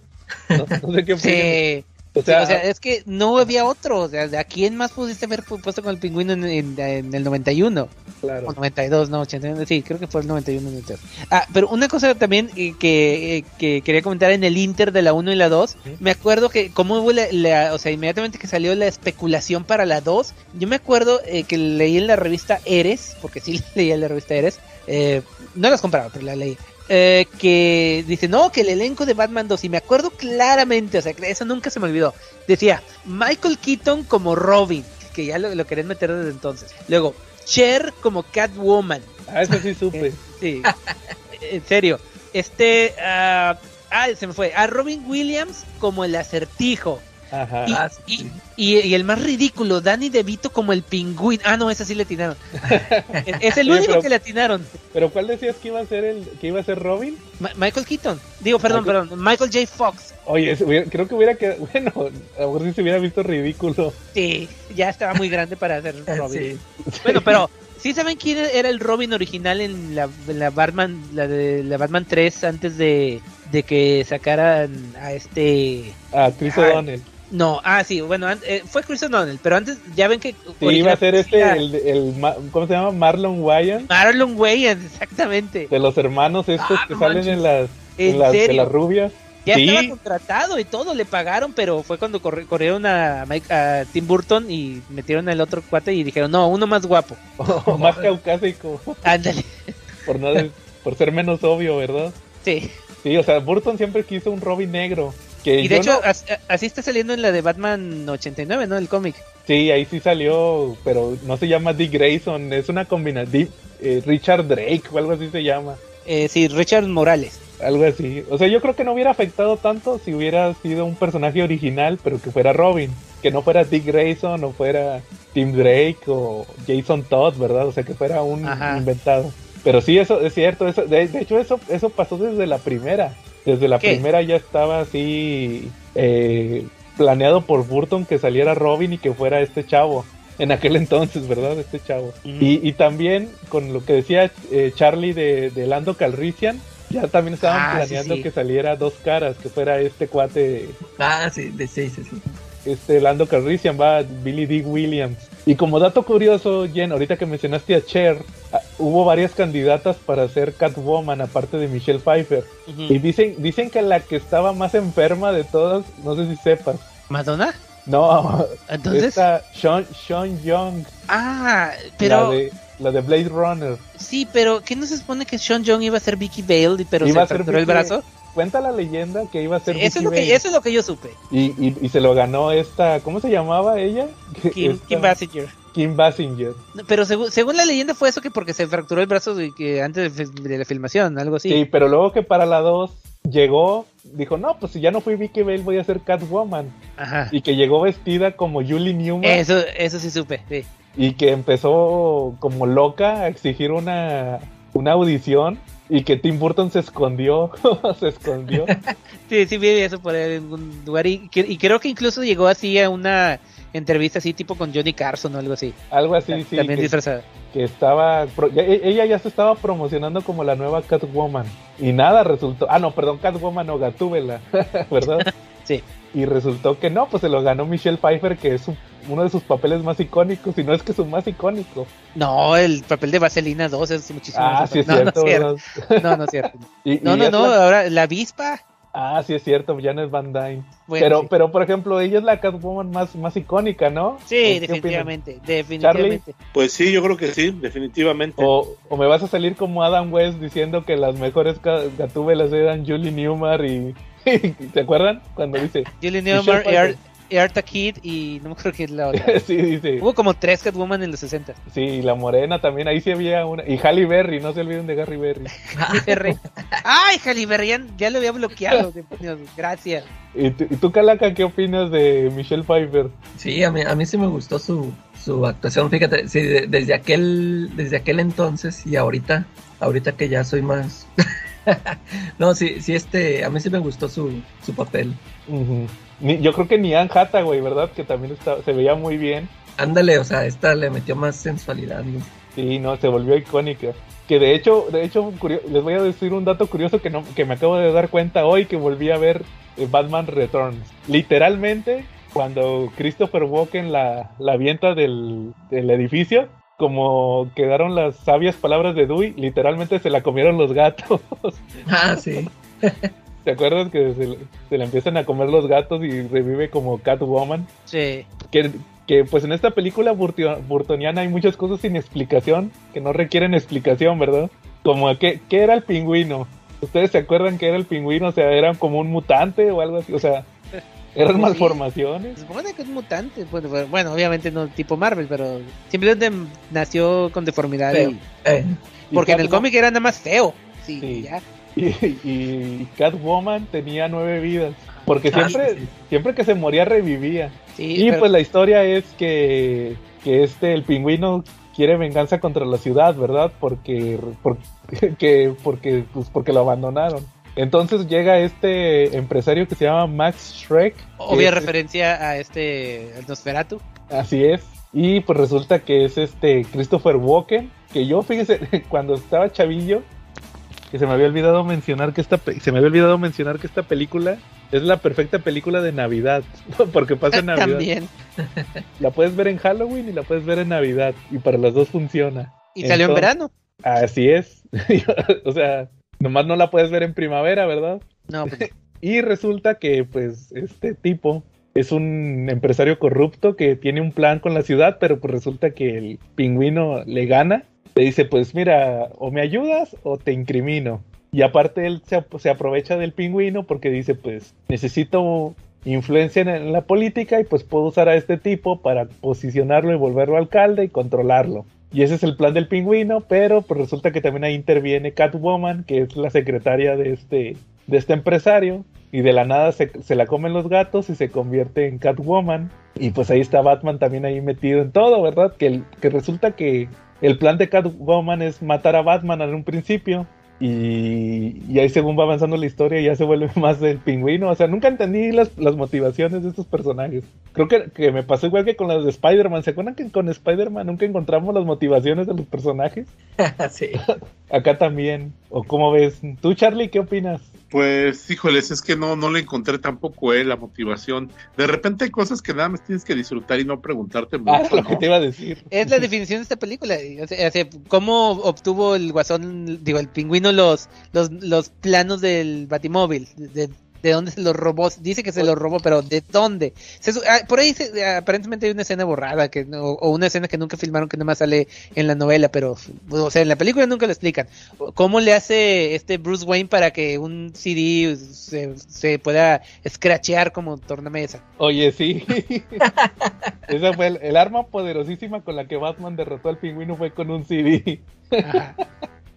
No, no sé qué. O sea, o sea, es que no había otro. O sea, ¿a quién más pudiste haber pu- puesto con el pingüino en, en- en el 91? claro. O 92, no, 89. Sí, creo que fue el 91. 92. Ah, pero una cosa también eh, que, eh, que quería comentar en el Inter de la 1 y la 2. Me acuerdo que, como hubo la, la- O sea, inmediatamente que salió la especulación para la 2, yo me acuerdo eh, que leí en la revista Eres, porque sí leía en la revista Eres. eh, no las compraba, pero la leí. Eh, que dice, no, que el elenco de Batman 2, y me acuerdo claramente, o sea, que eso nunca se me olvidó. Decía, Michael Keaton como Robin, que ya lo, lo querían meter desde entonces. Luego, Cher como Catwoman. Ah, eso sí supe. Sí, en serio. Este, ah, ah, se me fue. A Robin Williams como el acertijo. Ajá. Y, Ah, y- sí. y- y el más ridículo, Danny DeVito como el pingüino. Ah, no, ese sí le atinaron. es, el Oye, único pero- que le atinaron. Pero ¿cuál decías que iba a ser el que iba a ser Robin? Ma- Michael Keaton. Digo, perdón, Michael- perdón. Michael J. Fox. Oye, creo que hubiera quedado, bueno, a lo mejor sí se hubiera visto ridículo. Sí, ya estaba muy grande para ser Robin. Sí. Bueno, pero ¿sí saben quién era el Robin original en la, en la Batman, la de la Batman 3 antes de, de que sacaran a este A Chris. O'Donnell. No, ah, sí, bueno, eh, fue Chris O'Donnell, pero antes ya ven que Sí, iba a ser este, el, el, ¿cómo se llama? Marlon Wayans. Marlon Wayans, exactamente. De los hermanos estos Ah, que no salen manches. en las, ¿En en las, de serio? las rubias. Ya sí. estaba contratado y todo, le pagaron, pero fue cuando corri- corrieron a, Mike- a Tim Burton y metieron al otro cuate y dijeron, no, uno más guapo. Más caucásico, Ándale. por, no por ser menos obvio, ¿verdad? Sí. Sí, o sea, Burton siempre quiso un Robin negro. Que Y de hecho, no- as- así está saliendo en la de Batman 89, ¿no? El cómic. Sí, ahí sí salió, pero no se llama Dick Grayson, es una combinación, Richard Drake o algo así se llama, Eh, sí, Richard Morales. algo así. O sea, yo creo que no hubiera afectado tanto si hubiera sido un personaje original, pero que fuera Robin, que no fuera Dick Grayson o fuera Tim Drake o Jason Todd, ¿verdad? O sea, que fuera un Ajá. inventado. Pero sí, eso es cierto, eso, de, de hecho eso, eso pasó desde la primera. Desde la ¿Qué? primera ya estaba así eh, planeado por Burton que saliera Robin y que fuera este chavo. En aquel entonces, ¿verdad? Este chavo. Ujú. y, y también con lo que decía eh, Charlie de, de Lando Calrissian, ya también estaban Ah, planeando sí. que saliera dos caras, que fuera este cuate, Ah, sí, de, sí, sí, sí. este Lando Calrissian, va Billy D. Williams. Y como dato curioso, Jen, ahorita que mencionaste a Cher, hubo varias candidatas para ser Catwoman, aparte de Michelle Pfeiffer. Y dicen, dicen que la que estaba más enferma de todas, no sé si sepas. ¿Madonna? No, Entonces. esta Sean, Sean Young, Ah, pero. la, de, la de Blade Runner. Sí, pero ¿qué no se supone que Sean Young iba a ser Vicky Bale, pero Iba se fracturó el Vicky- brazo? Cuenta la leyenda que iba a ser eso, es Vicky lo que, eso es lo que yo supe. Y, y, y se lo ganó esta, ¿cómo se llamaba ella? Kim, Esta- Kim Basinger. Kim Basinger. Pero según, según la leyenda fue eso que porque se fracturó el brazo de, que antes de, la filmación, algo así. Sí. pero luego que para la 2 llegó, dijo, no, pues si ya no fui Vicky Bale voy a ser Catwoman. Ajá. Y que llegó vestida como Julie Newman Eso, eso sí supe, sí. y que empezó como loca a exigir una, una audición y que Tim Burton se escondió, se escondió. Sí, sí vi eso por algún lugar y, y creo que incluso llegó así a una entrevista así tipo con Johnny Carson o algo así. Algo así, sí, También que, disfrazada. que estaba, e- ella ya se estaba promocionando como la nueva Catwoman y nada resultó, ah no, perdón, Catwoman o Gatúbela, ¿verdad? Sí. Y resultó que no, pues se lo ganó Michelle Pfeiffer, que es su- uno de sus papeles más icónicos, y no es que su más icónico. No, el papel de Vaselina 2 es muchísimo Ah, más sí es no, cierto, No, es cierto. No, no es cierto. Y- No, y no, es no, la- ahora la avispa. Ah, sí es cierto, Janet Van Dyne. Bueno, pero, sí. pero por ejemplo, ella es la Catwoman más, más icónica, ¿no? ¿O Sí, opinas? definitivamente, definitivamente. Pues sí, yo creo que sí, definitivamente. O, o me vas a salir como Adam West diciendo que las mejores gatúbelas eran Julie Newmar y... ¿Se acuerdan? Cuando dice... Julie Newmar, Pfeiffer. Eartha Kidd y no me acuerdo quién es la otra. sí, dice... Hubo como tres Catwoman en los 60. Sí, y la morena también, ahí sí había una... Y Halle Berry, no se olviden de Harry Berry. Ay, Halle Berry, ya, ya lo había bloqueado. demonios, Gracias. ¿Y tú, y tú, Calaca, qué opinas de Michelle Pfeiffer? Sí, a mí, a mí sí me gustó su, su actuación, fíjate, sí, de- desde aquel, desde aquel entonces y ahorita, ahorita que ya soy más... no, sí, sí, este, a mí sí me gustó su, su papel. Ujú. Ni- yo creo que ni Anne Hathaway, ¿verdad? Que también está, se veía muy bien. Ándale, o sea, esta le metió más sensualidad. ¿no? Sí, no, se volvió icónica. Que de hecho, de hecho, les voy a decir un dato curioso que no, que me acabo de dar cuenta hoy que volví a ver eh, Batman Returns. Literalmente, cuando Christopher Walken la, la avienta del, del edificio, como quedaron las sabias palabras de Dewey, literalmente se la comieron los gatos. Ah, sí. ¿Te acuerdas que se, le- se la empiezan a comer los gatos y revive como Catwoman? Sí. que, que pues en esta película burtio- burtoniana hay muchas cosas sin explicación, que no requieren explicación, ¿verdad? Como que, ¿qué era el pingüino? ¿Ustedes se acuerdan que era el pingüino? O sea, ¿era como un mutante o algo así? O sea, ¿eran malformaciones? Supone que es mutante. Bueno, bueno, bueno, obviamente no tipo Marvel, pero simplemente nació con deformidad. Y- Eh, Y porque en el cómic era nada más feo. Sí, Sí. ya. Y, y Catwoman tenía nueve vidas. Porque Ah, siempre, sí, sí. siempre que se moría revivía. Sí, Y pero- pues la historia es que, que este, el pingüino quiere venganza contra la ciudad, ¿verdad? Porque, por- que- porque, pues porque lo abandonaron. Entonces llega este empresario que se llama Max Shrek. obvia es- referencia a este el Nosferatu. Así es. Y pues resulta que es este Christopher Walken, que yo, fíjese, cuando estaba chavillo, que se me había olvidado mencionar que esta se me había olvidado mencionar que esta película es la perfecta película de Navidad, porque pasa en Navidad. También. La puedes ver en Halloween y la puedes ver en Navidad. Y para las dos funciona. Y salió en Entonces- verano. Así es. o sea, nomás no la puedes ver en primavera, ¿verdad? No, pues, Y resulta que, pues, este tipo es un empresario corrupto que tiene un plan con la ciudad, pero pues resulta que el pingüino le gana. Le dice, pues mira, o me ayudas o te incrimino. Y aparte él se, se aprovecha del pingüino porque dice, pues necesito influencia en, la política y pues puedo usar a este tipo para posicionarlo y volverlo alcalde y controlarlo. Y ese es el plan del pingüino, pero pues resulta que también ahí interviene Catwoman, que es la secretaria de este, de este empresario. Y de la nada se, se la comen los gatos y se convierte en Catwoman. Y pues ahí está Batman también ahí metido en todo, ¿verdad? Que, que resulta que el plan de Catwoman es matar a Batman en un principio. Y, y ahí según va avanzando la historia ya se vuelve más del pingüino. O sea, nunca entendí las, las motivaciones de estos personajes. Creo que, que me pasó igual que con las de Spider-Man. ¿Se acuerdan que con Spider-Man nunca encontramos las motivaciones de los personajes? sí. Acá también. ¿O cómo ves? ¿Tú, Charlie, qué opinas? Pues, híjoles, es que no, no le encontré tampoco eh, la motivación. De repente hay cosas que nada más tienes que disfrutar y no preguntarte Ah, mucho. lo que te iba a decir. Es la definición de esta película. O sea, o sea, ¿Cómo obtuvo el guasón, digo, el pingüino los, los, los planos del batimóvil? De, de dónde se los robó? Dice que se los robó, pero ¿de dónde? Se ah, por ahí se- aparentemente hay una escena borrada que no- o una escena que nunca filmaron que nada más sale en la novela, pero, o sea, en la película nunca lo explican. ¿Cómo le hace este Bruce Wayne para que un CD se, se pueda scratchear como tornamesa? Oye, sí. Esa fue el, el arma poderosísima con la que Batman derrotó al pingüino fue con un CD. Ajá.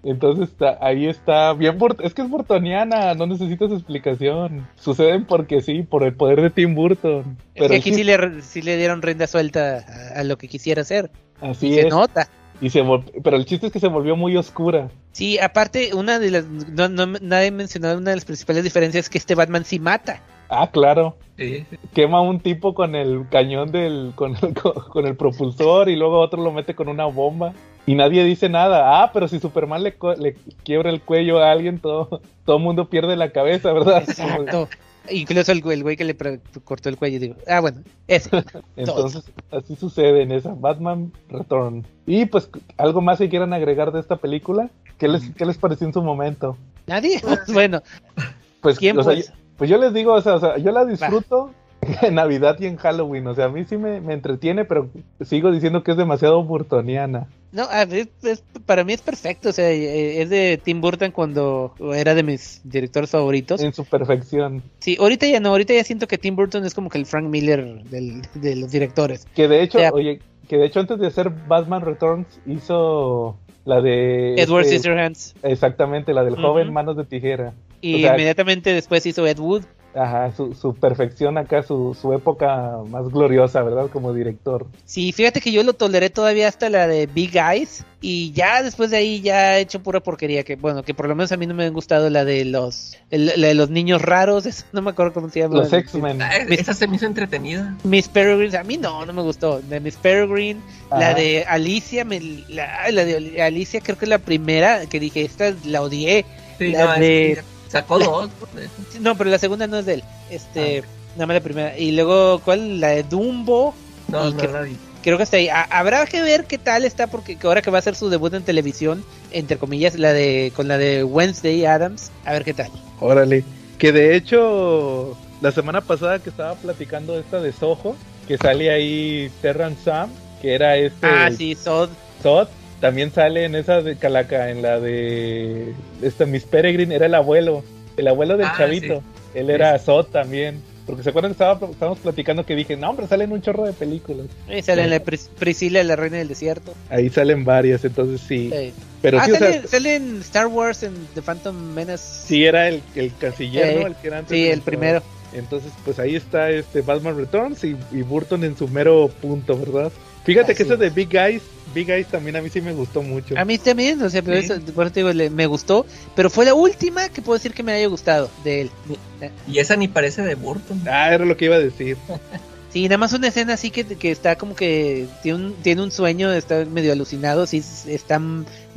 Entonces está, ahí está bien es que es burtoniana, no necesitas explicación. Suceden porque sí, por el poder de Tim Burton. Es que aquí sí, sí le, sí le dieron rienda suelta a, a lo que quisiera hacer. así Y se es. nota. Y se pero el chiste es que se volvió muy oscura. Sí, aparte, una de las. No, no, nadie mencionó una de las principales diferencias es que este Batman sí mata. Ah, claro. Sí, sí. Quema a un tipo con el cañón del con el, con, con el propulsor y luego otro lo mete con una bomba y nadie dice nada. Ah, pero si Superman le, co- le quiebra el cuello a alguien, todo todo mundo pierde la cabeza, ¿verdad? Exacto. Incluso el, güey- el güey que le pre- cortó el cuello, digo. Ah, bueno, ese. Entonces, así sucede en esa Batman Return. Y pues algo más que quieran agregar de esta película, ¿qué les qué les pareció en su momento? Nadie. bueno, Pues, ¿quién o sea, pues? Pues yo les digo, o sea, o sea, yo la disfruto en Navidad y en Halloween, o sea, a mí sí me, me entretiene, pero sigo diciendo que es demasiado burtoniana. No, ver, es- para mí es perfecto. O sea, eh, es de Tim Burton cuando era de mis directores favoritos. en su perfección. Sí, ahorita ya no. Ahorita ya siento que Tim Burton es como que el Frank Miller del- de los directores. Que de hecho, oye, que de hecho antes de hacer Batman Returns hizo la de Edward este, Scissorhands. exactamente, la del joven Manos de Tijera. Y o sea- inmediatamente después hizo Ed Wood. Ajá, su, su perfección acá, su, su época más gloriosa, ¿verdad? Como director. Sí, fíjate que yo lo toleré todavía hasta la de Big Eyes y ya después de ahí ya he hecho pura porquería que bueno, que por lo menos a mí no me han gustado la de los el- la de los niños raros, esa no me acuerdo cómo se llama. Los X-Men. Ah, esa se me hizo entretenida. Miss Peregrine, a mí no, no me gustó. De Miss Peregrine, la de Alicia, me, la, la de Alicia creo que es la primera que dije, esta la odié. Sí, La no, es de- que sacó dos. No, pero la segunda no es de él. Este, nada más la primera. Y luego, ¿cuál? La de Dumbo. No, Y no que- vi. Creo que hasta ahí. Ha- habrá que ver qué tal está porque que ahora que va a hacer su debut en televisión, entre comillas, la de con la de Wednesday Adams, a ver qué tal. Órale. Que de hecho, la semana pasada que estaba platicando esta de Soho, que sale ahí Terran Sam, que era este Ah, sí, Sod. Sod, también sale en esa de Calaca, en la de esta Miss Peregrine, era el abuelo, el abuelo del Ah, chavito. Él era Sod también. Porque se acuerdan que estaba, estábamos platicando que dije, no, hombre, salen un chorro de películas. Ahí sale la Pris- Priscila, la reina del desierto. Ahí salen varias, entonces sí. Sí. Pero ah, sí, o sale, sea, sale en Star Wars en The Phantom Menace. sí era el, el canciller, Sí. ¿no? El que era antes Sí, el todo. primero. Entonces, pues ahí está este Batman Returns y, y Burton en su mero punto, ¿verdad? Fíjate que ese de Big Guys, Big Guys también a mí sí me gustó mucho. A mí también, o sea, pero Sí. eso, por eso te digo, le- me gustó, pero fue la última que puedo decir que me haya gustado de él. Y esa ni parece de Burton. Ah, era lo que iba a decir. Sí, nada más una escena así que, que está como que tiene un, tiene un sueño, está medio alucinado, sí, está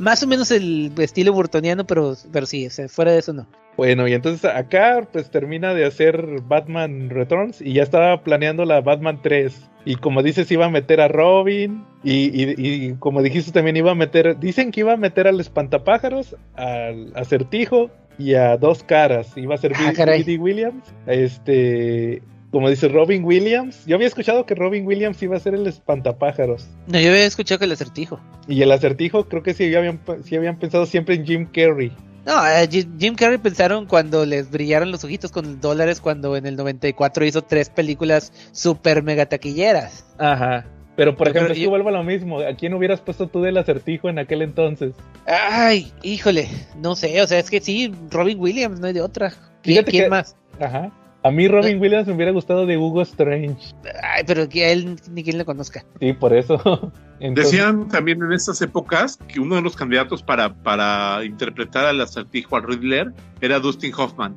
más o menos el estilo burtoniano, pero, pero sí, o sea, fuera de eso no. Bueno, y entonces acá pues termina de hacer Batman Returns y ya estaba planeando la Batman 3. Y como dices, iba a meter a Robin y, y- y como dijiste también iba a meter, dicen que iba a meter al espantapájaros, al acertijo y a dos caras. Iba a ser Ah, Billy-. Billy Williams. Este, como dice Robin Williams. Yo había escuchado que Robin Williams iba a ser el espantapájaros. No, yo había escuchado que el acertijo. Y el acertijo creo que sí habían, sí habían pensado siempre en Jim Carrey. No, a Jim Carrey pensaron cuando les brillaron los ojitos con dólares cuando en el 94 hizo tres películas super mega taquilleras. Ajá. Pero por Yo ejemplo, que yo- vuelvo a lo mismo. ¿A quién hubieras puesto tú del acertijo en aquel entonces? Ay, híjole, no sé, o sea, es que sí, Robin Williams, no hay de otra. ¿Quién, Fíjate quién que- más? Ajá. A mí Robin Williams me hubiera gustado de Hugo Strange. Ay, pero que a él ni quien le conozca. Sí, por eso. Entonces, Decían también en estas épocas que uno de los candidatos para, para interpretar al acertijo al Riddler era Dustin Hoffman.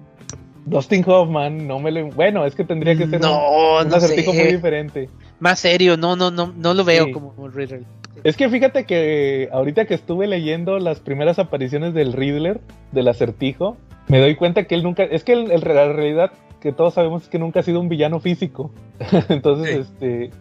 Dustin Hoffman, no me lo... Bueno, es que tendría que ser un- No, un, no acertijo muy diferente. Más serio, no, no, no, no lo veo Sí. como Riddler. Es que fíjate que ahorita que estuve leyendo las primeras apariciones del Riddler, del acertijo, me doy cuenta que él nunca, es que el- la realidad que todos sabemos que nunca ha sido un villano físico. Entonces, Sí. este,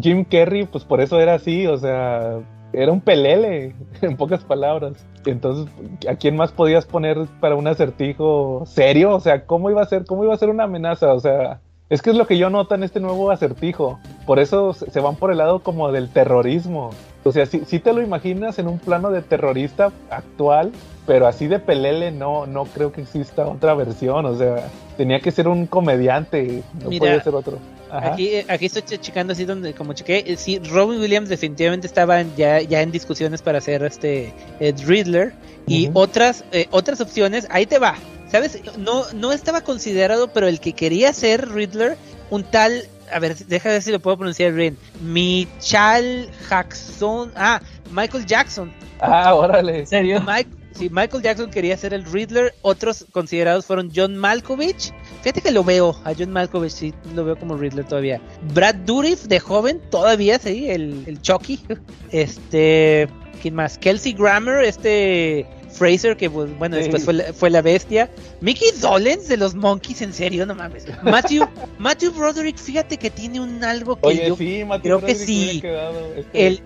Jim Carrey, pues por eso era así, o sea, era un pelele, en pocas palabras. Entonces, ¿a quién más podías poner para un acertijo serio? O sea, ¿cómo iba a ser, cómo iba a ser una amenaza? O sea, es que es lo que yo noto en este nuevo acertijo. Por eso se se van por el lado como del terrorismo. O sea, si, si te lo imaginas en un plano de terrorista actual, pero así de pelele no, no creo que exista otra versión. O sea, tenía que ser un comediante, no Mira, puede ser otro. Ajá. Aquí, aquí estoy che- checando así donde como chequé, eh, sí, Robin Williams definitivamente estaba ya, ya en discusiones para hacer este eh, Riddler y otras eh, otras opciones, ahí te va. ¿Sabes? No no estaba considerado, pero el que quería ser Riddler, un tal, a ver, deja ver si lo puedo pronunciar bien. Michal Jackson, ah, Michael Jackson. Ah, órale. ¿En serio? Mike, sí, Michael Jackson quería ser el Riddler. Otros considerados fueron John Malkovich. Fíjate que lo veo, a John Malkovich sí lo veo como Riddler todavía. Brad Dourif de joven, todavía sí, el, el Chucky. Este, ¿quién más? Kelsey Grammer, este Fraser, que pues, bueno, Sí. después fue la, fue la bestia. Mickey Dolenz de los Monkeys, en serio, no mames. Matthew, Matthew Broderick, fíjate que tiene un algo que Oye, yo sí, Matthew creo que Broderick sí. hubiera quedado, este, El-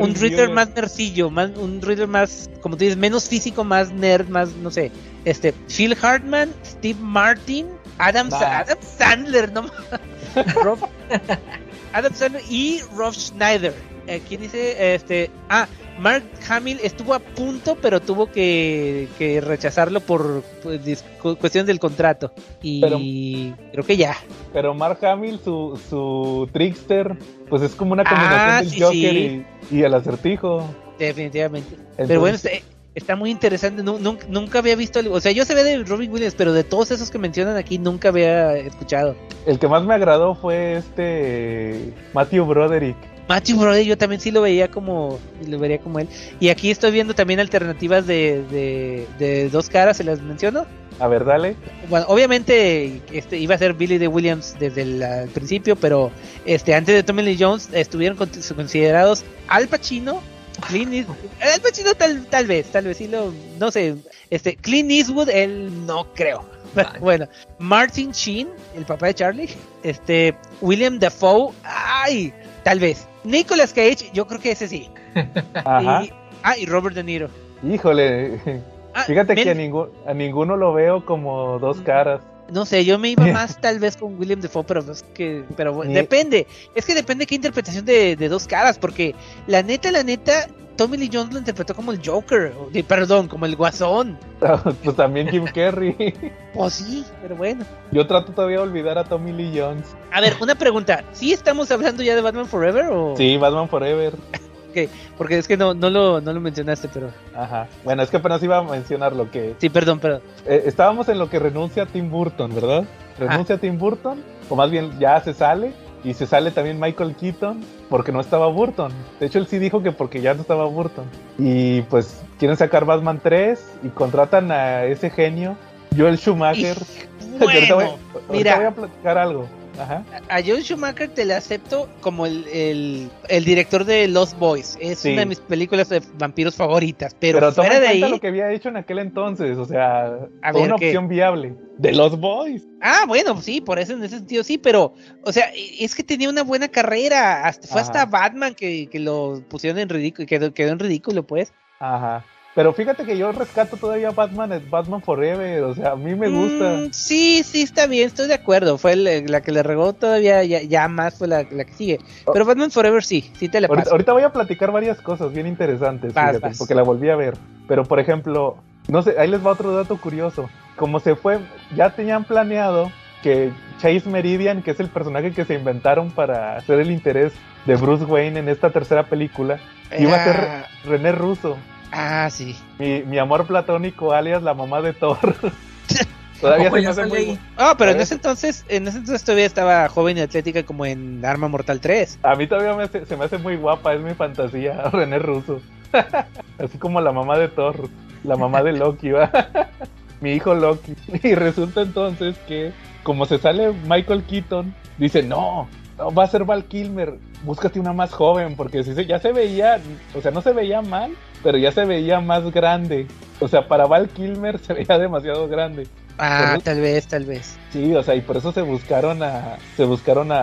un Riddler más nercillo, más, un Riddler más, como tú dices, menos físico, más nerd, más, no sé, este, Phil Hartman, Steve Martin, Adam, Sa-. Adam Sandler, no Rob- Adam Sandler y Rob Schneider. Aquí dice, este, ah, Mark Hamill estuvo a punto, pero tuvo que, que rechazarlo por, pues, cuestión del contrato. Y creo que ya. Pero Mark Hamill, su, su trickster, pues es como una combinación Ah, del sí, Joker sí. Y, y el acertijo. Definitivamente. Entonces- pero bueno, está, está muy interesante. Nun- nunca había visto. O sea, yo se ve de Robin Williams, pero de todos esos que mencionan aquí nunca había escuchado. El que más me agradó fue este Matthew Broderick. Matthew Broderick, yo también sí lo veía como. Lo vería como él. Y aquí estoy viendo también alternativas de, de, de dos caras, se las menciono. A ver, dale. Bueno, obviamente este iba a ser Billy de Williams desde el principio, pero este antes de Tommy Lee Jones estuvieron con- considerados Al Pacino, Clint Eastwood, Al Pacino tal tal vez, tal vez sí lo no sé, este Clint Eastwood él no creo. Bueno, Martin Sheen, el papá de Charlie, este William Dafoe, ay, tal vez. Nicolas Cage, yo creo que ese sí. Ajá. Y- ah, y Robert De Niro. Híjole. Ah, Fíjate que a, ningún, a ninguno lo veo como dos caras. No sé, yo me iba más tal vez con William Defoe, pero es que, pero bueno, Ni- depende. Es que depende qué interpretación de, de dos caras, porque la neta, la neta, Tommy Lee Jones lo interpretó como el Joker, perdón, como el Guasón. pues también Jim Carrey. Pues sí, pero bueno. Yo trato todavía de olvidar a Tommy Lee Jones. A ver, una pregunta, ¿sí estamos hablando ya de Batman Forever o? Sí, Batman Forever. Porque es que no, no lo, no lo mencionaste, pero Ajá. Bueno, es que apenas iba a mencionar lo que sí, perdón, perdón. Eh, estábamos en lo que renuncia Tim Burton, ¿verdad? Renuncia Tim Burton, o más bien ya se sale, y se sale también Michael Keaton, porque no estaba Burton. De hecho, él sí dijo que porque ya no estaba Burton. Y pues quieren sacar Batman 3 y contratan a ese genio, Joel Schumacher. Voy- Bueno, mira. voy a platicar algo. Ajá. A Joel Schumacher te le acepto como el, el, el director de Lost Boys. Es Sí. una de mis películas de vampiros favoritas. Pero, Pero, fuera en de cuenta ahí. lo que había hecho en aquel entonces, o sea, A fue ver, una ¿qué? opción viable. De los Boys. Ah, bueno, sí, por eso en ese sentido sí, pero, o sea, es que tenía una buena carrera. Hasta, fue Ajá. hasta Batman que, que lo pusieron en ridículo, quedó, quedó en ridículo, pues. Ajá. Pero fíjate que yo rescato todavía Batman, es Batman Forever, o sea, a mí me gusta. Mm, sí, sí, está bien, estoy de acuerdo. Fue el- la que le regó todavía, ya, ya más fue la, la que sigue. Pero Batman Forever sí, sí te la paso. ahorita voy a platicar varias cosas bien interesantes, Vas, fíjate, vas. porque la volví a ver. Pero por ejemplo, no sé, ahí les va otro dato curioso. Como se fue, ya tenían planeado que Chase Meridian, que es el personaje que se inventaron para hacer el interés de Bruce Wayne en esta tercera película, iba a ser Era- René Russo, Ah, sí. mi, mi amor platónico, alias la mamá de Thor. Todavía ¿Cómo se me hace muy Ah, pero en ¿Eh? ese entonces, en ese entonces todavía estaba joven y atlética como en Arma Mortal 3. A mí todavía me hace- se me hace muy guapa, es mi fantasía, René Russo. Así como la mamá de Thor, la mamá de Loki, ¿va? mi hijo Loki. Y resulta entonces que, como se sale Michael Keaton, dice, no, no, va a ser Val Kilmer, búscate una más joven, porque si se, ya se veía, o sea, no se veía mal, pero ya se veía más grande. O sea, para Val Kilmer se veía demasiado grande. Ah, tal vez, tal vez. Sí, o sea, y por eso se buscaron a se buscaron a,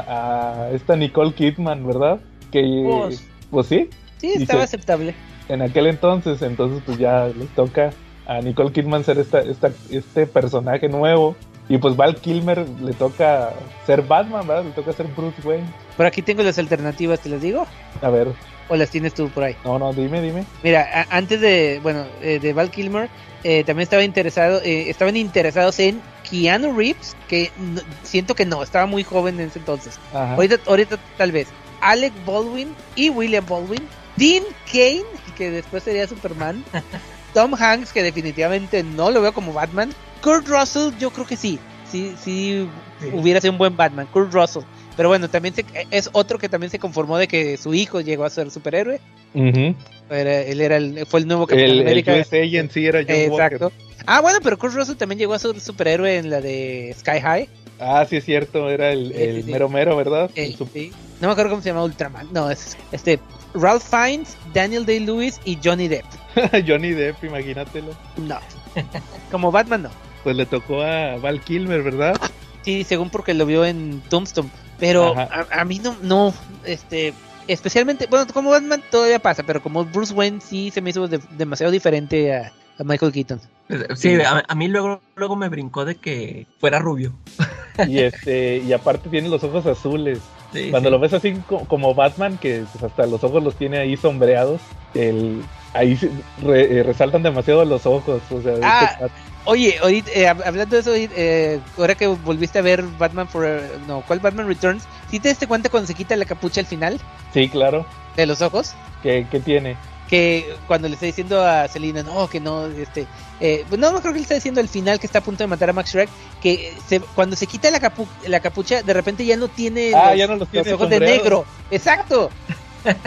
a esta Nicole Kidman, ¿verdad? Que Pues. pues sí, Sí, estaba se- aceptable. en aquel entonces, entonces pues ya les toca a Nicole Kidman ser esta, esta, este personaje nuevo. Y pues Val Kilmer le toca ser Batman, ¿verdad? Le toca ser Bruce Wayne. Por aquí tengo las alternativas, ¿te las digo? A ver, ¿O las tienes tú por ahí? no, no, dime, dime. Mira, antes de, bueno, eh, de Val Kilmer, eh, también estaba interesado, eh, estaban interesados en Keanu Reeves, que no- siento que no, estaba muy joven en ese entonces. Ajá. Ahorita, ahorita tal vez. Alec Baldwin y William Baldwin. Dean Kane, que después sería Superman. Tom Hanks, que definitivamente no lo veo como Batman. Kurt Russell, yo creo que sí. Sí, sí, Sí. hubiera sido un buen Batman. Kurt Russell. Pero bueno, también se- es otro que también se conformó de que su hijo llegó a ser superhéroe. Era- él era el, fue el nuevo Capitán El, el América. US Agent sí era John Exacto. Walker. Ah, bueno, pero Kurt Russell también llegó a ser superhéroe en la de Sky High. Ah, sí es cierto, era el, Sí, el sí, sí. mero mero, ¿verdad? El sí. No me acuerdo cómo se llama Ultraman. No, es este Ralph Fiennes, Daniel Day Lewis y Johnny Depp. Johnny Depp, imagínatelo. No. Como Batman no. Pues le tocó a Val Kilmer, ¿verdad? Sí, según porque lo vio en Tombstone. Pero a, a mí no, no, este, especialmente, bueno, como Batman todavía pasa, pero como Bruce Wayne sí se me hizo de- demasiado diferente a, a Michael Keaton. Sí, a, a mí luego, luego me brincó de que fuera rubio. Y este, y aparte tiene los ojos azules. Sí, Cuando sí. lo ves así co- como Batman, que pues, hasta los ojos los tiene ahí sombreados, el, ahí se- re- eh, resaltan demasiado los ojos. O sea, Ah. Oye, ahorita, eh, hab- hablando de eso, eh, ahora que volviste a ver Batman for, no, ¿cuál Batman Returns? ¿Sí te diste cuenta cuando se quita la capucha al final sí, claro. de los ojos? que que tiene? que cuando le está diciendo a Selina, no, que no, este, eh, no, no creo que le está diciendo al final que está a punto de matar a Max Shrek, que se, cuando se quita la, capu- la capucha, de repente ya no tiene Ah, los, ya no los tiene ojos de negro. Exacto.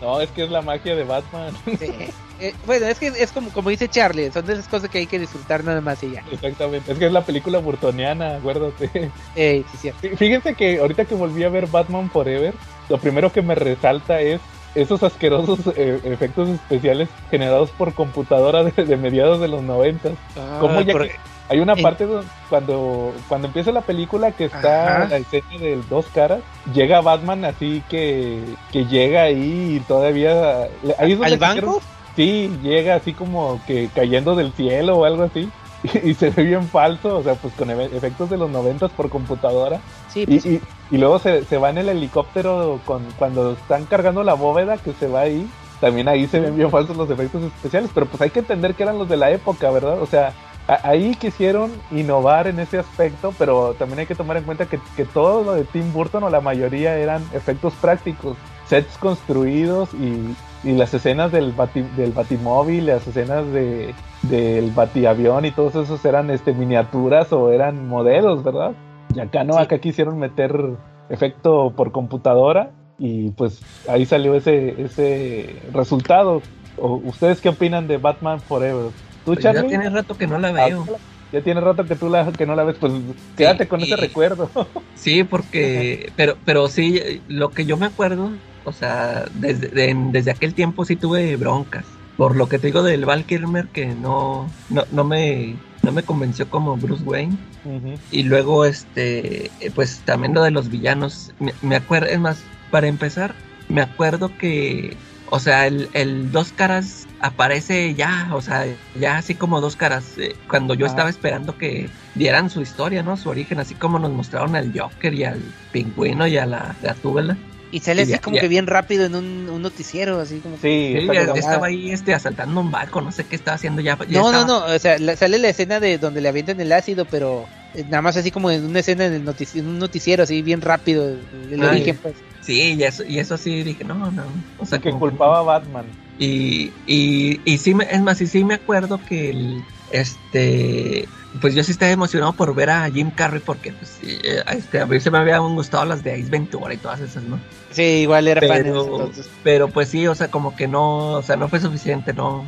No, es que es la magia de Batman. Sí. Eh, bueno, es que es como, como dice Charlie, son de esas cosas que hay que disfrutar nada más y ya. Exactamente. Es que es la película burtoniana, acuérdate. Eh, sí, cierto. Fí- Fíjense que ahorita que volví a ver Batman Forever, lo primero que me resalta es esos asquerosos eh, efectos especiales generados por computadora de, de mediados de los noventas. ¿Cómo Ah, ya por- que hay una parte do- cuando cuando empieza la película que está Ajá. la escena de dos caras, llega Batman así que que llega ahí y todavía ahí es donde ¿Al banco? Sí, llega así como que cayendo del cielo o algo así. Y, se ve bien falso, o sea, pues con efectos de los noventas por computadora. Sí, Y, pues, y, y luego se, se va en el helicóptero con, cuando están cargando la bóveda que se va ahí. También ahí se ven bien falsos los efectos especiales, pero pues hay que entender que eran los de la época, ¿verdad? O sea, ahí quisieron innovar en ese aspecto, pero también hay que tomar en cuenta que, que todo lo de Tim Burton o la mayoría eran efectos prácticos, sets construidos y, y las escenas del, bati- del batimóvil, las escenas de, del batiavión y todos esos eran este, miniaturas o eran modelos, ¿verdad? Y acá no, Sí. acá quisieron meter efecto por computadora y pues ahí salió ese, ese resultado. ¿O ¿Ustedes qué opinan de Batman Forever? ¿Tú, Pues ya tiene rato que no la veo. Ya tiene rato que tú la, que no la ves, pues quédate con y- ese recuerdo. Sí, porque, pero, pero sí, lo que yo me acuerdo, o sea, desde, de- desde aquel tiempo sí tuve broncas. Por lo que te digo del Val Kilmer, que no, no, no me, no me convenció como Bruce Wayne. Y luego, este, pues también lo de los villanos. Me, me acuerdo, es más, para empezar, me acuerdo que, o sea, el, el dos caras aparece ya, o sea, ya así como dos caras. eh, cuando yo Ah. estaba esperando que dieran su historia, ¿no? Su origen, así como nos mostraron al Joker y al pingüino y a la Gatúbela. Y sale así ya- como ya. que bien rápido en un, un noticiero, así como que- Sí, ya- estaba ahí este, asaltando un barco, no sé qué estaba haciendo ya. ya No, no, estaba- no, o sea, la- sale la escena de donde le avientan el ácido, pero eh, nada más así como en una escena en, el notici- en un noticiero, así bien rápido, el, Ay. origen, pues. Sí, y eso, y eso sí dije, no, no. O sea, que como culpaba a Batman. Y, y, y sí, me, es más, y sí me acuerdo que el, este, pues yo sí estaba emocionado por ver a Jim Carrey porque, pues, eh, este, a mí se me habían gustado las de Ice Ventura y todas esas, ¿no? Sí, igual era fan de Pero, ese entonces. pero pues sí, o sea, como que no, o sea, no fue suficiente, no.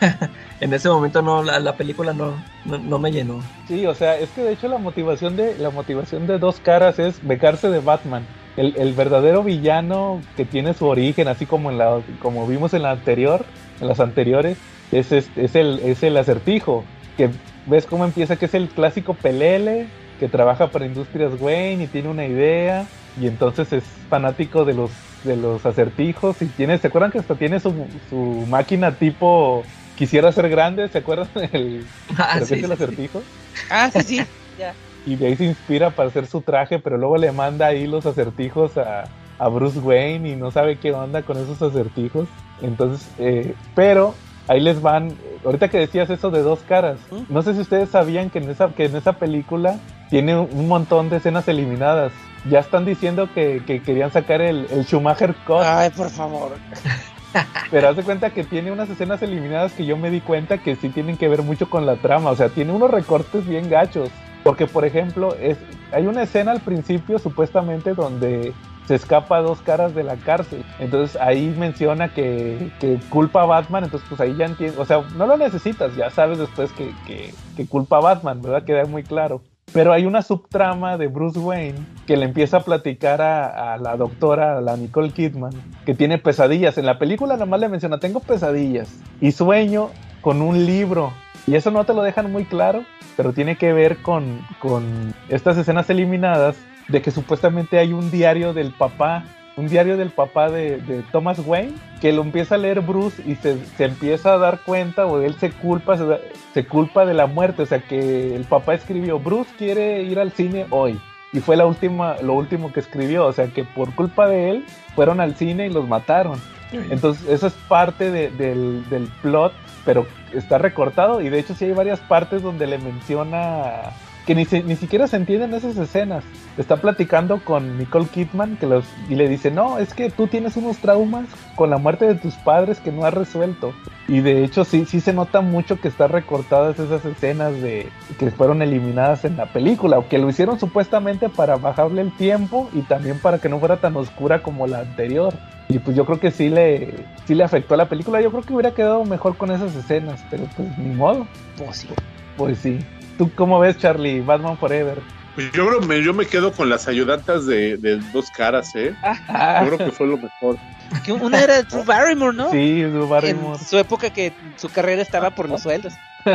en ese momento no, la, la película no, no, no me llenó. Sí, o sea, es que de hecho la motivación de la motivación de dos caras es vengarse de Batman. El, el verdadero villano que tiene su origen, así como en la como vimos en la anterior, en las anteriores, es, es, es el, es el acertijo. Que ves cómo empieza, que es el clásico pelele, que trabaja para Industrias Wayne y tiene una idea, y entonces es fanático de los, de los acertijos. Y tiene, ¿se acuerdan que hasta tiene su, su máquina tipo quisiera ser grande? ¿Se acuerdan del Ah, sí, es el sí, sí. acertijo? Ah, sí, sí. Ya. y de ahí se inspira para hacer su traje, pero luego le manda ahí los acertijos a, a Bruce Wayne y no sabe qué onda con esos acertijos. Entonces, eh, pero ahí les van, ahorita que decías eso de dos caras, no sé si ustedes sabían que en esa, que en esa película tiene un, montón de escenas eliminadas. Ya están diciendo que, que querían sacar el, el Schumacher Cut. Ay, por favor. Pero haz de cuenta que tiene unas escenas eliminadas que yo me di cuenta que sí tienen que ver mucho con la trama. O sea, tiene unos recortes bien gachos. Porque, por ejemplo, es, hay una escena al principio, supuestamente, donde se escapa dos caras de la cárcel. Entonces ahí menciona que, que culpa a Batman. Entonces, pues ahí ya entiendo. O sea, no lo necesitas, ya sabes después que, que, que culpa a Batman, ¿verdad? Queda muy claro. Pero hay una subtrama de Bruce Wayne que le empieza a platicar a, a la doctora, a la Nicole Kidman, que tiene pesadillas. En la película nomás le menciona, tengo pesadillas y sueño con un libro. Y eso no te lo dejan muy claro, pero tiene que ver con, con estas escenas eliminadas de que supuestamente hay un diario del papá, un diario del papá de, de Thomas Wayne, que lo empieza a leer Bruce y se, se empieza a dar cuenta, o él se culpa, se, culpa de la muerte, o sea que el papá escribió, Bruce quiere ir al cine hoy. Y fue la última, lo último que escribió, o sea que por culpa de él fueron al cine y los mataron. Entonces, eso es parte de- del, del plot, pero está recortado. Y de hecho, sí hay varias partes donde le menciona que ni, se- ni siquiera se entienden esas escenas. Está platicando con Nicole Kidman que los, y le dice: No, es que tú tienes unos traumas con la muerte de tus padres que no has resuelto. Y de hecho, sí, sí se nota mucho que están recortadas esas escenas de que fueron eliminadas en la película, o que lo hicieron supuestamente para bajarle el tiempo y también para que no fuera tan oscura como la anterior. Y pues yo creo que sí le, sí le afectó a la película. Yo creo que hubiera quedado mejor con esas escenas, pero pues ni modo. Pues sí. Pues sí. ¿Tú cómo ves, Charlie? Batman Forever. Pues yo creo me, yo me quedo con las ayudantas de, de dos caras, ¿eh? Yo creo que fue lo mejor. Que una era Drew Barrymore, ¿no? Sí, Drew Barrymore. En su época que su carrera estaba por los sueldos.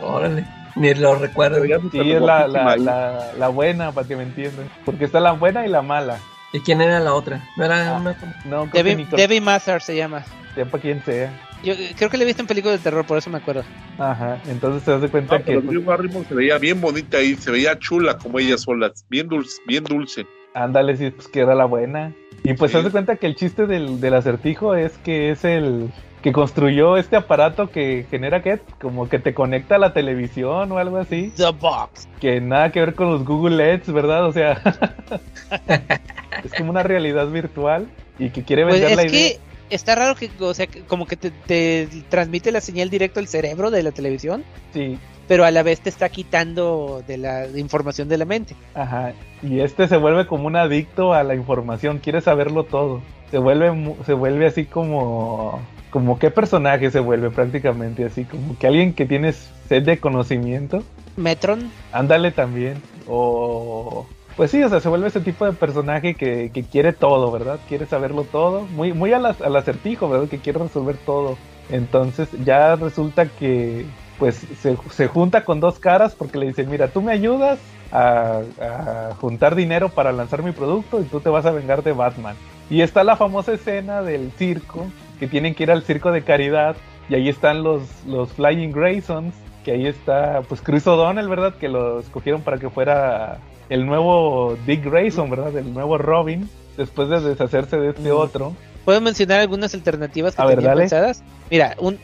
Órale. Ni lo recuerdo. Ya Sí, es la, la, la, la buena, para que me entiendan. Porque está la buena y la mala. ¿Y quién era la otra? No era Ah. una. No, Debbie, Debbie Mazar se llama. sepa quién sea. Yo creo que la he visto en películas de terror, por eso me acuerdo. Ajá, entonces te das de cuenta Ah, que... pero pues, Barrymore se veía bien bonita y se veía chula como ella sola, bien dulce, bien dulce. Ándale, sí, pues que era la buena. Y pues Sí. te das de cuenta que el chiste del, del acertijo es que es el que construyó este aparato que genera que como que te conecta a la televisión o algo así. The Box. Que nada que ver con los Google LEDs, ¿verdad? O sea, es como una realidad virtual y que quiere Pues vender la es idea. que está raro que, o sea, como que te, te transmite la señal directo al cerebro de la televisión, Sí, pero a la vez te está quitando de la información de la mente. Ajá, y este se vuelve como un adicto a la información, quiere saberlo todo. Se vuelve se vuelve así como como qué personaje se vuelve prácticamente así como que alguien que tiene sed de conocimiento, Metron, ándale también. O pues sí, o sea, se vuelve ese tipo de personaje que, que quiere todo, ¿verdad? Quiere saberlo todo, muy muy al, al acertijo, ¿verdad? Que quiere resolver todo. Entonces ya resulta que pues se, se junta con dos caras porque le dice, mira, tú me ayudas a, a juntar dinero para lanzar mi producto y tú te vas a vengar de Batman. Y está la famosa escena del circo, que tienen que ir al circo de caridad y ahí están los, los Flying Graysons, que ahí está pues Chris O'Donnell, ¿verdad? Que lo escogieron para que fuera el nuevo Dick Grayson, ¿verdad? El nuevo Robin, después de deshacerse de este otro. ¿puedo mencionar algunas alternativas que A ver, tenía dale. pensadas? Mira, un.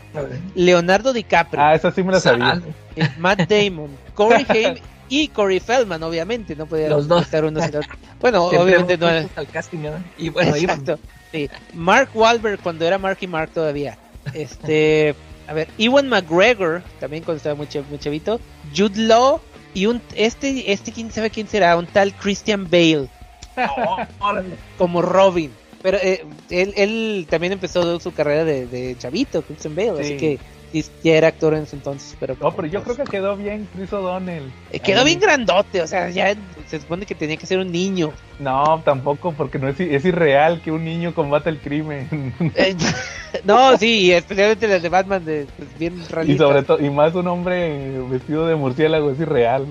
Leonardo DiCaprio, Ah, esa sí me la sabía. Eh, Matt Damon, Corey Haim y Corey Feldman, obviamente, no podía Los dos. estar uno sin otro. Bueno, Siempre obviamente no. al casting, ¿verdad? Y bueno. Exacto. Sí. Mark Wahlberg cuando era Mark y Mark todavía. Este, a ver, Ewan McGregor también cuando estaba muy, muy chavito. Jude Law y un este este quién sabe quién será, un tal Christian Bale Órale. como Robin. Pero eh, él, él también empezó su carrera de, de chavito, Christian Bale, así Sí. que ya era actor en su entonces, pero No, pero yo creo que quedó bien Chris O'Donnell. Eh, quedó Ahí. bien grandote, o sea, ya se supone que tenía que ser un niño. No, tampoco, porque no es, es irreal que un niño combata el crimen. Eh, No, sí, y especialmente las de Batman, de, pues, bien Y realistas. sobre todo, y más un hombre vestido de murciélago es irreal.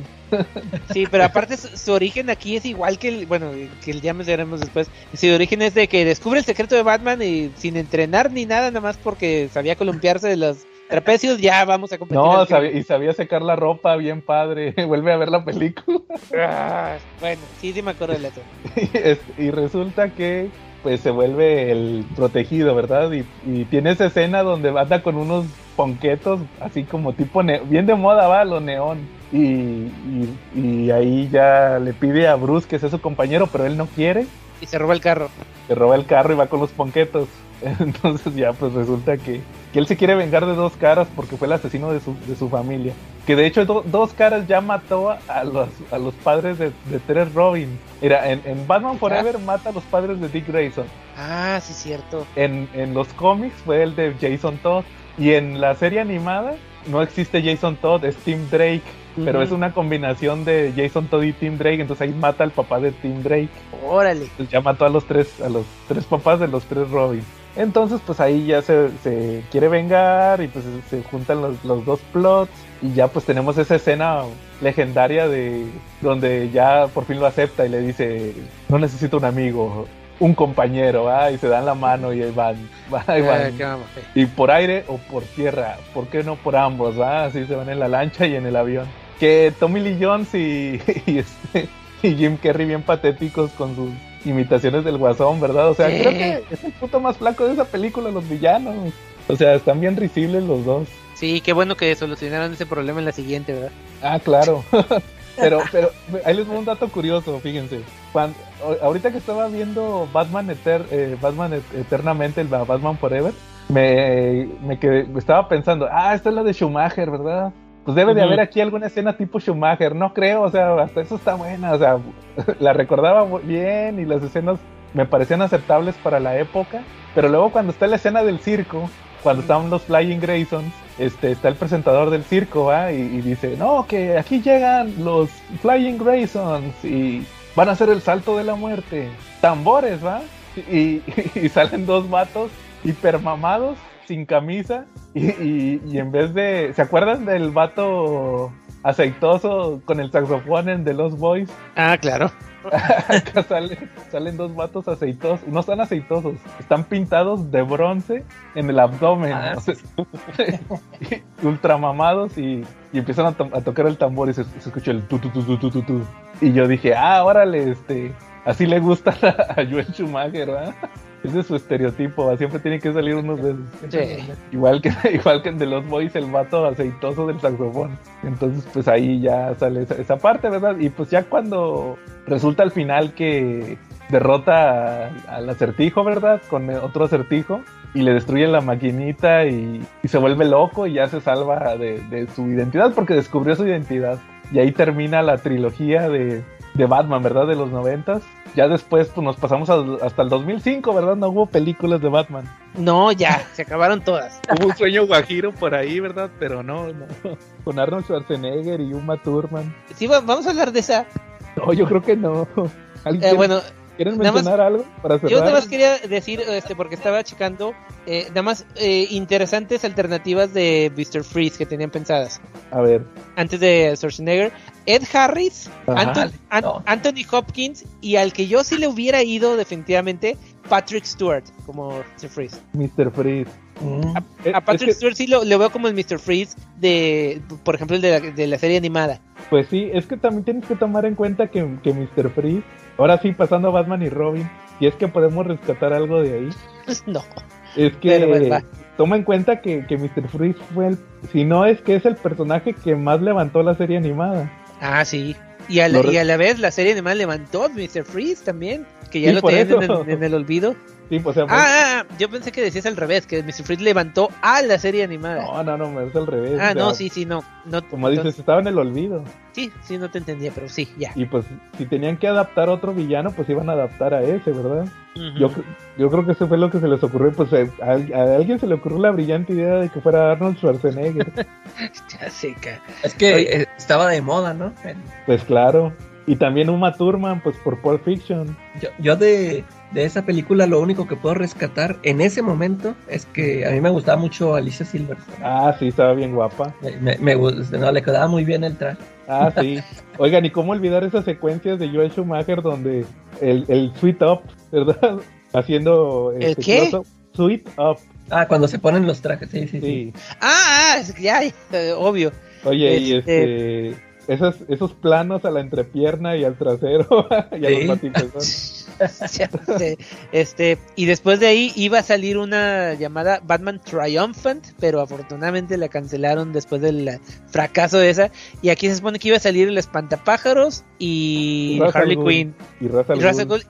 Sí, pero aparte su, su origen aquí es igual que el, bueno, que el ya mencionaremos después. Su origen es de que descubre el secreto de Batman y sin entrenar ni nada, nada más porque sabía columpiarse de los trapecios, ya vamos a competir. No, sabía- y sabía secar la ropa bien padre. Vuelve a ver la película. Ah, bueno, sí, sí me acuerdo de eso. y, es- y resulta que pues se vuelve el protegido, ¿verdad? Y, y tiene esa escena donde anda con unos ponquetos, así como tipo, ne- bien de moda va, lo neón. Y, y, y ahí ya le pide a Bruce que sea su compañero, pero él no quiere. Y se roba el carro. Se roba el carro y va con los ponquetos. Entonces ya pues resulta que, que él se quiere vengar de dos caras porque fue el asesino de su, de su familia. Que de hecho do- dos caras ya mató a, los, a los padres de, de tres Robin. Mira, en, en Batman Forever mata a los padres de Dick Grayson. Ah, sí, cierto. En, en los cómics fue el de Jason Todd. Y en la serie animada no existe Jason Todd, es Tim Drake. Pero es una combinación de Jason Todd y Tim Drake. Entonces ahí mata al papá de Tim Drake. Órale. Pues ya mató a los tres, a los tres papás de los tres Robin. Entonces, pues ahí ya se, se quiere vengar y pues se juntan los, los dos plots y ya pues tenemos esa escena legendaria de donde ya por fin lo acepta y le dice, no necesito un amigo, un compañero, ah, y se dan la mano y ahí van, ahí van. Ah, qué mamá. Y por aire o por tierra, ¿por qué no por ambos? Ah? Así se van en la lancha y en el avión. Que Tommy Lee Jones y, y, este, y Jim Carrey bien patéticos con sus imitaciones del guasón, ¿verdad? O sea, Sí. creo que es el puto más flaco de esa película, los villanos. O sea, están bien risibles los dos. Sí, qué bueno que solucionaron ese problema en la siguiente, ¿verdad? Ah, claro. pero, pero, ahí les voy un dato curioso, fíjense. Cuando, ahorita que estaba viendo Batman, Eter- eh, Batman Et- Eternamente, el Batman Forever, me, me quedé, estaba pensando, ah, esta es la de Schumacher, ¿verdad? Pues debe de haber aquí alguna escena tipo Schumacher, no creo, o sea, hasta eso está buena, o sea, la recordaba bien y las escenas me parecían aceptables para la época, pero luego cuando está la escena del circo, cuando están los Flying Graysons, este, está el presentador del circo, ¿va? Y, y dice, no, que aquí llegan los Flying Graysons y van a hacer el salto de la muerte. Tambores, ¿va? Y, y salen dos vatos hipermamados, sin camisa, y, y- y en vez de... ¿Se acuerdan del vato aceitoso con el saxofón en The Lost Boys? Ah, claro. Acá sale- salen dos vatos aceitosos, no están aceitosos, están pintados de bronce en el abdomen, Ah, sea, ultramamados y, y empiezan a, to- a tocar el tambor y se, se escucha el tu tu tu tu tu tu. Y yo dije, ah, órale, este, así le gusta a, a Joel Schumacher, ¿verdad? Ese es su estereotipo, ¿va? siempre tiene que salir unos de. Sí. Igual que, igual que en The Lost Boys, el vato aceitoso del saxofón. Entonces, pues ahí ya sale esa, esa parte, ¿verdad? Y pues ya cuando resulta al final que derrota al acertijo, ¿verdad? Con otro acertijo. Y le destruyen la maquinita y, y se vuelve loco y ya se salva de, de su identidad porque descubrió su identidad. Y ahí termina la trilogía de, de Batman, ¿verdad? De los noventas. Ya después pues, nos pasamos hasta el 2005, ¿verdad? No hubo películas de Batman. No, ya, se acabaron todas. Hubo un sueño guajiro por ahí, ¿verdad? Pero no, no. Con Arnold Schwarzenegger y Uma Thurman. Sí, va- vamos a hablar de esa. No, yo creo que no. ¿Alguien Eh, quiere- bueno, ¿Quieren más- mencionar algo para cerrar? yo nada más quería decir, este, porque estaba checando, eh, nada más eh, interesantes alternativas de Mr. Freeze que tenían pensadas. A ver. Antes de Schwarzenegger, Ed Harris, Ajá. Anton- An- no. Anthony Hopkins y al que yo sí le hubiera ido definitivamente, Patrick Stewart como Mr. Freeze. Mr. Freeze. Mm. Eh, A es Patrick que, Stewart sí lo, lo veo como el Mr. Freeze de, por ejemplo, el de la, de la serie animada. pues sí, es que también tienes que tomar en cuenta que, que Mr. Freeze, ahora sí, pasando a Batman y Robin, si es que podemos rescatar algo de ahí, no. es que Pero, toma en cuenta que, que Mr. Freeze fue el, si no es que es el personaje que más levantó la serie animada. Ah, sí. Y a, la, y a la vez la serie animada levantó Mr. Freeze también, que ya Sí, lo tenían en el olvido. Sí, pues, o sea, pues- Ah, ah, ah, yo pensé que decías al revés, que Mr. Freeze levantó a la serie animada. no, no, no, es al revés. ah, o sea, no, sí, sí, no. no Como entonces- dices, estaba en el olvido. Sí, sí, no te entendía, pero sí, ya. Y pues, si tenían que adaptar a otro villano, pues iban a adaptar a ese, ¿verdad? Ujú. Yo, cre- yo creo que eso fue lo que se les ocurrió. Pues a, a alguien se le ocurrió la brillante idea de que fuera Arnold Schwarzenegger. Ya sé, Es que eh, estaba de moda, ¿no? Pues claro. Y también Uma Thurman, pues por Pulp Fiction. Yo, yo de, de esa película lo único que puedo rescatar en ese momento es que a mí me gustaba mucho Alicia Silverstone. Ah, sí, estaba bien guapa. Me, me- no, le quedaba muy bien el traje. Ah, sí. Oigan, ¿y cómo olvidar esas secuencias de Joel Schumacher donde el, el Sweet Up, ¿verdad? Haciendo... ¿El este, qué? Sweet Up, Ah, cuando se ponen los trajes, sí, sí, sí. sí. Ah, ah, es que ya, eh, obvio. Oye, y Este- este... Esos, esos planos a la entrepierna y al trasero y a Sí. los patipezones. este, este, y después de ahí iba a salir una llamada Batman Triumphant, pero afortunadamente la cancelaron después del fracaso de esa. Y aquí se supone que iba a salir el Espantapájaros y al Harley. Quinn. Y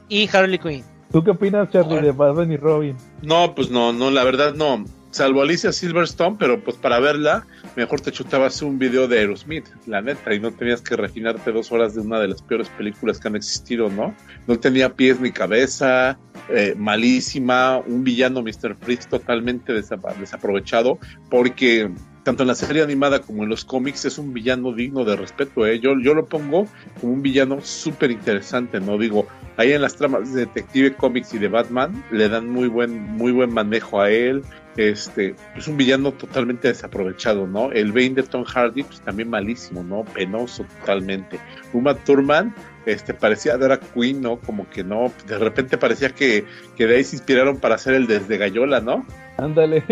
Y y Harley Quinn. ¿Tú qué opinas, Charlie, de Batman y Robin? No, pues no, no, la verdad no. Salvo Alicia Silverstone, pero pues para verla, mejor te chutabas un video de Aerosmith, la neta, y no tenías que refinarte dos horas de una de las peores películas que han existido, ¿no? No tenía pies ni cabeza, eh, malísima, un villano Mr. Freeze totalmente desaprovechado, porque tanto en la serie animada como en los cómics es un villano digno de respeto, ¿eh? Yo, yo lo pongo como un villano súper interesante, ¿no? Digo, ahí en las tramas de Detective Comics y de Batman le dan muy buen, muy buen manejo a él. Este, es un villano totalmente desaprovechado, ¿no? El Bane de Tom Hardy, pues también malísimo, ¿no? Penoso totalmente. Uma Thurman, este, parecía Drag Queen, ¿no? Como que no, de repente parecía que, que de ahí se inspiraron para hacer el desde Gallola, ¿no? Ándale.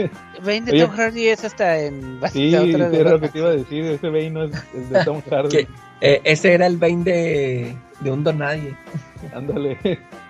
Bane de Oye. Tom Hardy es hasta en Sí, otra de lo que te iba a decir. Ese Bane no es, es de Tom Hardy. Eh, ese era el Bane de, de un donadie. Ándale.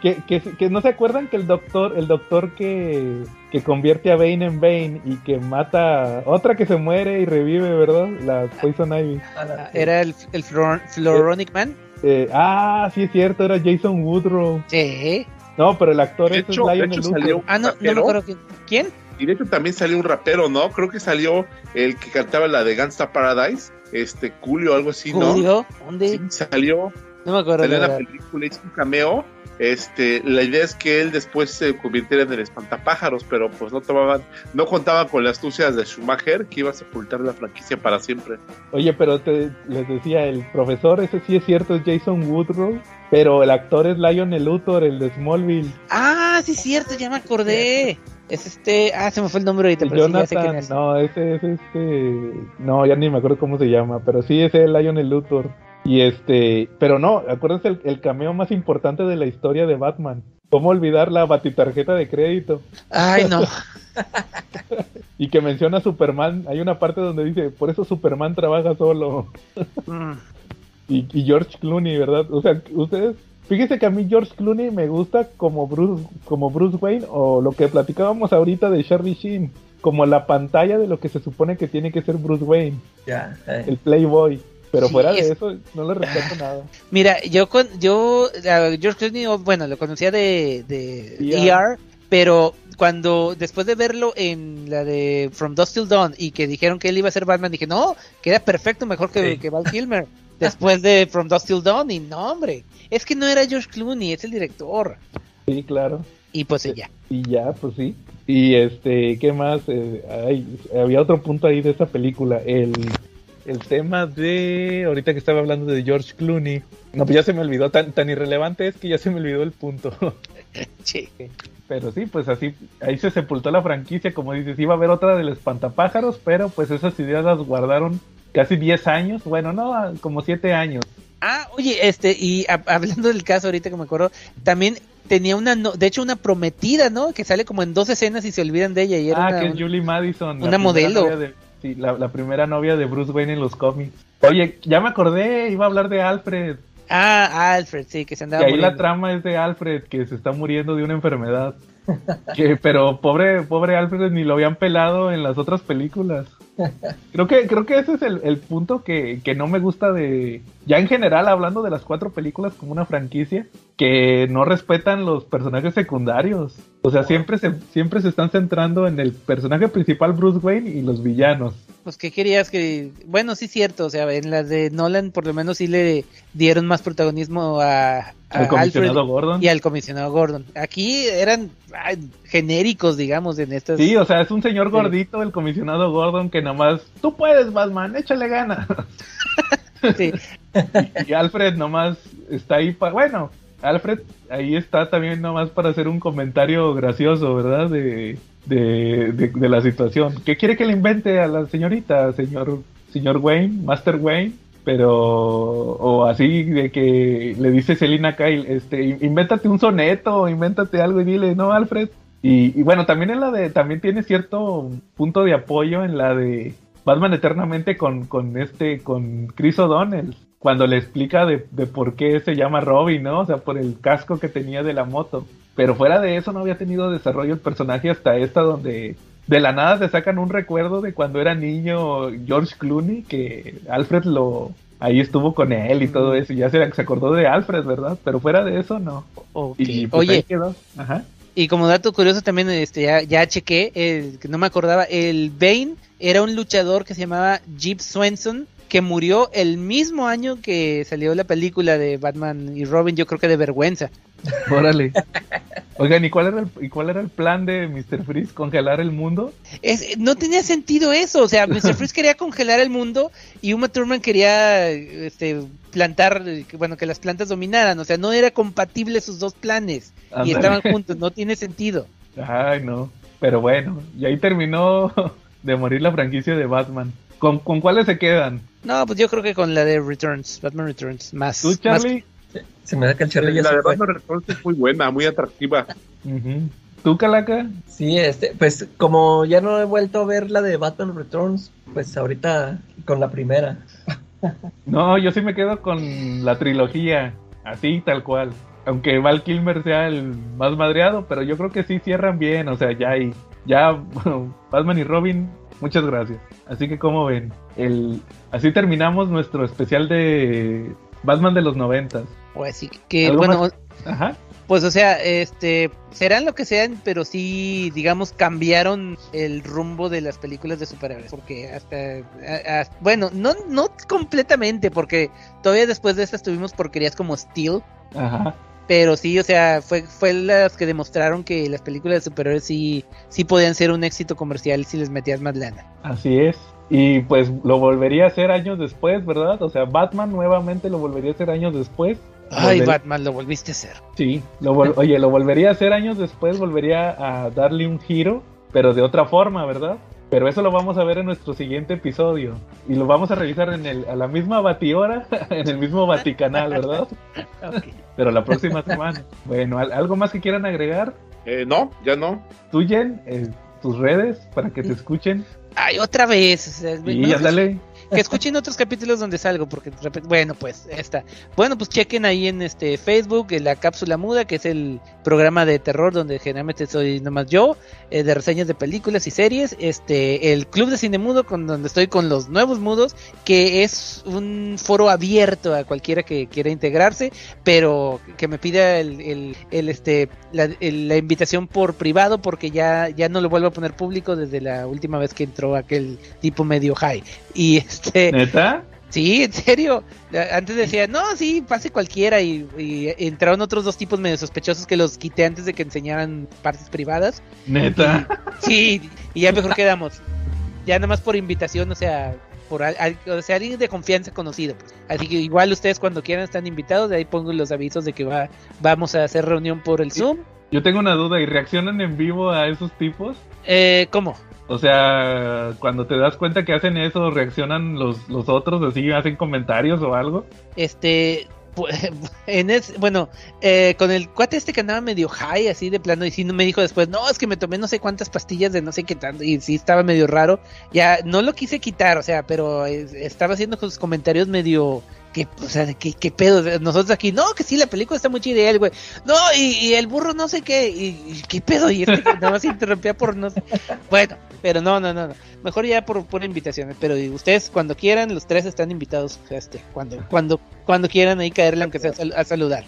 Que, que, que no se acuerdan que el doctor, el doctor que, que convierte a Bane en Bane y que mata a otra que se muere y revive, ¿verdad? La Poison Ivy. Ah, Era el, el Flor- Floronic Man. Eh, ah, sí es cierto, era Jason Woodrow. Sí. No, pero el actor De es hecho, de Ah, no, no me ¿Rapero? acuerdo quién. ¿Quién? Y de hecho también salió un rapero, ¿no? Creo que salió el que cantaba la de Gangsta Paradise, este, Julio, algo así, ¿no? Julio. ¿Dónde? Sí, salió, No me acuerdo. salió en la película, hizo un cameo. Este, la idea es que él después se convirtiera en el espantapájaros, pero pues no tomaban, no contaban con las astucias de Schumacher, que iba a sepultar la franquicia para siempre. Oye, pero te, les decía, el profesor, ese sí es cierto, es Jason Woodrow, pero el actor es Lionel Luthor, el de Smallville. Ah, sí, cierto, ya me acordé. Es este. Ah, se me fue el nombre ahorita, pero sí, ya sé quién Jonathan, es. no, ese es este, no, ya ni me acuerdo cómo se llama, pero sí es el Lionel Luthor. Y este, pero no, acuérdense el, el cameo más importante de la historia de Batman. ¿Cómo olvidar la batitarjeta de crédito? Ay, no. Y que menciona a Superman, hay una parte donde dice, por eso Superman trabaja solo. Mm. Y, y George Clooney, ¿verdad? O sea, ustedes, fíjense que a mí George Clooney me gusta como Bruce, como Bruce Wayne o lo que platicábamos ahorita de Charlie Sheen, como la pantalla de lo que se supone que tiene que ser Bruce Wayne, Ya, eh. el Playboy. Pero Sí, fuera de es- eso, no le respeto nada. Mira, yo con yo a George Clooney, oh, bueno, lo conocía de, de ER. ER, pero cuando después de verlo en la de From Dusk Till Dawn y que dijeron que él iba a ser Batman, dije, no, queda perfecto, mejor que, Sí. que Val Kilmer. Después de From Dusk Till Dawn, y no, hombre, es que no era George Clooney, es el director. Sí, claro. Y pues ya. Y ya, pues sí. Y este, ¿qué más? Eh, ay, había otro punto ahí de esa película, el, el tema de, ahorita que estaba hablando de George Clooney. No, pues ya se me olvidó, tan, tan irrelevante es que ya se me olvidó el punto. Sí. Pero sí, pues así, ahí se sepultó la franquicia, como dices, iba a haber otra del espantapájaros, pero pues esas ideas las guardaron casi 10 años, bueno, no, como 7 años. Ah, oye, este, y a- hablando del caso ahorita que me acuerdo, también tenía una, no- de hecho, una prometida, ¿no? Que sale como en dos escenas y se olvidan de ella. Y era ah, una- que es Julie Madison. una modelo. de- sí, la, la primera novia de Bruce Wayne en los cómics. Oye, ya me acordé, iba a hablar de Alfred. Ah, Alfred, sí, que se andaba Que ahí la trama es de Alfred, que se está muriendo de una enfermedad. que, pero pobre, pobre Alfred ni lo habían pelado en las otras películas. Creo que, creo que ese es el, el punto que, que no me gusta de. Ya en general, hablando de las cuatro películas como una franquicia, que no respetan los personajes secundarios. O sea, siempre se, siempre se están centrando en el personaje principal, Bruce Wayne, y los villanos. Pues, ¿qué querías que...? Bueno, sí, cierto, o sea, en las de Nolan por lo menos sí le dieron más protagonismo a, a El comisionado Alfred Gordon. y al comisionado Gordon. Aquí eran ay, genéricos, digamos, en estas... Sí, o sea, es un señor gordito, el comisionado Gordon, que nomás, tú puedes, Batman, échale ganas. Sí. y Alfred nomás está ahí para, bueno, Alfred ahí está también nomás para hacer un comentario gracioso, ¿verdad? De, de, de, de la situación. ¿Qué quiere que le invente a la señorita, señor, señor Wayne, Master Wayne? Pero, o así de que le dice Selina Kyle, este, invéntate un soneto, invéntate algo y dile, no, Alfred. Y, y bueno, también en la de, también tiene cierto punto de apoyo en la de Batman Eternamente con, con este, con Chris O'Donnell, cuando le explica de, de por qué se llama Robin, ¿no? O sea, por el casco que tenía de la moto. Pero fuera de eso no había tenido desarrollo el personaje hasta esta donde de la nada te sacan un recuerdo de cuando era niño George Clooney, que Alfred lo ahí estuvo con él y todo eso, y ya se, se acordó de Alfred, ¿verdad? Pero fuera de eso no. Ok. Y pues Oye, ahí quedó. Ajá. y como dato curioso también, este, ya, ya chequé, eh, que no me acordaba, el Bane era un luchador que se llamaba Jeep Swenson, que murió el mismo año que salió la película de Batman y Robin, yo creo que de vergüenza. Órale. Oigan, ¿y cuál era el, y cuál era el plan de Mr. Freeze? ¿Congelar el mundo? Es, no tenía sentido eso, o sea, Mr. Freeze quería congelar el mundo y Uma Thurman quería este, plantar, bueno, que las plantas dominaran, o sea, no era compatible sus dos planes y estaban juntos, no tiene sentido. Ay, no. Pero bueno, y ahí terminó de morir la franquicia de Batman. ¿Con, con cuáles se quedan? No, pues yo creo que con la de Returns, Batman Returns, más. ¿Tú, más- Charlie? Se me da que el Charlie ya La se de fue. Batman Returns es muy buena, muy atractiva. ¿Tú, Calaca? Sí, este, pues como ya no he vuelto a ver la de Batman Returns, pues ahorita con la primera. No, yo sí me quedo con la trilogía, así tal cual. Aunque Val Kilmer sea el más madreado, pero yo creo que sí cierran bien, o sea, ya hay, ya bueno, Batman y Robin, muchas gracias. Así que como ven, el, así terminamos nuestro especial de Batman de los noventas. Pues sí, que ¿Algo bueno, más? Ajá. pues o sea, este, serán lo que sean, pero sí, digamos, cambiaron el rumbo de las películas de superhéroes, porque hasta, a- a- bueno, no, no completamente, porque todavía después de estas tuvimos porquerías como Steel, Ajá. Pero sí, o sea, fue, fue las que demostraron que las películas de superhéroes sí, sí podían ser un éxito comercial si les metías más lana. Así es. Y pues lo volvería a hacer años después, ¿verdad? O sea, Batman nuevamente lo volvería a hacer años después. Ay, Volver- Batman, lo volviste a hacer. Sí, lo vol- oye, lo volvería a hacer años después, volvería a darle un giro, pero de otra forma, ¿verdad? Pero eso lo vamos a ver en nuestro siguiente episodio. Y lo vamos a revisar en el, a la misma batihora, en el mismo Vaticanal, ¿verdad? Ok. Pero la próxima semana. Bueno, ¿al- ¿algo más que quieran agregar? Eh, no, ya no. Tú, Jen, eh, tus redes para que te escuchen. Ay, otra vez. o sea, Y mejor ándale. Que escuchen otros capítulos donde salgo, porque bueno, pues esta. Bueno, pues chequen ahí en este Facebook en la cápsula muda, que es el programa de terror donde generalmente soy nomás yo, eh, de reseñas de películas y series, este, el Club de Cine Mudo, con donde estoy con los nuevos mudos, que es un foro abierto a cualquiera que quiera integrarse, pero que me pida el, el, este, la invitación por privado, porque ya, ya no lo vuelvo a poner público desde la última vez que entró aquel tipo medio high. Y este, ¿Neta? sí, en serio. Antes decía, no, sí, pase cualquiera. Y, y entraron otros dos tipos medio sospechosos que los quité antes de que enseñaran partes privadas. ¿Neta? Sí, y ya mejor quedamos. Ya nada más por invitación, o sea, por al- al- o sea, alguien de confianza conocido. pues. Así que igual ustedes cuando quieran están invitados, de ahí pongo los avisos de que va, vamos a hacer reunión por el Zoom. Yo tengo una duda, ¿y reaccionan en vivo a esos tipos? Eh, ¿Cómo? O sea, cuando te das cuenta que hacen eso, reaccionan los, los otros, así hacen comentarios o algo. Este, en es, bueno, eh, con el cuate este que andaba medio high, así de plano, y sí me dijo después, no, es que me tomé no sé cuántas pastillas de no sé qué tanto, y sí estaba medio raro. Ya no lo quise quitar, o sea, pero estaba haciendo sus comentarios medio. Que, o sea, ¿qué, qué pedo? Nosotros aquí, no, que sí, la película está muy chida. Y él, güey, no, y, y el burro no sé qué, y, qué pedo. Y este nada más interrumpía por no sé. Bueno, pero no, no, no, no. Mejor ya por pura invitación. Pero ustedes, cuando quieran, los tres están invitados. Este, cuando, cuando, cuando quieran ahí caerle, aunque sea a saludar.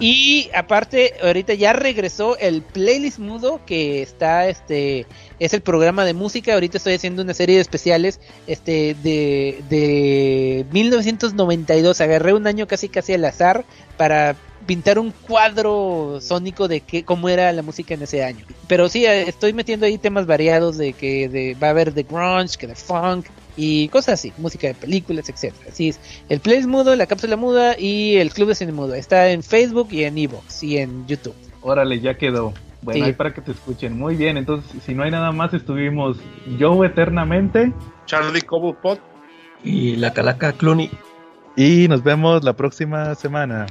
Y aparte, ahorita ya regresó el playlist mudo que está, este, es el programa de música. Ahorita estoy haciendo una serie de especiales, este, de, de 1992. Agarré un año casi casi al azar para pintar un cuadro sónico de qué, cómo era la música en ese año. Pero sí, eh, estoy metiendo ahí temas variados de que de, va a haber de grunge, que de funk y cosas así, música de películas, etcétera. Así es, el playlist mudo, la cápsula muda y el club de cine mudo. Está en Facebook y en Evox y en YouTube. Órale, ya quedó. Bueno, Sí. ahí para que te escuchen. Muy bien, entonces, si no hay nada más, estuvimos yo eternamente. Charlie Cobblepot. Y la calaca Clooney. Y nos vemos la próxima semana.